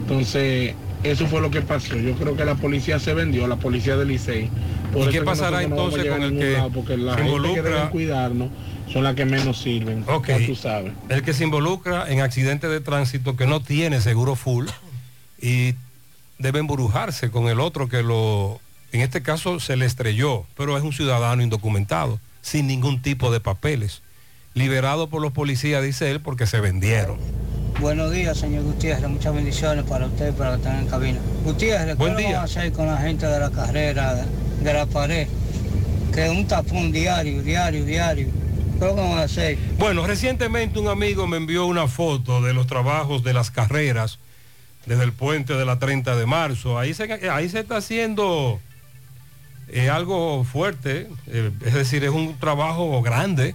Entonces, eso fue lo que pasó. Yo creo que la policía se vendió, la policía del Licey. ¿Y qué pasará no entonces con el que lado, porque la se gente que deben cuidarnos son las que menos sirven. Ok. tú sabes. El que se involucra en accidentes de tránsito que no tiene seguro full y debe embrujarse con el otro que lo, en este caso se le estrelló, pero es un ciudadano indocumentado, sin ningún tipo de papeles, liberado por los policías, dice él, porque se vendieron. Buenos días, señor Gutiérrez. Muchas bendiciones para usted y para que están en cabina. Gutiérrez, Buen ¿qué día. vamos a hacer con la gente de la carrera, de, de la pared? Que un tapón diario, diario, diario. ¿Qué vamos a hacer? Bueno, recientemente un amigo me envió una foto de los trabajos de las carreras desde el puente de la 30 de marzo. Ahí se, ahí se está haciendo eh, algo fuerte, eh, es decir, es un trabajo grande,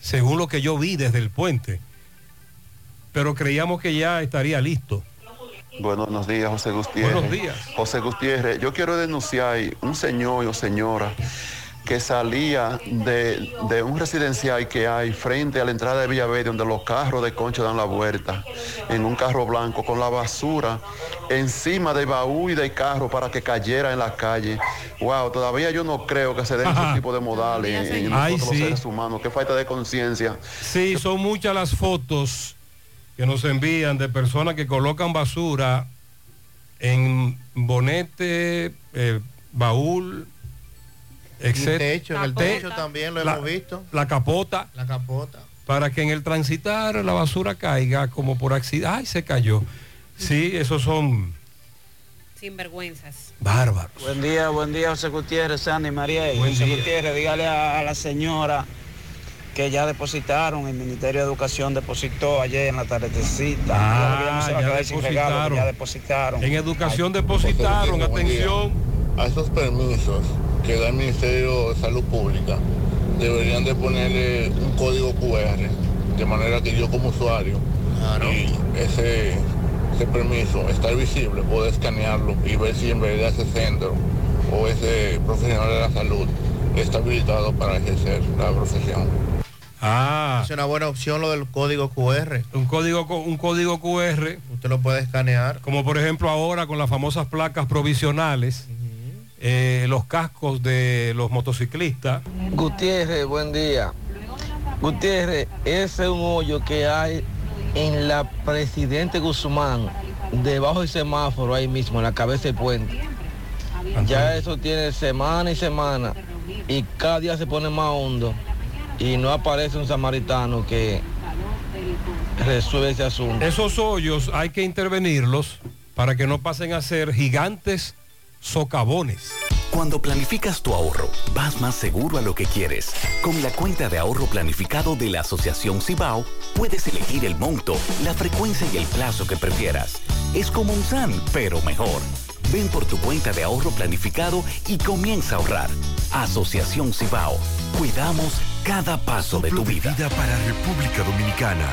según lo que yo vi desde el puente. Pero creíamos que ya estaría listo. Buenos días, José Gutiérrez. Buenos días. José Gutiérrez, yo quiero denunciar un señor o señora que salía de, de un residencial que hay frente a la entrada de Villaverde, donde los carros de concha dan la vuelta, en un carro blanco con la basura encima del baúl y del carro para que cayera en la calle. Wow, todavía yo no creo que se den ese tipo de modales en, en Ay, nosotros sí. los seres humanos. Qué falta de conciencia. Sí, son muchas las fotos que nos envían de personas que colocan basura en bonete, eh, baúl, etc. techo, en el Te- techo también lo la- hemos visto. La capota. La capota. Para que en el transitar la basura caiga como por accidente. ¡Ay, se cayó! Sí, esos son Sinvergüenzas. bárbaros. Buen día, buen día, José Gutiérrez, Sandy, María. Buen José día. Gutiérrez, dígale a, a la señora que ya depositaron, el Ministerio de Educación depositó ayer en la tardecita. Ah, ya regalo, depositaron. ya depositaron. En educación depositaron, atención. A esos permisos que da el Ministerio de Salud Pública deberían de ponerle un código QR de manera que yo como usuario y ese, ese permiso estar visible, puedo escanearlo y ver si en verdad ese centro o ese profesional de la salud está habilitado para ejercer la profesión. Ah. Es una buena opción lo del código QR. Un código, un código QR. Usted lo puede escanear. Como por ejemplo ahora con las famosas placas provisionales, eh, los cascos de los motociclistas. Gutiérrez, buen día. Gutiérrez, ese es un hoyo que hay en la Presidente Guzmán, debajo del semáforo ahí mismo, en la cabeza del puente. Ya eso tiene semana y semana y cada día se pone más hondo y no aparece un samaritano que resuelve ese asunto. Esos hoyos hay que intervenirlos para que no pasen a ser gigantes socavones. Cuando planificas tu ahorro, vas más seguro a lo que quieres. Con la cuenta de ahorro planificado de la Asociación Cibao, puedes elegir el monto, la frecuencia y el plazo que prefieras. Es como un SAN, pero mejor. Ven por tu cuenta de ahorro planificado y comienza a ahorrar. Asociación Cibao. Cuidamos cada paso de tu vida. para República Dominicana.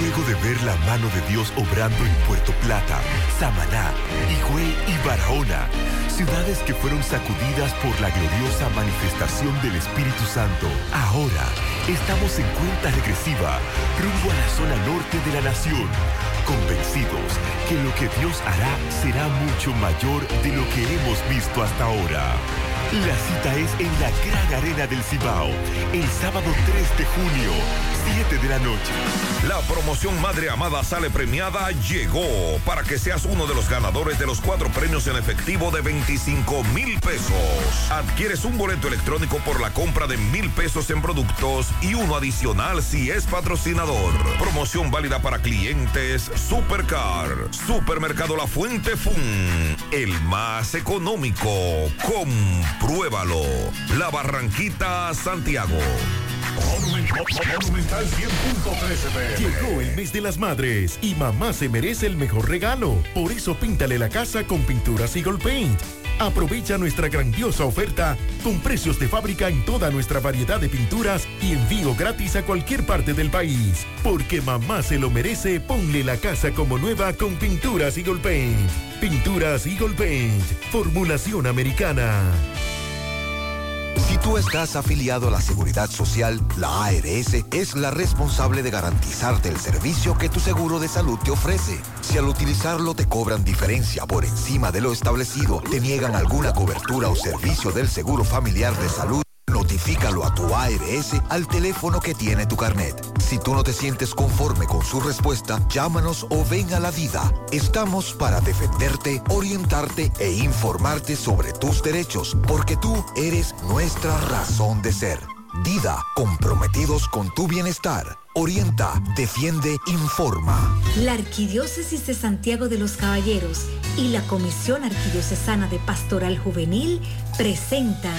Luego de ver la mano de Dios obrando en Puerto Plata, Samaná, Higüey y Barahona, ciudades que fueron sacudidas por la gloriosa manifestación del Espíritu Santo, ahora estamos en cuenta regresiva rumbo a la zona norte de la nación, convencidos que lo que Dios hará será mucho mayor de lo que hemos visto hasta ahora. La cita es en la Gran Arena del Cibao, el sábado 3 de junio, 7 de la noche. La promoción Madre Amada Sale Premiada llegó para que seas uno de los ganadores de los cuatro premios en efectivo de 25 mil pesos. Adquieres un boleto electrónico por la compra de mil pesos en productos y uno adicional si es patrocinador. Promoción válida para clientes Supercar, Supermercado La Fuente Fun, el más económico. Compruébalo. La Barranquita, Santiago. Monumental 100.13 Llegó el mes de las madres y mamá se merece el mejor regalo. Por eso píntale la casa con pinturas Eagle Paint. Aprovecha nuestra grandiosa oferta con precios de fábrica en toda nuestra variedad de pinturas y envío gratis a cualquier parte del país. Porque mamá se lo merece, ponle la casa como nueva con pinturas Eagle Paint. Pinturas Eagle Paint, formulación americana. Si tú estás afiliado a la Seguridad Social, la ARS es la responsable de garantizarte el servicio que tu seguro de salud te ofrece. Si al utilizarlo te cobran diferencia por encima de lo establecido, te niegan alguna cobertura o servicio del seguro familiar de salud, Notifícalo a tu ARS al teléfono que tiene tu carnet. Si tú no te sientes conforme con su respuesta, llámanos o ven a la vida. Estamos para defenderte, orientarte e informarte sobre tus derechos, porque tú eres nuestra razón de ser. Dida, comprometidos con tu bienestar. Orienta, defiende, informa. La Arquidiócesis de Santiago de los Caballeros y la Comisión Arquidiocesana de Pastoral Juvenil presentan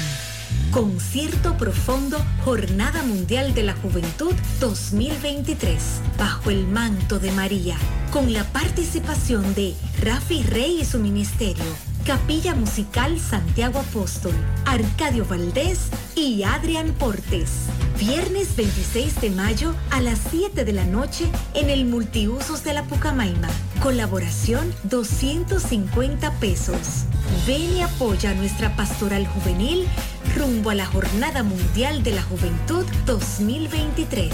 Concierto Profundo Jornada Mundial de la Juventud 2023 bajo el manto de María con la participación de Rafi Rey y su ministerio, Capilla Musical Santiago Apóstol, Arcadio Valdés y Adrián Portes. Viernes 26 de mayo a las 7 de la noche en el Multiusos de la Pucamaima. Colaboración 250 pesos. Ven y apoya a nuestra pastoral juvenil rumbo a la Jornada Mundial de la Juventud 2023.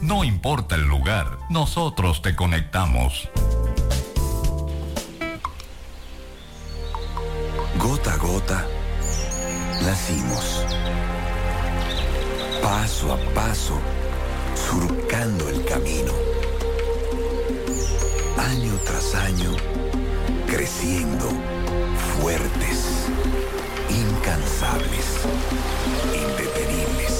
No importa el lugar, nosotros te conectamos. Gota a gota, nacimos. Paso a paso, surcando el camino. Año tras año, creciendo, fuertes, incansables, indetenibles,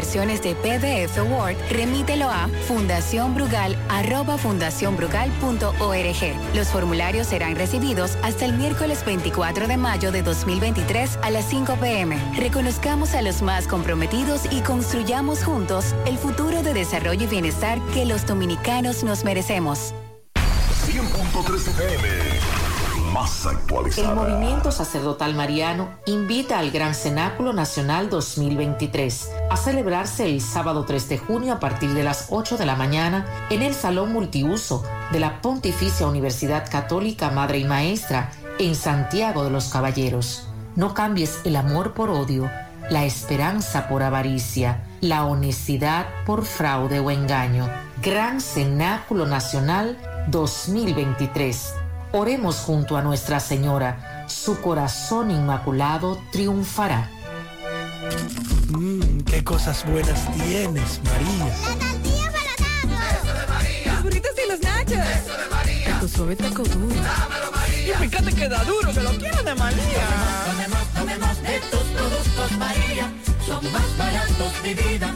versiones de PDF o Word, remítelo a fundacionbrugal.org. Los formularios serán recibidos hasta el miércoles 24 de mayo de 2023 a las 5 pm. Reconozcamos a los más comprometidos y construyamos juntos el futuro de desarrollo y bienestar que los dominicanos nos merecemos. 100.3 FM. El movimiento sacerdotal mariano invita al Gran Cenáculo Nacional 2023 a celebrarse el sábado 3 de junio a partir de las 8 de la mañana en el Salón Multiuso de la Pontificia Universidad Católica Madre y Maestra en Santiago de los Caballeros. No cambies el amor por odio, la esperanza por avaricia, la honestidad por fraude o engaño. Gran Cenáculo Nacional 2023. Oremos junto a Nuestra Señora. Su corazón inmaculado triunfará. Mmm, qué cosas buenas tienes, María. Eso de María. Los burritos y los nachos. Eso de María. Tu suave taco duro. Dámelo, María. Y fíjate que da duro, que lo quiero de María. Tomemos, tomemos de tus productos, María. Son más baratos de vida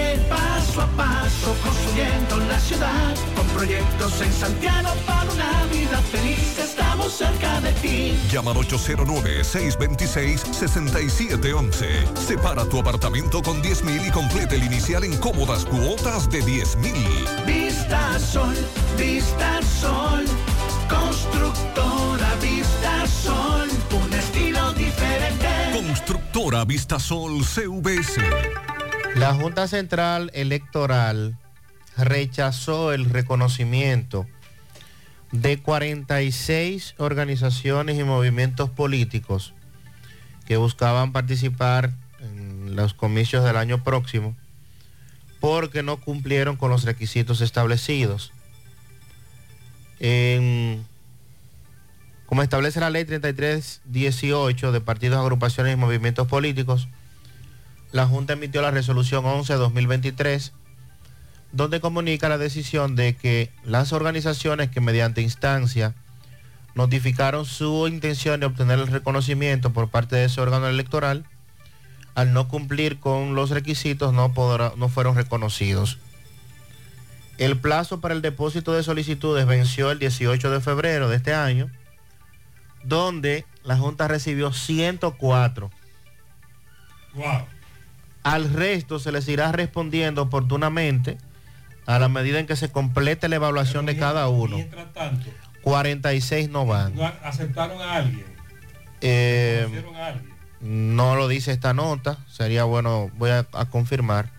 Paso a paso construyendo la ciudad. Con proyectos en Santiago para una vida feliz. Estamos cerca de ti. Llama al 809-626-6711. Separa tu apartamento con 10 mil y complete el inicial en cómodas cuotas de 10 mil. Vista Sol, Vista Sol. Constructora Vista Sol. Un estilo diferente. Constructora Vistasol CVS. La Junta Central Electoral rechazó el reconocimiento de 46 organizaciones y movimientos políticos que buscaban participar en los comicios del año próximo porque no cumplieron con los requisitos establecidos. En- como establece la ley 3318 de partidos, agrupaciones y movimientos políticos, la Junta emitió la resolución 11-2023, donde comunica la decisión de que las organizaciones que mediante instancia notificaron su intención de obtener el reconocimiento por parte de ese órgano electoral, al no cumplir con los requisitos no, fueron reconocidos. El plazo para el depósito de solicitudes venció el 18 de febrero de este año, donde la Junta recibió 104. Wow. Al resto se les irá respondiendo oportunamente a la medida en que se complete la evaluación de cada uno. Mientras tanto, 46 no van. aceptaron a alguien. Eh, a alguien. no lo dice esta nota, sería bueno, voy a, a confirmar.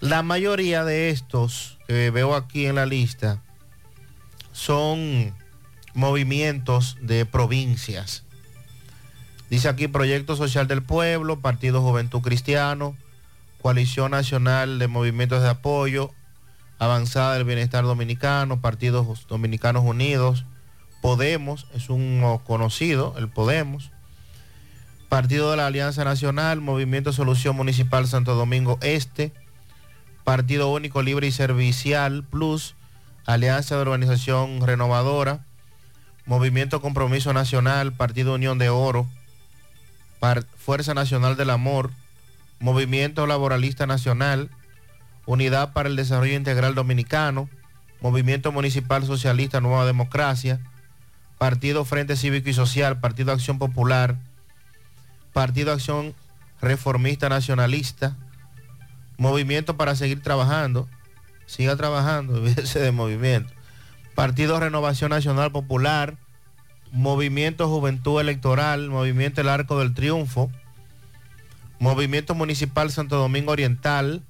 La mayoría de estos que veo aquí en la lista son movimientos de provincias. Dice aquí Proyecto Social del Pueblo, Partido Juventud Cristiano, Coalición Nacional de Movimientos de Apoyo, Avanzada del Bienestar Dominicano, Partidos Dominicanos Unidos, Podemos, es un conocido, el Podemos, Partido de la Alianza Nacional, Movimiento Solución Municipal Santo Domingo Este, Partido Único Libre y Servicial Plus, Alianza de Organización Renovadora, Movimiento Compromiso Nacional, Partido Unión de Oro, Fuerza Nacional del Amor, Movimiento Laboralista Nacional, Unidad para el Desarrollo Integral Dominicano, Movimiento Municipal Socialista Nueva Democracia, Partido Frente Cívico y Social, Partido Acción Popular, Partido Acción Reformista Nacionalista, Movimiento para seguir trabajando, siga trabajando, olvídese de movimiento. Partido Renovación Nacional Popular, Movimiento Juventud Electoral, Movimiento El Arco del Triunfo, Movimiento Municipal Santo Domingo Oriental,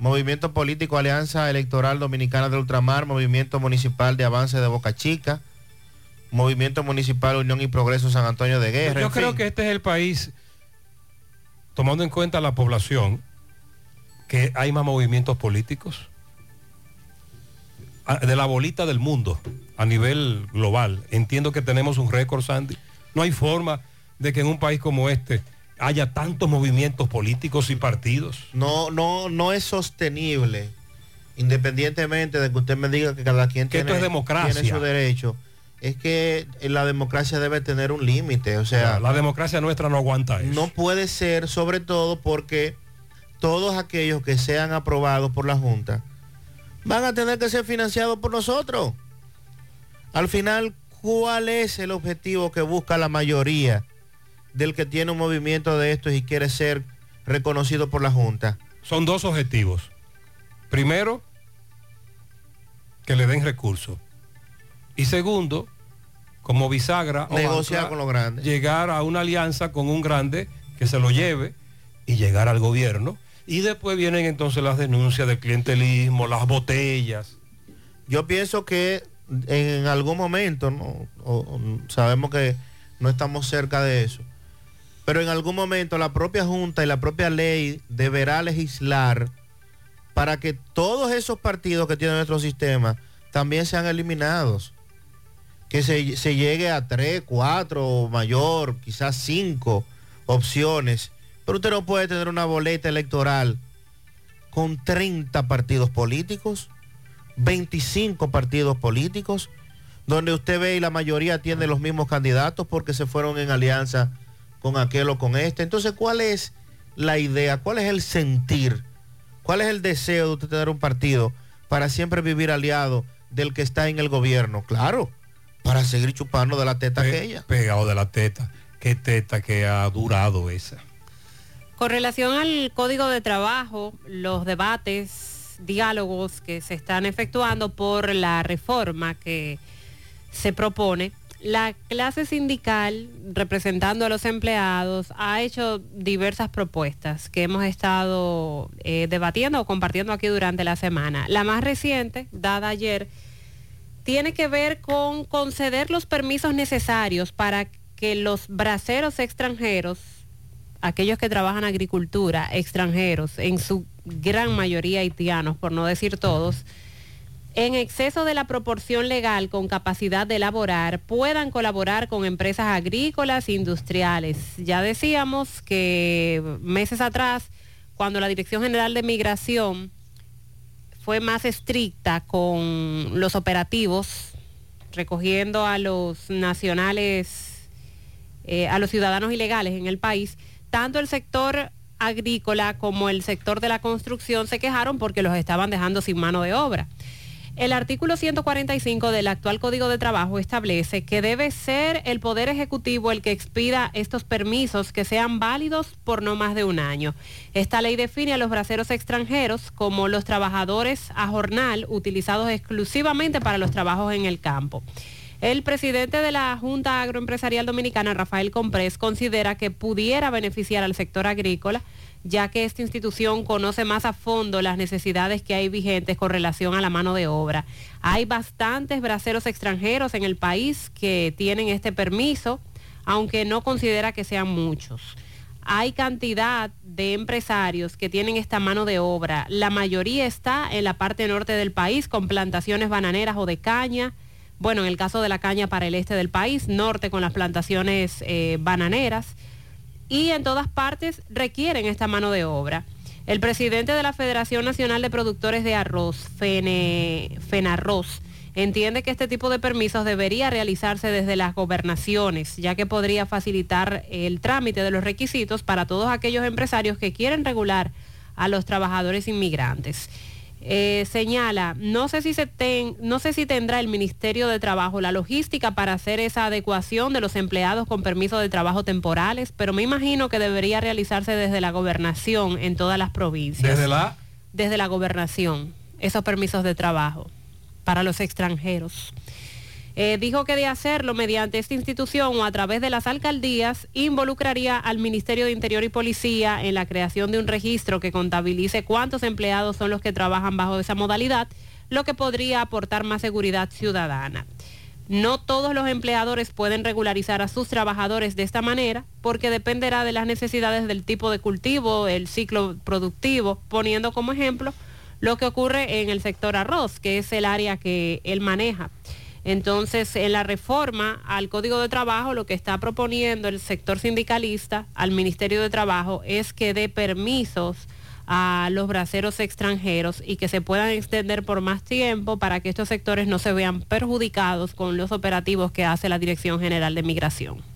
Movimiento Político Alianza Electoral Dominicana del Ultramar, Movimiento Municipal de Avance de Boca Chica, Movimiento Municipal Unión y Progreso San Antonio de Guerra. Yo creo fin. que este es el país, tomando en cuenta la población, que hay más movimientos políticos. Ah, De la bolita del mundo, a nivel global. Entiendo que tenemos un récord, Sandy. No hay forma de que en un país como este haya tantos movimientos políticos y partidos. no, no, no es sostenible, independientemente de que usted me diga que cada quien Que esto tiene, es democracia. tiene su derecho. Es que la democracia debe tener un límite, o sea, la democracia nuestra no aguanta eso. no puede ser, sobre todo porque todos aquellos que sean aprobados por la Junta van a tener que ser financiados por nosotros. Al final, ¿cuál es el objetivo que busca la mayoría del que tiene un movimiento de estos y quiere ser reconocido por la Junta? Son dos objetivos. Primero, que le den recursos. Y segundo, como bisagra, Negociar con los grandes. Llegar a una alianza con un grande que se lo lleve y llegar al gobierno. Y después vienen entonces las denuncias de clientelismo, las botellas. Yo pienso que en algún momento, ¿no? Sabemos que no estamos cerca de eso, pero en algún momento la propia Junta y la propia ley deberá legislar para que todos esos partidos que tiene nuestro sistema también sean eliminados. Que se, se llegue a tres, cuatro o mayor, quizás cinco opciones. Pero usted no puede tener una boleta electoral con 30 partidos políticos, 25 partidos políticos, donde usted ve y la mayoría tiene los mismos candidatos porque se fueron en alianza con aquel o con este. Entonces, ¿cuál es la idea? ¿Cuál es el sentir? ¿Cuál es el deseo de usted tener un partido para siempre vivir aliado del que está en el gobierno? Claro, para seguir chupando de la teta aquella. Pegado de la teta. Qué teta que ha durado esa. Con relación al código de trabajo, los debates, diálogos que se están efectuando por la reforma que se propone, la clase sindical representando a los empleados ha hecho diversas propuestas que hemos estado eh, debatiendo o compartiendo aquí durante la semana. La más reciente, dada ayer, tiene que ver con conceder los permisos necesarios para que los braceros extranjeros, aquellos que trabajan agricultura, extranjeros, en su gran mayoría haitianos, por no decir todos, en exceso de la proporción legal con capacidad de elaborar, puedan colaborar con empresas agrícolas e industriales. Ya decíamos que meses atrás, cuando la Dirección General de Migración fue más estricta con los operativos, recogiendo a los nacionales, eh, a los ciudadanos ilegales en el país, tanto el sector agrícola como el sector de la construcción se quejaron porque los estaban dejando sin mano de obra. El artículo 145 del actual Código de Trabajo establece que debe ser el Poder Ejecutivo el que expida estos permisos que sean válidos por no más de un año. Esta ley define a los braceros extranjeros como los trabajadores a jornal utilizados exclusivamente para los trabajos en el campo. El presidente de la Junta Agroempresarial Dominicana, Rafael Comprés, considera que pudiera beneficiar al sector agrícola ya que esta institución conoce más a fondo las necesidades que hay vigentes con relación a la mano de obra. Hay bastantes braceros extranjeros en el país que tienen este permiso, aunque no considera que sean muchos. Hay cantidad de empresarios que tienen esta mano de obra. La mayoría está en la parte norte del país con plantaciones bananeras o de caña. Bueno, en el caso de la caña para el este del país, norte con las plantaciones eh, bananeras y en todas partes requieren esta mano de obra. El presidente de la Federación Nacional de Productores de Arroz, FENE, FENARROZ, entiende que este tipo de permisos debería realizarse desde las gobernaciones, ya que podría facilitar el trámite de los requisitos para todos aquellos empresarios que quieren regular a los trabajadores inmigrantes. Eh, señala, no sé, si se ten- no sé si tendrá el Ministerio de Trabajo la logística para hacer esa adecuación de los empleados con permiso de trabajo temporales, pero me imagino que debería realizarse desde la gobernación en todas las provincias. Desde la... Desde la gobernación, esos permisos de trabajo para los extranjeros. Eh, dijo que de hacerlo mediante esta institución o a través de las alcaldías, involucraría al Ministerio de Interior y Policía en la creación de un registro que contabilice cuántos empleados son los que trabajan bajo esa modalidad, lo que podría aportar más seguridad ciudadana. No todos los empleadores pueden regularizar a sus trabajadores de esta manera porque dependerá de las necesidades del tipo de cultivo, el ciclo productivo, poniendo como ejemplo lo que ocurre en el sector arroz, que es el área que él maneja. Entonces, en la reforma al Código de Trabajo, lo que está proponiendo el sector sindicalista al Ministerio de Trabajo es que dé permisos a los braceros extranjeros y que se puedan extender por más tiempo para que estos sectores no se vean perjudicados con los operativos que hace la Dirección General de Migración.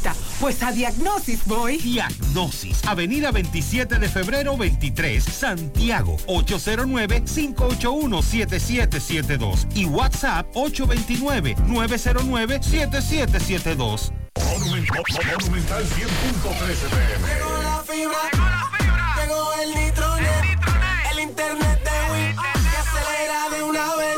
pues a diagnosis voy. Diagnosis, Avenida 27 de febrero 23, Santiago, 809-581-7772 y WhatsApp 829-909-7772. Monumental 100.13 pm. Llegó la fibra, llegó el nitronet, el internet de Win que acelera de una vez.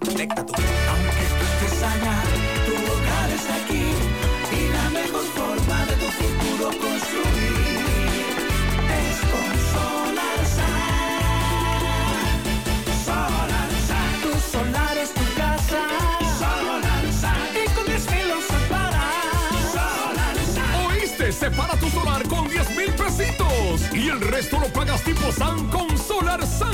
el resto lo pagas tipo SAN con Solar San.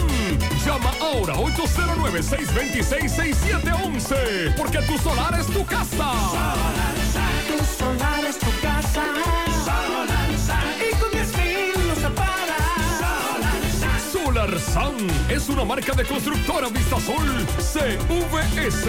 Llama ahora 809-626-6711 porque tu solar es tu casa. Tu solar es tu casa. Es una marca de constructora Vistasol CVS.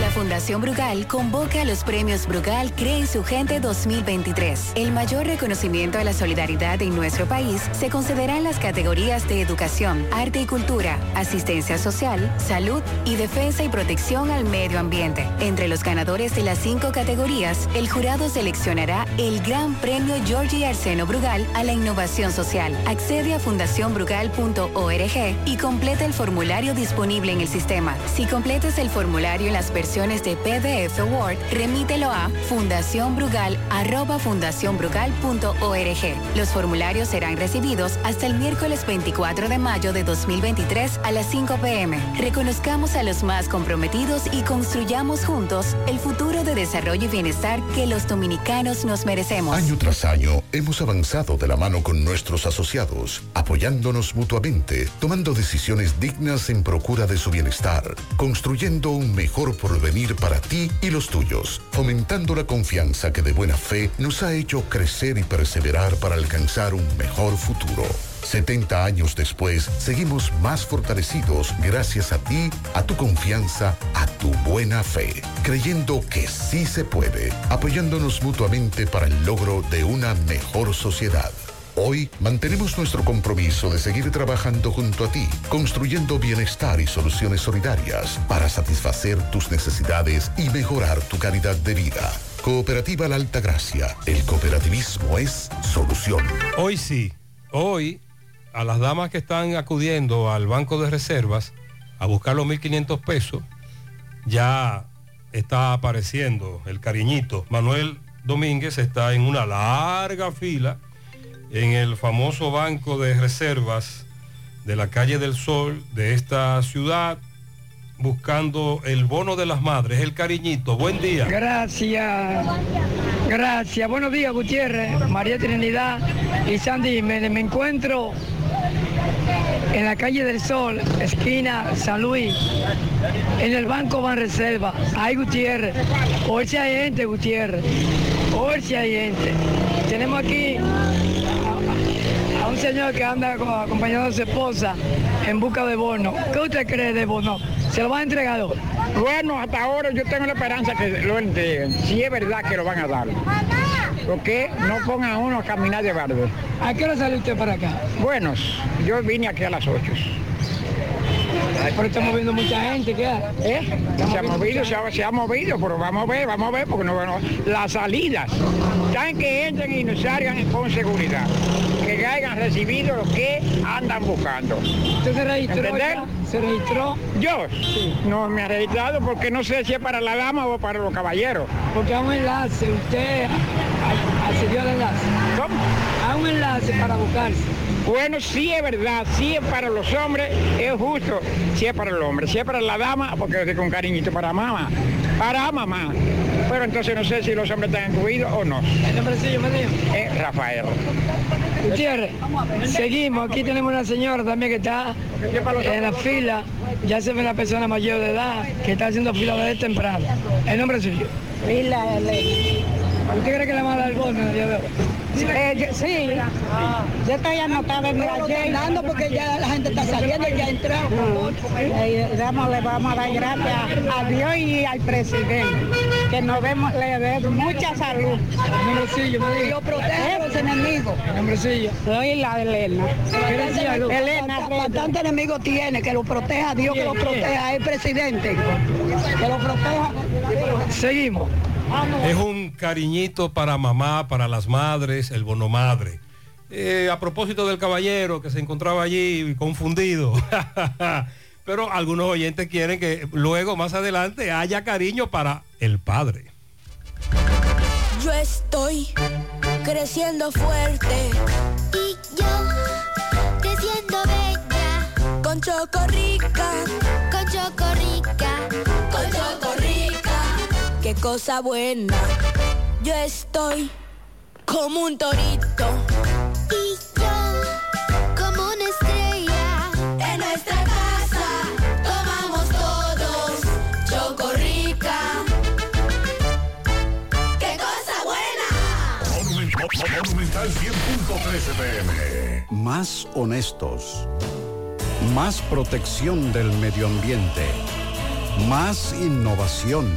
La Fundación Brugal convoca a los premios Brugal Cree su Gente 2023. El mayor reconocimiento a la solidaridad en nuestro país se concederá en las categorías de educación, arte y cultura, asistencia social, salud y defensa y protección al medio ambiente. Entre los ganadores de las cinco categorías, el jurado seleccionará el Gran Premio Georgie Arseno Brugal a la innovación social. Accede a fundacionbrugal.org y completa el formulario disponible en el sistema. Si completas el formulario en las versiones de PDF o Word, remítelo a fundacionbrugal@fundacionbrugal.org. Los formularios serán recibidos hasta el miércoles 24 de mayo de 2023 a las 5 pm. Reconozcamos a los más comprometidos y construyamos juntos el futuro de desarrollo y bienestar que los dominicanos nos merecemos. Año tras año hemos avanzado de la mano con nuestros asociados, apoyándonos mutuamente, tomando decisiones dignas en procura de su bienestar, construyendo un mejor porvenir para ti y los tuyos, fomentando la confianza que de buena fe nos ha hecho crecer y perseverar para alcanzar un mejor futuro. 70 años después, seguimos más fortalecidos gracias a ti, a tu confianza, a tu buena fe, creyendo que sí se puede, apoyándonos mutuamente para el logro de una mejor sociedad. Hoy mantenemos nuestro compromiso de seguir trabajando junto a ti, construyendo bienestar y soluciones solidarias para satisfacer tus necesidades y mejorar tu calidad de vida. Cooperativa La Alta Gracia. El cooperativismo es solución. Hoy sí, hoy a las damas que están acudiendo al banco de reservas a buscar los 1.500 pesos, ya está apareciendo el cariñito. Manuel Domínguez está en una larga fila en el famoso banco de reservas de la calle del Sol de esta ciudad buscando el bono de las madres, el cariñito. Buen día. Gracias. Gracias. Buenos días, Gutiérrez, María Trinidad y Sandy Jiménez. Me encuentro en la calle del Sol, esquina San Luis, en el Banco Ban Reserva. Hay Gutiérrez. Hoy si hay gente, Gutiérrez. Hoy si hay gente. Tenemos aquí señor que anda co- acompañando a su esposa en busca de bono. ¿Qué usted cree de bono? ¿Se lo va a entregar? Bueno, hasta ahora yo tengo la esperanza que lo entreguen, si es verdad que lo van a dar. Porque no pongan a uno a caminar de verde. ¿A qué hora sale usted para acá? Bueno, yo vine aquí a las 8. Pero estamos viendo mucha gente, ¿qué? ¿Eh? Se ha movido, se ha, se ha movido, pero vamos a ver, vamos a ver, porque no, bueno, las salidas están que entren y nos salgan con seguridad, que hayan recibido lo que andan buscando. ¿Usted se registró. ¿Se registró? Yo no me he registrado porque no sé si es para la dama o para los caballeros. Porque a un enlace, usted accedió al enlace. ¿Cómo? A un enlace para buscarse. Bueno, sí es verdad, sí es para los hombres, es justo, sí es para el hombre, sí es para la dama, porque es con cariñito para mamá, para mamá. Pero entonces no sé si los hombres están incluidos o no. El me dijo. Es Rafael. Gutiérrez, seguimos. Aquí tenemos una señora también que está en la fila. Ya se ve una persona mayor de edad que está haciendo fila desde temprano. El nombre suyo. ¿Usted cree que le va a dar el bono de? Eh, yo- sí, yo estoy anotada en la porque ya la gente está saliendo y ya entró. Eh, damos- le vamos a dar gracias a Dios y al presidente, que nos demos, le dé mucha salud. Y lo protege a los enemigos. Soy la Elena. ¿Qué decía, Luz? Elena, Bastante enemigo tiene, que lo proteja Dios, que lo proteja el presidente. Que lo proteja. Seguimos. Es un cariñito para mamá, para las madres, el bono madre. Eh, a propósito del caballero que se encontraba allí confundido. Pero algunos oyentes quieren que luego, más adelante, haya cariño para el padre. Yo estoy creciendo fuerte y yo creciendo bella con chocorrica, cosa buena. Yo estoy como un torito y yo como una estrella. En nuestra casa tomamos todos chocorrica. ¡Qué cosa buena! Monumental 100.13 pm. Más honestos. Más protección del medio ambiente. Más innovación.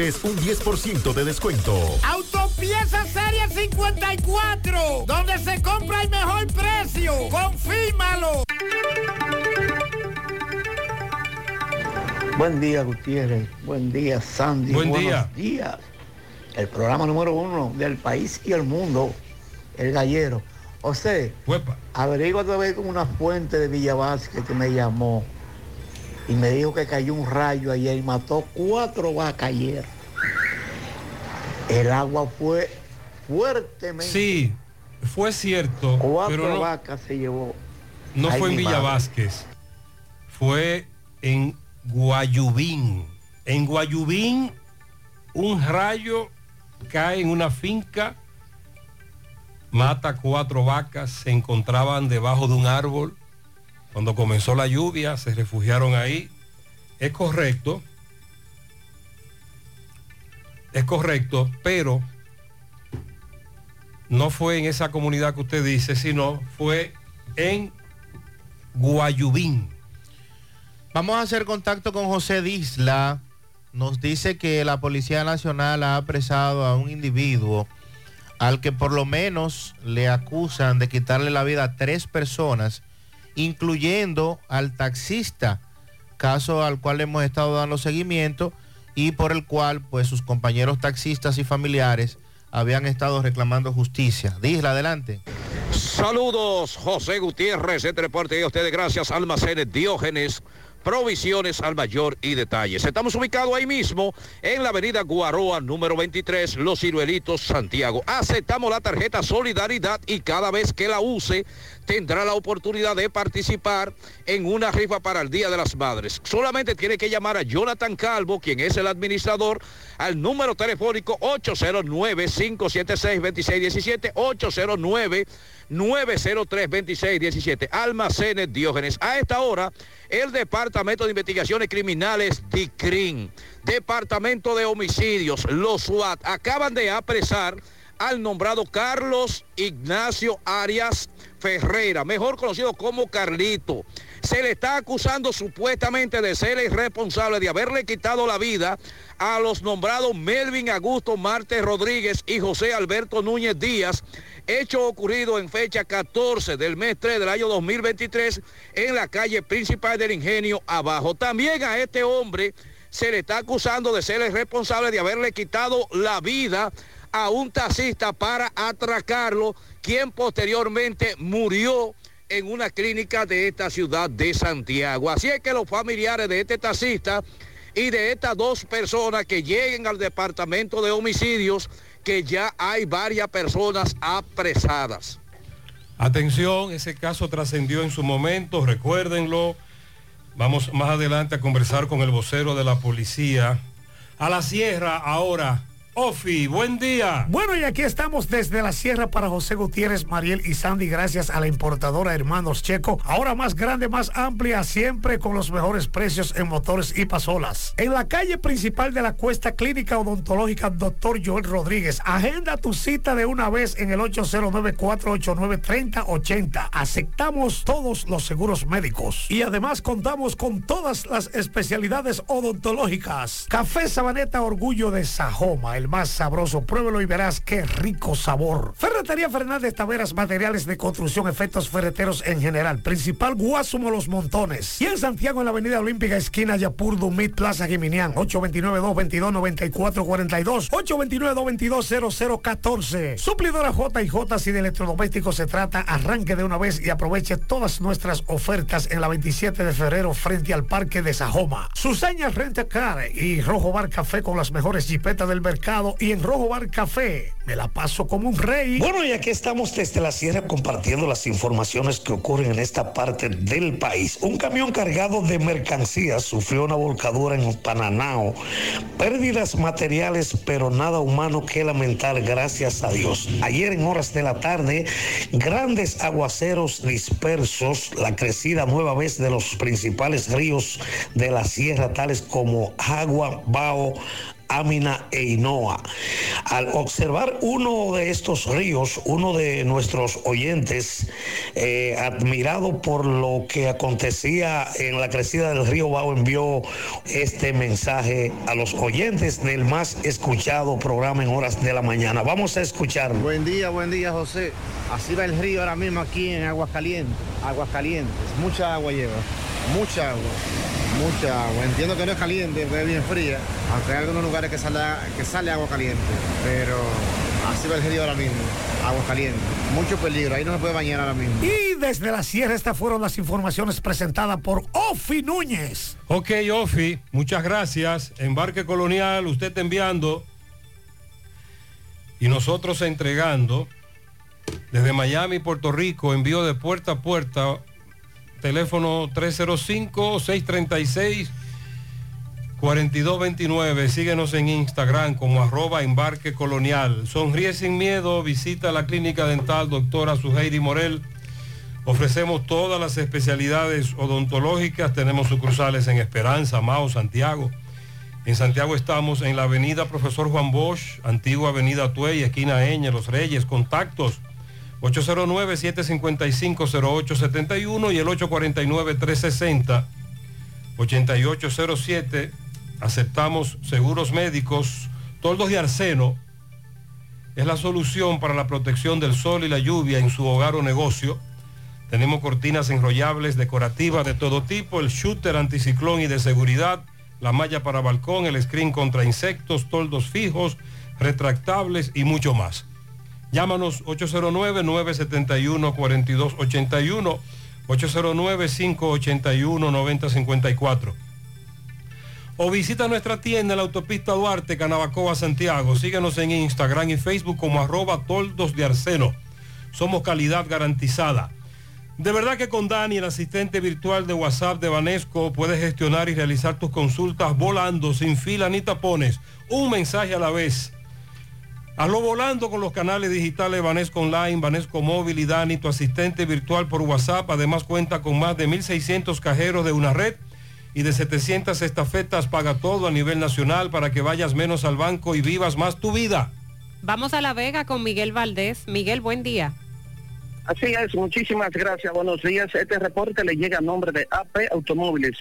recibes un 10% de descuento. Autopieza Serie 54, donde se compra el mejor precio. Confírmalo. Buen día, Gutiérrez. Buen día, Sandy. Buen Buenos día. días. El programa número uno del país y el mundo, El Gallero. O sea, averigua otra vez con una fuente de Villa Vázquez que me llamó y me dijo que cayó un rayo ayer y mató cuatro vacas ayer. El agua fue fuertemente. Sí, fue cierto, Cuatro pero no, vacas se llevó. no Ay, fue en Villa madre. Vázquez, fue en Guayubín. En Guayubín, un rayo cae en una finca, mata cuatro vacas, se encontraban debajo de un árbol. Cuando comenzó la lluvia, se refugiaron ahí. Es correcto, es correcto, pero no fue en esa comunidad que usted dice, sino fue en Guayubín. Vamos a hacer contacto con José Disla. Nos dice que la Policía Nacional ha apresado a un individuo al que por lo menos le acusan de quitarle la vida a tres personas, incluyendo al taxista, caso al cual hemos estado dando seguimiento y por el cual pues sus compañeros taxistas y familiares habían estado reclamando justicia. Disla, adelante. Saludos, José Gutiérrez, entre parte de ustedes, gracias, Almacenes Diógenes. provisiones al mayor y detalles. Estamos ubicados ahí mismo en la avenida Guaroa número 23, Los Ciruelitos, Santiago. Aceptamos la tarjeta Solidaridad y cada vez que la use tendrá la oportunidad de participar en una rifa para el Día de las Madres. Solamente tiene que llamar a Jonathan Calvo, quien es el administrador, al número telefónico 809-576-2617, 809 903-2617. Almacenes Diógenes. A esta hora, el Departamento de Investigaciones Criminales, DICRIN, Departamento de Homicidios, los SWAT, acaban de apresar al nombrado Carlos Ignacio Arias Ferreira, mejor conocido como Carlito. Se le está acusando supuestamente de ser el responsable de haberle quitado la vida a los nombrados Melvin Augusto Marte Rodríguez y José Alberto Núñez Díaz, hecho ocurrido en fecha 14 del mes 3 del año 2023 en la calle principal del Ingenio Abajo. También a este hombre se le está acusando de ser el responsable de haberle quitado la vida a un taxista para atracarlo, quien posteriormente murió en una clínica de esta ciudad de Santiago. Así es que los familiares de este taxista y de estas dos personas que lleguen al departamento de homicidios, que ya hay varias personas apresadas. Atención, ese caso trascendió en su momento, recuérdenlo. Vamos más adelante a conversar con el vocero de la policía. A la sierra ahora. Ofi, buen día. Bueno, y aquí estamos desde la sierra para José Gutiérrez, Mariel y Sandy, gracias a la importadora Hermanos Checo. Ahora más grande, más amplia, siempre con los mejores precios en motores y pasolas. En la calle principal de la Cuesta Clínica Odontológica Doctor Joel Rodríguez. Agenda tu cita de una vez en el 809-489-3080. Aceptamos todos los seguros médicos. Y además contamos con todas las especialidades odontológicas. Café Sabaneta Orgullo de Sajoma el más sabroso. Pruébelo y verás qué rico sabor. Ferretería Fernández Taveras, materiales de construcción, efectos ferreteros en general. Principal Guasumo Los Montones. Y en Santiago, en la Avenida Olímpica, esquina Yapur, Dumit, Plaza Giminián. 829-222-9442. 829-222-0014. Suplidora J y J, si de electrodomésticos se trata, arranque de una vez y aproveche todas nuestras ofertas en la 27 de febrero frente al Parque de Sajoma. Suseñas Renta Car y Rojo Bar Café con las mejores jipetas del mercado y en Rojo Bar Café. Me la paso como un rey. Bueno, y aquí estamos desde la sierra compartiendo las informaciones que ocurren en esta parte del país. Un camión cargado de mercancías sufrió una volcadura en Pananao. Pérdidas materiales, pero nada humano que lamentar, gracias a Dios. Ayer en horas de la tarde, grandes aguaceros dispersos, la crecida nueva vez de los principales ríos de la sierra, tales como Agua, Bao, Amina e Inoa. Al observar uno de estos ríos, uno de nuestros oyentes, eh, admirado por lo que acontecía en la crecida del río Bao, envió este mensaje a los oyentes del más escuchado programa en horas de la mañana. Vamos a escuchar. Buen día, buen día, José. Así va el río ahora mismo aquí en Aguascalientes. Aguascalientes. Mucha agua lleva. Mucha agua. Mucha agua. Entiendo que no es caliente, es bien fría. Aunque hay algunos lugares que sale, que sale agua caliente. Pero así va el río ahora mismo. Agua caliente. Mucho peligro. Ahí no se puede bañar ahora mismo. Y desde la sierra estas fueron las informaciones presentadas por Ofi Núñez. Ok, Ofi, muchas gracias. Embarque colonial, usted está enviando y nosotros entregando desde Miami, Puerto Rico, envío de puerta a puerta, teléfono 305-636-4229. Síguenos en Instagram como arroba embarque colonial. Sonríe sin miedo, visita la clínica dental doctora Suheiri Morel. Ofrecemos todas las especialidades odontológicas, tenemos sucursales en Esperanza, Mao, Santiago. En Santiago estamos en la avenida Profesor Juan Bosch, antigua avenida Tuey, esquina Eñe, Los Reyes, contactos 809-755-0871 y el 849-360-8807. Aceptamos seguros médicos. Toldos de arseno es la solución para la protección del sol y la lluvia en su hogar o negocio. Tenemos cortinas enrollables, decorativas de todo tipo, el shooter anticiclón y de seguridad, la malla para balcón, el screen contra insectos, toldos fijos, retractables y mucho más. Llámanos 809-971-4281 809-581-9054. O visita nuestra tienda en la autopista Duarte, Canabacoa, Santiago. Síguenos en Instagram y Facebook como arroba toldos de arseno. Somos calidad garantizada. De verdad que con Dani, el asistente virtual de WhatsApp de Banesco, puedes gestionar y realizar tus consultas volando, sin fila ni tapones. Un mensaje a la vez. Hazlo volando con los canales digitales Banesco Online, Banesco Móvil y Dani, tu asistente virtual por WhatsApp. Además cuenta con más de 1.600 cajeros de una red y de 700 estafetas. Paga todo a nivel nacional para que vayas menos al banco y vivas más tu vida. Vamos a La Vega con Miguel Valdés. Miguel, buen día. Así es, muchísimas gracias, buenos días. Este reporte le llega a nombre de AP Automóviles.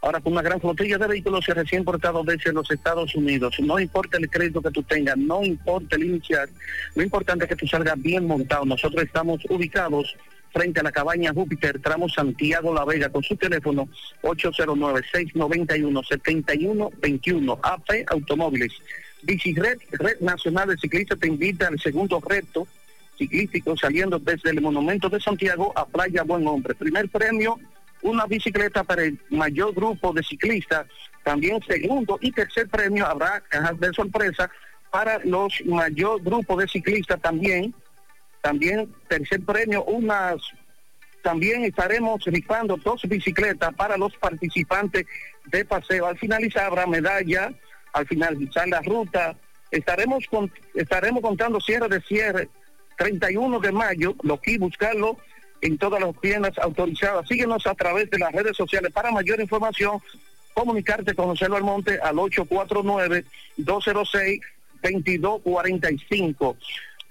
Ahora con una gran flotilla de vehículos recién importados desde los Estados Unidos. No importa el crédito que tú tengas, no importa el inicial, lo importante es que tú salgas bien montado. Nosotros estamos ubicados frente a la cabaña Júpiter, tramo Santiago La Vega, con su teléfono 809-691-7121, AP Automóviles. Bicicred, Red Nacional de Ciclistas, te invita al segundo reto ciclístico saliendo desde el Monumento de Santiago a Playa Buen Hombre. Primer premio, una bicicleta para el mayor grupo de ciclistas. También segundo y tercer premio habrá cajas de sorpresa para los mayor grupo de ciclistas también. También tercer premio, unas también estaremos rifando dos bicicletas para los participantes de paseo. Al finalizar habrá medalla, al finalizar la ruta, estaremos con, estaremos contando cierre de cierre 31 de mayo, lo que buscarlo en todas las tiendas autorizadas. Síguenos a través de las redes sociales. Para mayor información, comunicarte con José Almonte al 849-206-2245.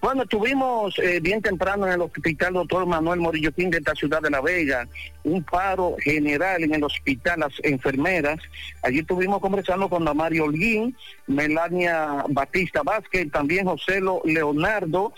Bueno, estuvimos eh, bien temprano en el hospital doctor Manuel Morillo King de esta ciudad de La Vega, un paro general en el hospital, las enfermeras. Allí estuvimos conversando con la Mario Holguín, Melania Batista Vázquez, también José Leonardo,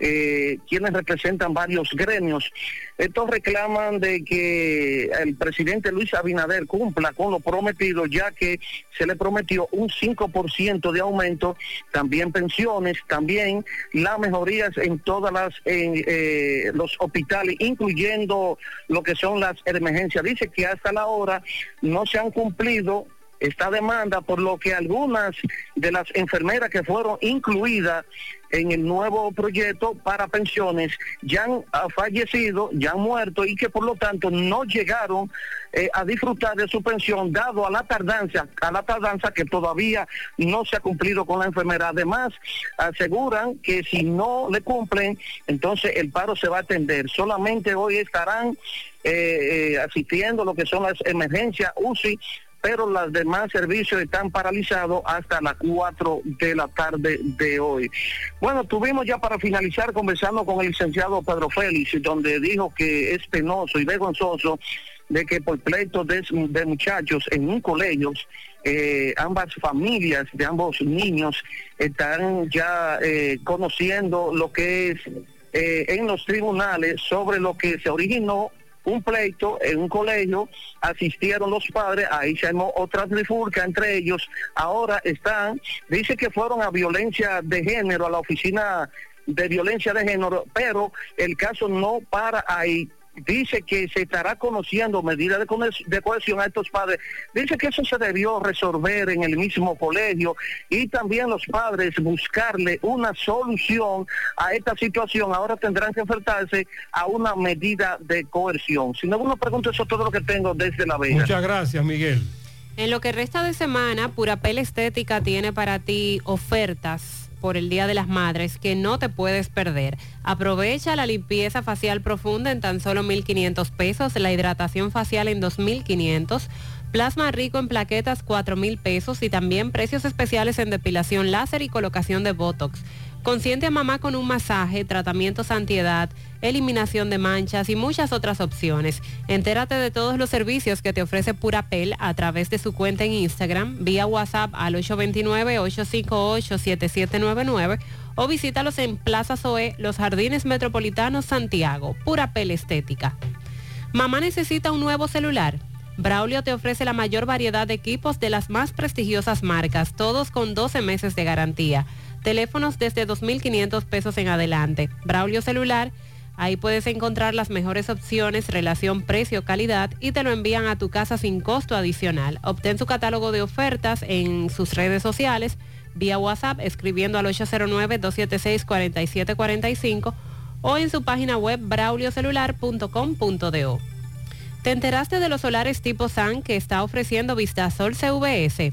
eh, quienes representan varios gremios. Estos reclaman de que el presidente Luis Abinader cumpla con lo prometido, ya que se le prometió un 5% de aumento, también pensiones, también las mejorías en todas las eh, los hospitales, incluyendo lo que son las emergencias. Dice que hasta la hora no se han cumplido esta demanda, por lo que algunas de las enfermeras que fueron incluidas en el nuevo proyecto para pensiones ya han fallecido, ya han muerto y que por lo tanto no llegaron eh, a disfrutar de su pensión dado a la tardanza, a la tardanza que todavía no se ha cumplido con la enfermera. Además, aseguran que si no le cumplen, entonces el paro se va a atender. Solamente hoy estarán eh, eh, asistiendo lo que son las emergencias UCI pero los demás servicios están paralizados hasta las 4 de la tarde de hoy. Bueno, tuvimos ya para finalizar conversando con el licenciado Pedro Félix, donde dijo que es penoso y vergonzoso de que por pleitos de, muchachos en un colegio, eh, ambas familias de ambos niños están ya eh, conociendo lo que es eh, en los tribunales sobre lo que se originó un pleito en un colegio, asistieron los padres, ahí se armó otra trifulca entre ellos, ahora están, dice que fueron a violencia de género, a la oficina de violencia de género, pero el caso no para ahí dice que se estará conociendo medidas de, cohesión a estos padres. Dice que eso se debió resolver en el mismo colegio y también los padres buscarle una solución a esta situación. Ahora tendrán que enfrentarse a una medida de coerción. Si no, uno pregunta eso todo lo que tengo desde la vez. Muchas gracias, Miguel. En lo que resta de semana, Pura Pele Estética tiene para ti ofertas por el Día de las Madres que no te puedes perder. Aprovecha la limpieza facial profunda en tan solo 1.500 pesos, la hidratación facial en 2.500, plasma rico en plaquetas 4.000 pesos y también precios especiales en depilación láser y colocación de Botox. Consiente a mamá con un masaje, tratamientos antiedad, eliminación de manchas y muchas otras opciones. Entérate de todos los servicios que te ofrece Purapel a través de su cuenta en Instagram, vía WhatsApp al 829-858-7799 o visítalos en Plaza Zoe, Los Jardines Metropolitanos, Santiago. Purapel Estética. Mamá necesita un nuevo celular. Braulio te ofrece la mayor variedad de equipos de las más prestigiosas marcas, todos con 12 meses de garantía. Teléfonos desde 2.500 pesos en adelante. Braulio Celular Ahí puedes encontrar las mejores opciones, relación precio-calidad y te lo envían a tu casa sin costo adicional. Obtén su catálogo de ofertas en sus redes sociales, vía WhatsApp, escribiendo al 809-276-4745 o en su página web brauliocelular.com.do. ¿Te enteraste de los solares tipo SAN que está ofreciendo Vistasol CVS?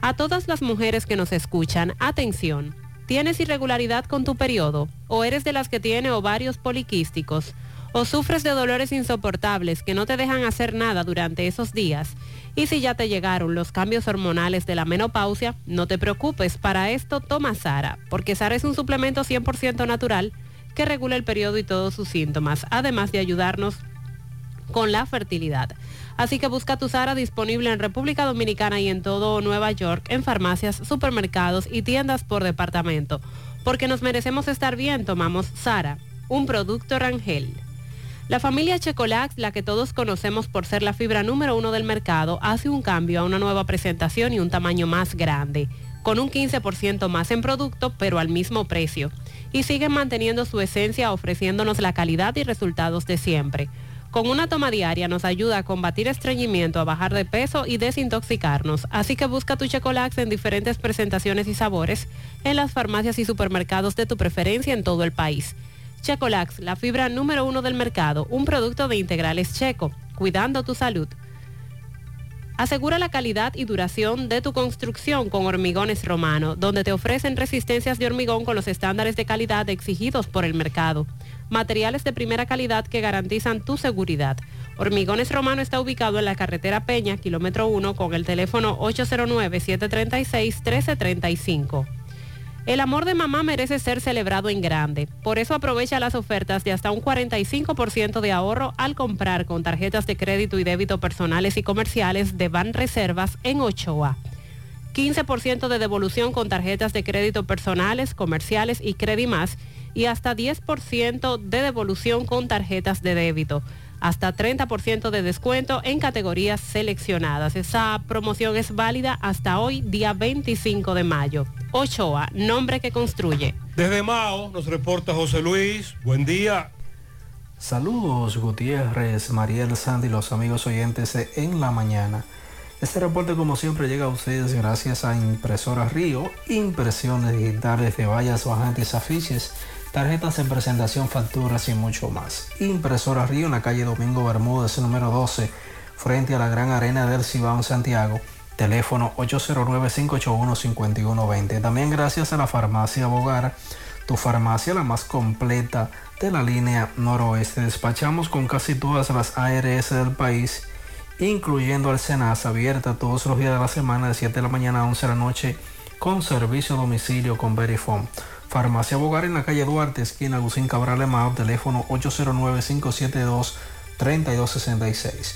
A todas las mujeres que nos escuchan, atención. ¿Tienes irregularidad con tu periodo? ¿O eres de las que tiene ovarios poliquísticos? ¿O sufres de dolores insoportables que no te dejan hacer nada durante esos días? Y si ya te llegaron los cambios hormonales de la menopausia, no te preocupes, para esto toma Sara, porque Sara es un suplemento 100% natural que regula el periodo y todos sus síntomas, además de ayudarnos con la fertilidad. Así que busca tu Sara disponible en República Dominicana y en todo Nueva York, en farmacias, supermercados y tiendas por departamento. Porque nos merecemos estar bien, tomamos Sara, un producto Rangel. La familia Checolax, la que todos conocemos por ser la fibra número uno del mercado, hace un cambio a una nueva presentación y un tamaño más grande, con un 15% más en producto, pero al mismo precio. Y siguen manteniendo su esencia ofreciéndonos la calidad y resultados de siempre. Con una toma diaria nos ayuda a combatir estreñimiento, a bajar de peso y desintoxicarnos. Así que busca tu Checolax en diferentes presentaciones y sabores en las farmacias y supermercados de tu preferencia en todo el país. Checolax, la fibra número uno del mercado, un producto de integrales checo, cuidando tu salud. Asegura la calidad y duración de tu construcción con Hormigones Romano, donde te ofrecen resistencias de hormigón con los estándares de calidad exigidos por el mercado materiales de primera calidad que garantizan tu seguridad. Hormigones Romano está ubicado en la carretera Peña, kilómetro 1, con el teléfono 809-736-1335. El amor de mamá merece ser celebrado en grande. Por eso aprovecha las ofertas de hasta un 45% de ahorro al comprar con tarjetas de crédito y débito personales y comerciales de Ban Reservas en Ochoa. 15% de devolución con tarjetas de crédito personales, comerciales y Más y hasta 10% de devolución con tarjetas de débito. Hasta 30% de descuento en categorías seleccionadas. Esa promoción es válida hasta hoy, día 25 de mayo. Ochoa, nombre que construye. Desde Mao nos reporta José Luis. Buen día. Saludos Gutiérrez, Mariel Sandy, los amigos oyentes En la Mañana. Este reporte como siempre llega a ustedes gracias a Impresora Río, impresiones digitales de vallas, bajantes, afiches tarjetas en presentación, facturas y mucho más. Impresora Río en la calle Domingo Bermúdez, número 12, frente a la Gran Arena del Cibao en Santiago. Teléfono 809-581-5120. También gracias a la farmacia Bogar, tu farmacia la más completa de la línea noroeste. Despachamos con casi todas las ARS del país, incluyendo el Senasa, abierta todos los días de la semana de 7 de la mañana a 11 de la noche con servicio a domicilio con Verifone. Farmacia Bogar en la calle Duarte, esquina Agustín Cabral Emao, teléfono 809-572-3266.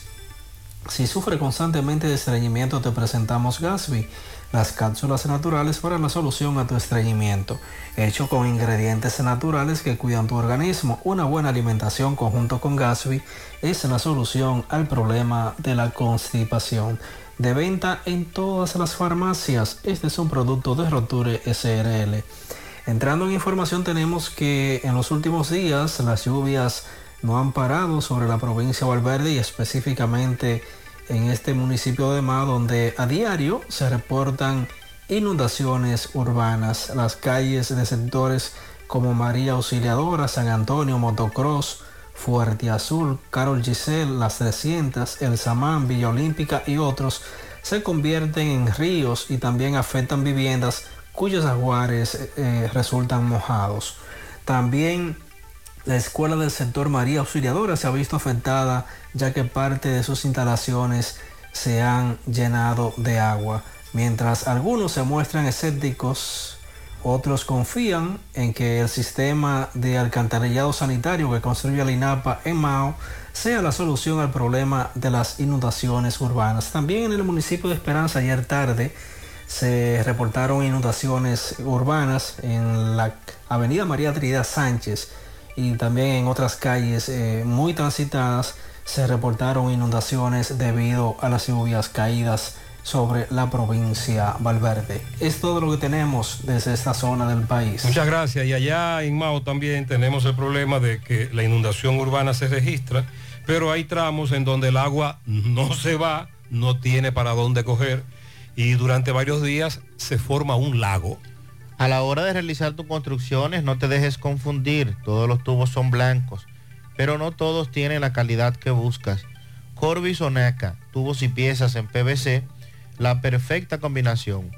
Si sufre constantemente de estreñimiento, te presentamos Gasby, las cápsulas naturales para la solución a tu estreñimiento, hecho con ingredientes naturales que cuidan tu organismo. Una buena alimentación conjunto con Gasby es la solución al problema de la constipación. De venta en todas las farmacias, este es un producto de Roture SRL. Entrando en información tenemos que en los últimos días las lluvias no han parado sobre la provincia de Valverde y específicamente en este municipio de Ma donde a diario se reportan inundaciones urbanas. Las calles de sectores como María Auxiliadora, San Antonio, Motocross, Fuerte Azul, Carol Giselle, Las 300, El Samán, Villa Olímpica y otros se convierten en ríos y también afectan viviendas cuyos aguares eh, eh, resultan mojados. También la escuela del sector María Auxiliadora se ha visto afectada ya que parte de sus instalaciones se han llenado de agua. Mientras algunos se muestran escépticos Otros confían en que el sistema de alcantarillado sanitario que construye la INAPA en Mao sea la solución al problema de las inundaciones urbanas. También en el municipio de Esperanza ayer tarde se reportaron inundaciones urbanas en la avenida María Trinidad Sánchez y también en otras calles eh, muy transitadas se reportaron inundaciones debido a las lluvias caídas sobre la provincia Valverde. Es todo lo que tenemos desde esta zona del país. Muchas gracias. Y allá en Mao también tenemos el problema de que la inundación urbana se registra, pero hay tramos en donde el agua no se va, no tiene para dónde coger y durante varios días se forma un lago. A la hora de realizar tus construcciones no te dejes confundir, todos los tubos son blancos, pero no todos tienen la calidad que buscas. Corby Sonaca, tubos y piezas en PVC, la perfecta combinación.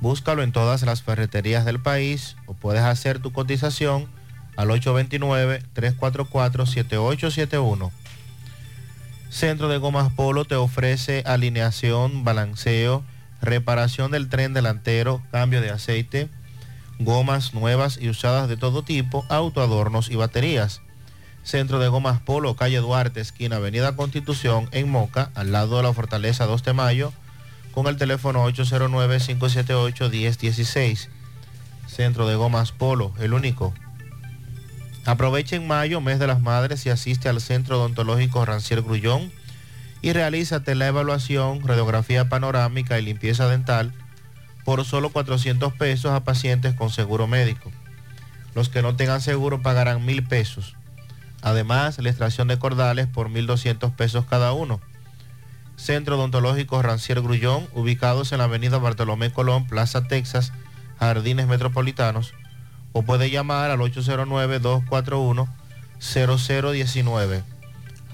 Búscalo en todas las ferreterías del país o puedes hacer tu cotización al 829-344-7871. Centro de Gomas Polo te ofrece alineación, balanceo, reparación del tren delantero, cambio de aceite, gomas nuevas y usadas de todo tipo, autoadornos y baterías. Centro de Gomas Polo, calle Duarte, esquina Avenida Constitución, en Moca, al lado de la Fortaleza 2 de Mayo, con el teléfono 809-578-1016. Centro de Gomas Polo, el único. Aprovecha en mayo, mes de las madres, y asiste al Centro Odontológico Rancier Grullón y realízate la evaluación, radiografía panorámica y limpieza dental por solo 400 pesos a pacientes con seguro médico. Los que no tengan seguro pagarán mil pesos. Además, la extracción de cordales por 1.200 pesos cada uno. Centro Odontológico Rancier Grullón, ubicados en la avenida Bartolomé Colón, Plaza Texas, Jardines Metropolitanos, o puede llamar al 809-241-0019.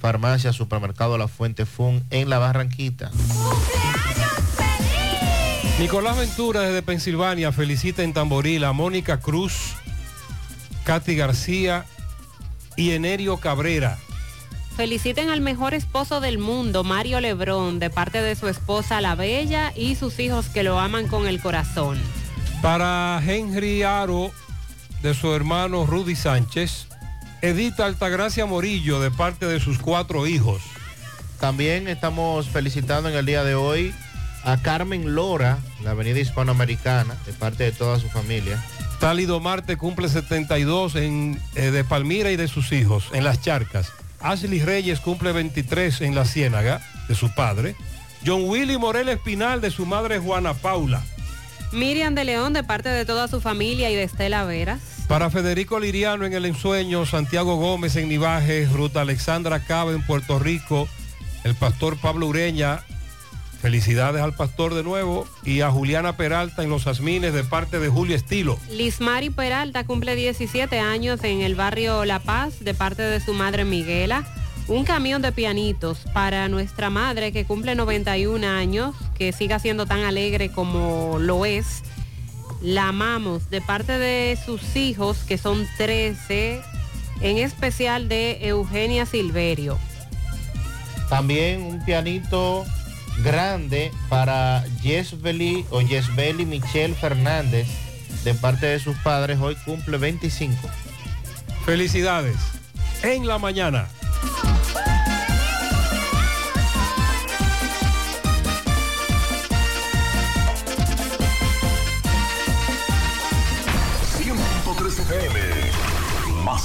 Farmacia Supermercado La Fuente Fun en La Barranquita. Nicolás Ventura desde Pensilvania felicita en Tamboril a Mónica Cruz, Katy García y Enerio Cabrera Feliciten al mejor esposo del mundo, Mario Lebrón, de parte de su esposa La Bella y sus hijos que lo aman con el corazón. Para Henry Aro, de su hermano Rudy Sánchez, Edita Altagracia Morillo, de parte de sus cuatro hijos. También estamos felicitando en el día de hoy a Carmen Lora, la avenida hispanoamericana, de parte de toda su familia. Tálido Marte cumple 72 en, eh, de Palmira y de sus hijos, en Las Charcas. Ashley Reyes cumple 23 en la Ciénaga de su padre. John Willy Morel Espinal de su madre Juana Paula. Miriam de León de parte de toda su familia y de Estela Veras. Para Federico Liriano en El Ensueño, Santiago Gómez en Nivaje, Ruta Alexandra Cava en Puerto Rico, el pastor Pablo Ureña Felicidades al pastor de nuevo y a Juliana Peralta en Los Asmines de parte de Julio Estilo. Lismari Peralta cumple 17 años en el barrio La Paz de parte de su madre Miguela. Un camión de pianitos para nuestra madre que cumple 91 años, que siga siendo tan alegre como lo es. La amamos de parte de sus hijos, que son 13, en especial de Eugenia Silverio. También un pianito grande para Yesbeli o Yesbeli Michelle Fernández de parte de sus padres. Hoy cumple 25. Felicidades. En la mañana.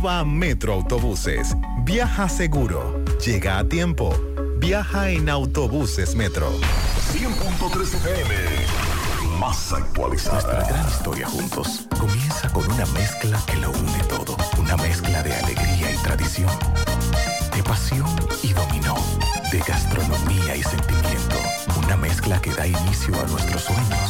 Metroautobuses. Viaja seguro. Llega a tiempo. Viaja en autobuses Metro. 100.3 FM. Más actualizada. Nuestra gran historia juntos comienza con una mezcla que lo une todo. Una mezcla de alegría y tradición. De pasión y dominó. De gastronomía y sentimiento. Una mezcla que da inicio a nuestros sueños.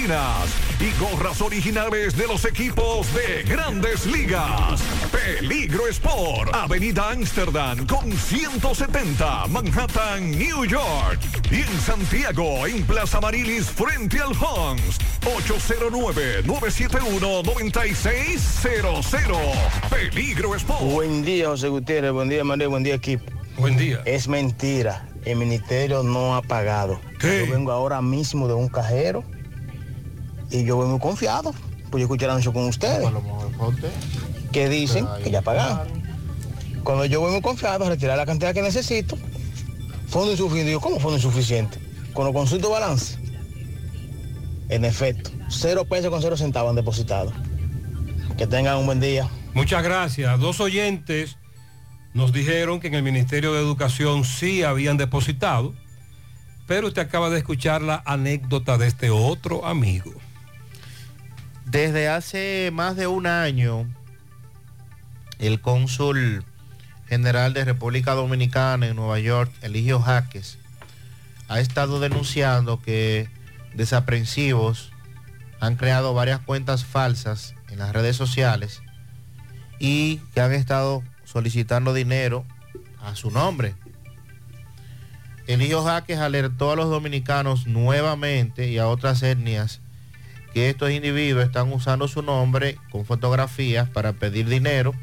y gorras originales de los equipos de grandes ligas. Peligro Sport, Avenida Amsterdam con 170, Manhattan, New York. Y en Santiago, en Plaza Marilis, frente al Hans, 809-971-9600. Peligro Sport. Buen día, José Gutiérrez. Buen día, María. Buen día, equipo. Buen día. Es mentira. El ministerio no ha pagado. Yo vengo ahora mismo de un cajero y yo voy muy confiado. Pues yo escuché el anuncio con ustedes. Que dicen que ya pagaron. Cuando yo voy muy confiado a retirar la cantidad que necesito, fondo insuficiente. Digo, ¿cómo fondo insuficiente? Cuando consulto balance, en efecto, cero pesos con cero centavos han depositado. Que tengan un buen día. Muchas gracias. Dos oyentes nos dijeron que en el Ministerio de Educación sí habían depositado, pero usted acaba de escuchar la anécdota de este otro amigo. Desde hace más de un año, el cónsul general de República Dominicana en Nueva York, Eligio Jaques, ha estado denunciando que desaprensivos han creado varias cuentas falsas en las redes sociales y que han estado solicitando dinero a su nombre. Eligio Jaques alertó a los dominicanos nuevamente y a otras etnias que estos individuos están usando su nombre con fotografías para pedir dinero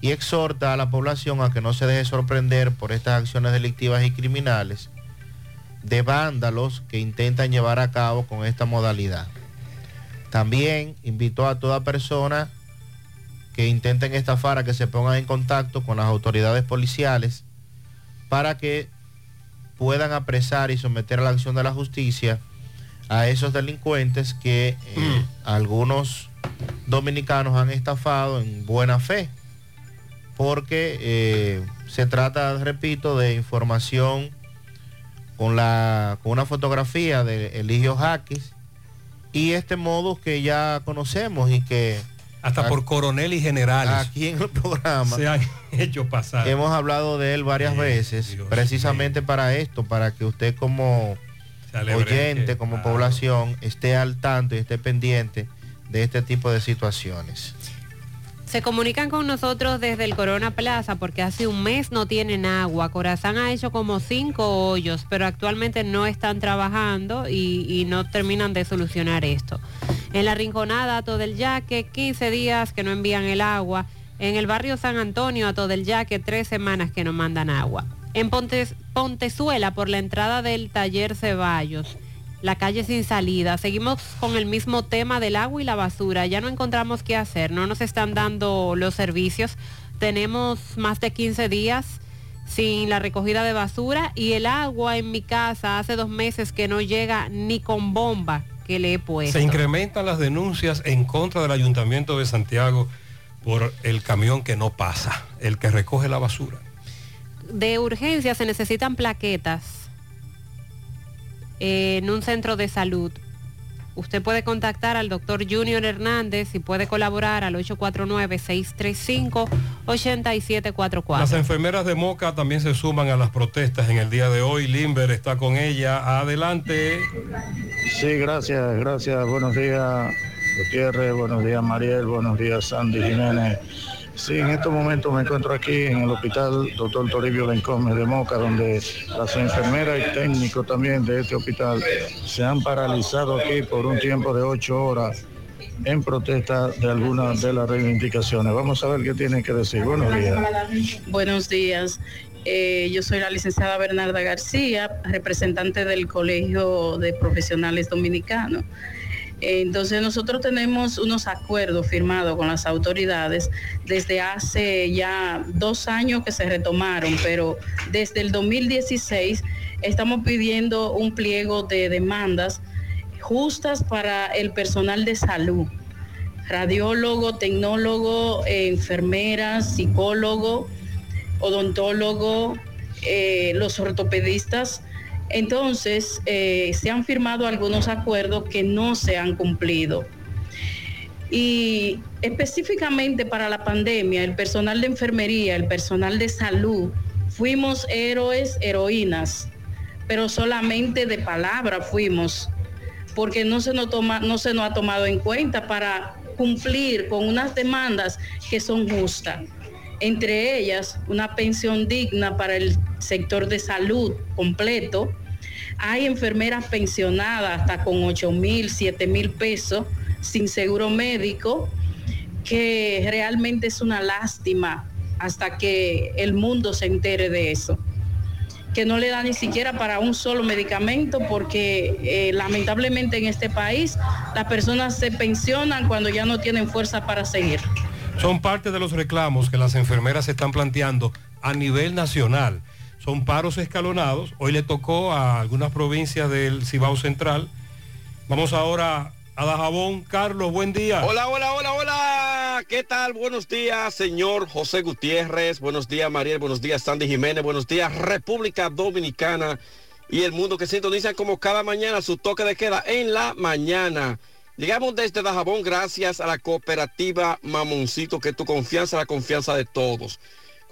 y exhorta a la población a que no se deje sorprender por estas acciones delictivas y criminales de vándalos que intentan llevar a cabo con esta modalidad. También invitó a toda persona que intenten estafar a que se pongan en contacto con las autoridades policiales para que puedan apresar y someter a la acción de la justicia a esos delincuentes que eh, algunos dominicanos han estafado en buena fe, porque eh, se trata, repito, de información con, la, con una fotografía de Eligio Jaques y este modo que ya conocemos y que hasta por coronel y generales. Aquí en el programa se han hecho pasar. Hemos hablado de él varias veces, precisamente para esto, para que usted como oyente, como población, esté al tanto y esté pendiente de este tipo de situaciones. Se comunican con nosotros desde el Corona Plaza porque hace un mes no tienen agua. Corazán ha hecho como cinco hoyos, pero actualmente no están trabajando y, no terminan de solucionar esto. En la Rinconada, todo el Yaque, 15 días que no envían el agua. En el barrio San Antonio, a todo el Yaque, tres semanas que no mandan agua. En Pontezuela, por la entrada del taller Ceballos, la calle sin salida. Seguimos con el mismo tema del agua y la basura. Ya no encontramos qué hacer, no nos están dando los servicios. Tenemos más de 15 días sin la recogida de basura y el agua en mi casa hace dos meses que no llega ni con bomba que le he puesto. Se incrementan las denuncias en contra del Ayuntamiento de Santiago por el camión que no pasa, el que recoge la basura. De urgencia se necesitan plaquetas en un centro de salud. Usted puede contactar al doctor Junior Hernández y puede colaborar al 849-635-8744. Las enfermeras de Moca también se suman a las protestas en el día de hoy. Limber está con ella. Adelante. Sí, gracias, gracias. Buenos días, Gutiérrez. Buenos días, Mariel. Buenos días, Sandy Jiménez. Sí, en estos momentos me encuentro aquí en el hospital Dr. Toribio Bencome de Moca, donde las enfermeras y técnicos también de este hospital se han paralizado aquí por un tiempo de ocho horas en protesta de algunas de las reivindicaciones. Vamos a ver qué tienen que decir. Buenos días. Buenos días. Eh, yo soy la licenciada Bernarda García, representante del Colegio de Profesionales Dominicanos. Entonces nosotros tenemos unos acuerdos firmados con las autoridades desde hace ya dos años que se retomaron, pero desde el 2016 estamos pidiendo un pliego de demandas justas para el personal de salud, radiólogo, tecnólogo, enfermeras, psicólogo, odontólogo, eh, los ortopedistas entonces, eh, se han firmado algunos acuerdos que no se han cumplido. Y específicamente para la pandemia, el personal de enfermería, el personal de salud, fuimos héroes, heroínas, pero solamente de palabra fuimos, porque no se nos, toma, no se nos ha tomado en cuenta para cumplir con unas demandas que son justas entre ellas una pensión digna para el sector de salud completo. Hay enfermeras pensionadas hasta con 8 mil, 7 mil pesos sin seguro médico, que realmente es una lástima hasta que el mundo se entere de eso que no le da ni siquiera para un solo medicamento porque eh, lamentablemente en este país las personas se pensionan cuando ya no tienen fuerza para seguir. Son parte de los reclamos que las enfermeras están planteando a nivel nacional. Son paros escalonados. Hoy le tocó a algunas provincias del Cibao Central. Vamos ahora a Dajabón. Carlos, buen día. Hola, hola, hola, hola. ¿Qué tal? Buenos días, señor José Gutiérrez. Buenos días, Mariel. Buenos días, Sandy Jiménez. Buenos días, República Dominicana y el mundo que sintoniza como cada mañana su toque de queda en la mañana. Llegamos desde Dajabón gracias a la cooperativa Mamoncito, que tu confianza, la confianza de todos.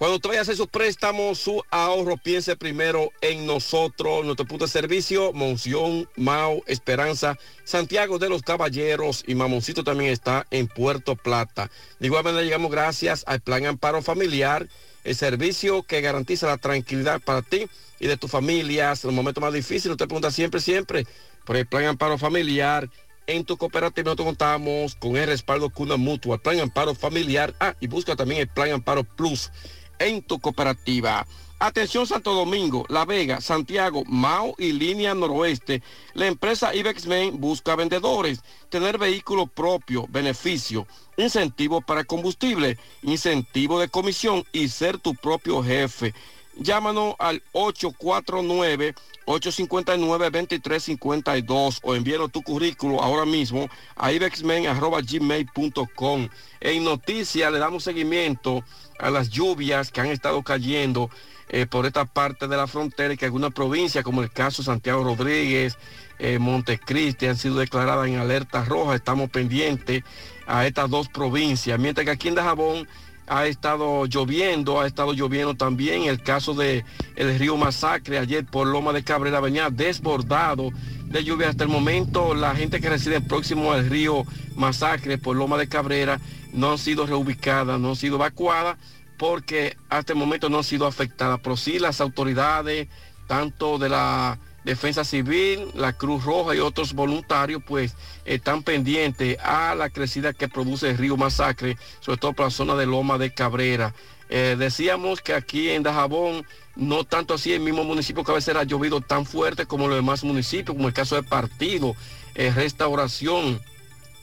Cuando usted vaya a su préstamo, su ahorro, piense primero en nosotros, nuestro punto de servicio, Monción, Mao, Esperanza, Santiago de los Caballeros y Mamoncito también está en Puerto Plata. De igual manera llegamos gracias al Plan Amparo Familiar, el servicio que garantiza la tranquilidad para ti y de tu familia en los momentos más difíciles. Usted pregunta siempre, siempre por el Plan Amparo Familiar en tu cooperativa nosotros contamos con el respaldo Cuna Mutua, Plan Amparo Familiar. Ah, y busca también el Plan Amparo Plus en tu cooperativa. Atención Santo Domingo, La Vega, Santiago, Mao y Línea Noroeste. La empresa Ibexmen busca vendedores, tener vehículo propio, beneficio, incentivo para combustible, incentivo de comisión y ser tu propio jefe. Llámanos al 849-859-2352 o envíanos tu currículo ahora mismo a ibexmen.gmail.com. En noticias le damos seguimiento a las lluvias que han estado cayendo eh, por esta parte de la frontera y que algunas provincias, como el caso Santiago Rodríguez, eh, Montecristi, han sido declaradas en alerta roja. Estamos pendientes a estas dos provincias, mientras que aquí en Dajabón ha estado lloviendo, ha estado lloviendo también. El caso de el río Masacre ayer por Loma de Cabrera venía desbordado de lluvia hasta el momento. La gente que reside próximo al río Masacre por Loma de Cabrera no han sido reubicadas, no han sido evacuadas porque hasta el momento no han sido afectadas. Pero sí las autoridades, tanto de la Defensa Civil, la Cruz Roja y otros voluntarios, pues están pendientes a la crecida que produce el río Masacre, sobre todo para la zona de Loma de Cabrera. Eh, decíamos que aquí en Dajabón, no tanto así, el mismo municipio que a veces ha llovido tan fuerte como los demás municipios, como el caso de Partido, eh, Restauración,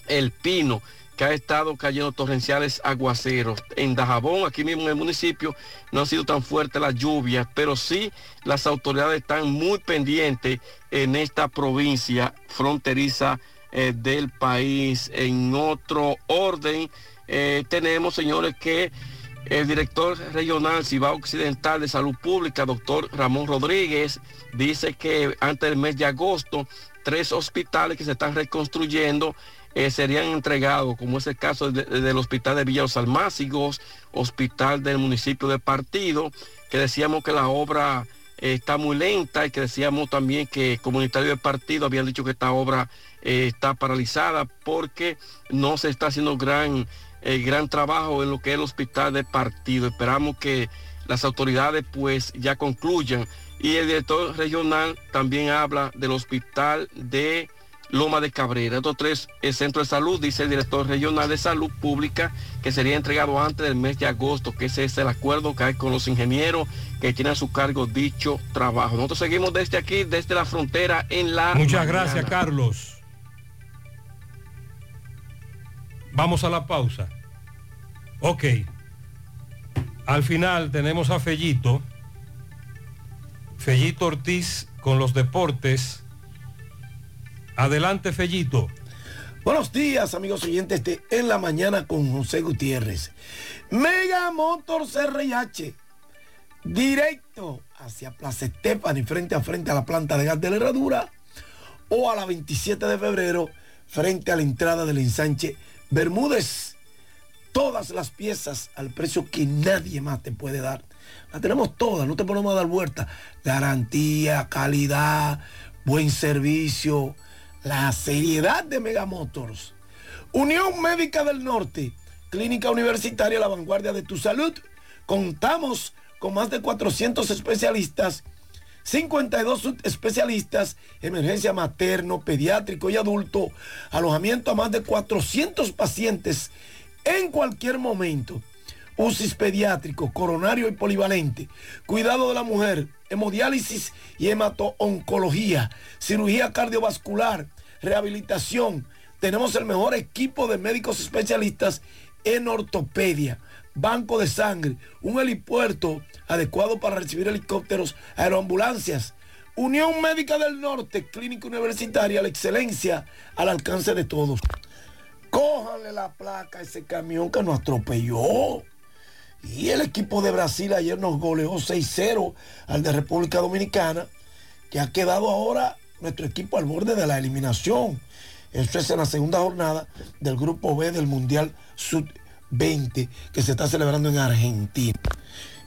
El Pino que ha estado cayendo torrenciales aguaceros. En Dajabón, aquí mismo en el municipio, no han sido tan fuertes las lluvias, pero sí las autoridades están muy pendientes en esta provincia fronteriza eh, del país. En otro orden, eh, tenemos, señores, que el director regional Cibao Occidental de Salud Pública, doctor Ramón Rodríguez, dice que antes del mes de agosto, tres hospitales que se están reconstruyendo eh, serían entregados, como es el caso del Hospital de Villa Los Hospital del municipio de Partido, que decíamos que la obra eh, está muy lenta y que decíamos también que comunitario de Partido habían dicho que esta obra eh, está paralizada porque no se está haciendo gran, gran trabajo en lo que es el Hospital de Partido. Esperamos que las autoridades pues ya concluyan. Y el director regional también habla del Hospital de Loma de Cabrera. Estos tres centros de salud, dice el director regional de salud pública, que sería entregado antes del mes de agosto, que ese es el acuerdo que hay con los ingenieros que tienen a su cargo dicho trabajo. Nosotros seguimos desde aquí, desde la frontera en la... Muchas gracias, Carlos. Vamos a la pausa. Ok. Al final tenemos a Fellito. Fellito Ortiz con los deportes Adelante, Fellito. Buenos días, amigos oyentes de En la Mañana con José Gutiérrez. Mega Motors RIH, directo hacia Plaza Estefani, frente a frente a la planta de gas de la herradura, o a la 27 de febrero, frente a la entrada del ensanche Bermúdez. Todas las piezas al precio que nadie más te puede dar. Las tenemos todas, no te ponemos a dar vuelta. Garantía, calidad, buen servicio la seriedad de Megamotors. Unión Médica del Norte, Clínica Universitaria La Vanguardia de tu Salud. Contamos con más de 400 especialistas, 52 especialistas, emergencia materno, pediátrico y adulto, alojamiento a más de 400 pacientes en cualquier momento. UCIS pediátrico, coronario y polivalente, cuidado de la mujer, hemodiálisis y hemato-oncología, cirugía cardiovascular, rehabilitación. Tenemos el mejor equipo de médicos especialistas en ortopedia, banco de sangre, un helipuerto adecuado para recibir helicópteros, aeroambulancias. Unión Médica del Norte, Clínica Universitaria, la excelencia al alcance de todos. Cójanle la placa a ese camión que nos atropelló. Y el equipo de Brasil ayer nos goleó 6-0 al de República Dominicana, que ha quedado ahora nuestro equipo al borde de la eliminación. Eso es en la segunda jornada del Grupo B del Mundial Sub-20 que se está celebrando en Argentina.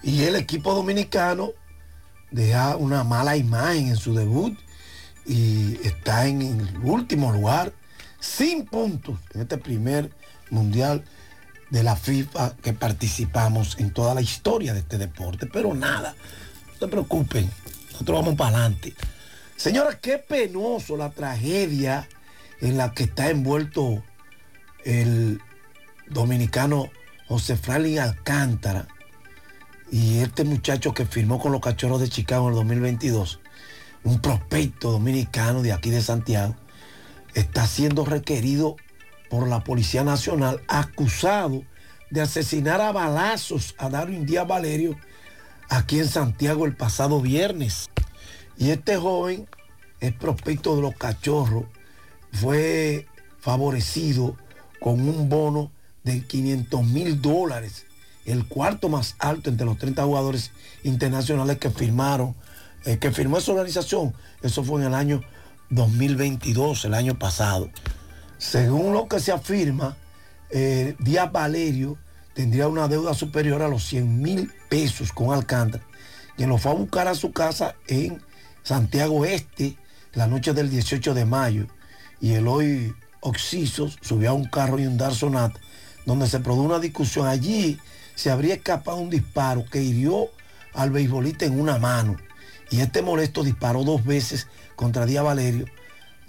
Y el equipo dominicano deja una mala imagen en su debut y está en el último lugar, sin puntos en este primer Mundial de la FIFA que participamos en toda la historia de este deporte. Pero nada, no se preocupen, nosotros vamos para adelante. Señora, qué penoso la tragedia en la que está envuelto el dominicano José Franklin Alcántara y este muchacho que firmó con los cachorros de Chicago en el 2022, un prospecto dominicano de aquí de Santiago, está siendo requerido por la Policía Nacional acusado de asesinar a balazos a Darwin Díaz Valerio aquí en Santiago el pasado viernes. Y este joven es prospecto de los cachorros. Fue favorecido con un bono de 500 mil dólares, el cuarto más alto entre los 30 jugadores internacionales que firmaron, eh, que firmó esa organización. Eso fue en el año 2022, el año pasado. Según lo que se afirma, eh, Díaz Valerio tendría una deuda superior a los 100 mil pesos con Alcántara, quien lo fue a buscar a su casa en Santiago Este la noche del 18 de mayo y el hoy Oxisos subió a un carro y un Dar Sonata, donde se produjo una discusión. Allí se habría escapado un disparo que hirió al beisbolista en una mano. Y este molesto disparó dos veces contra Díaz Valerio,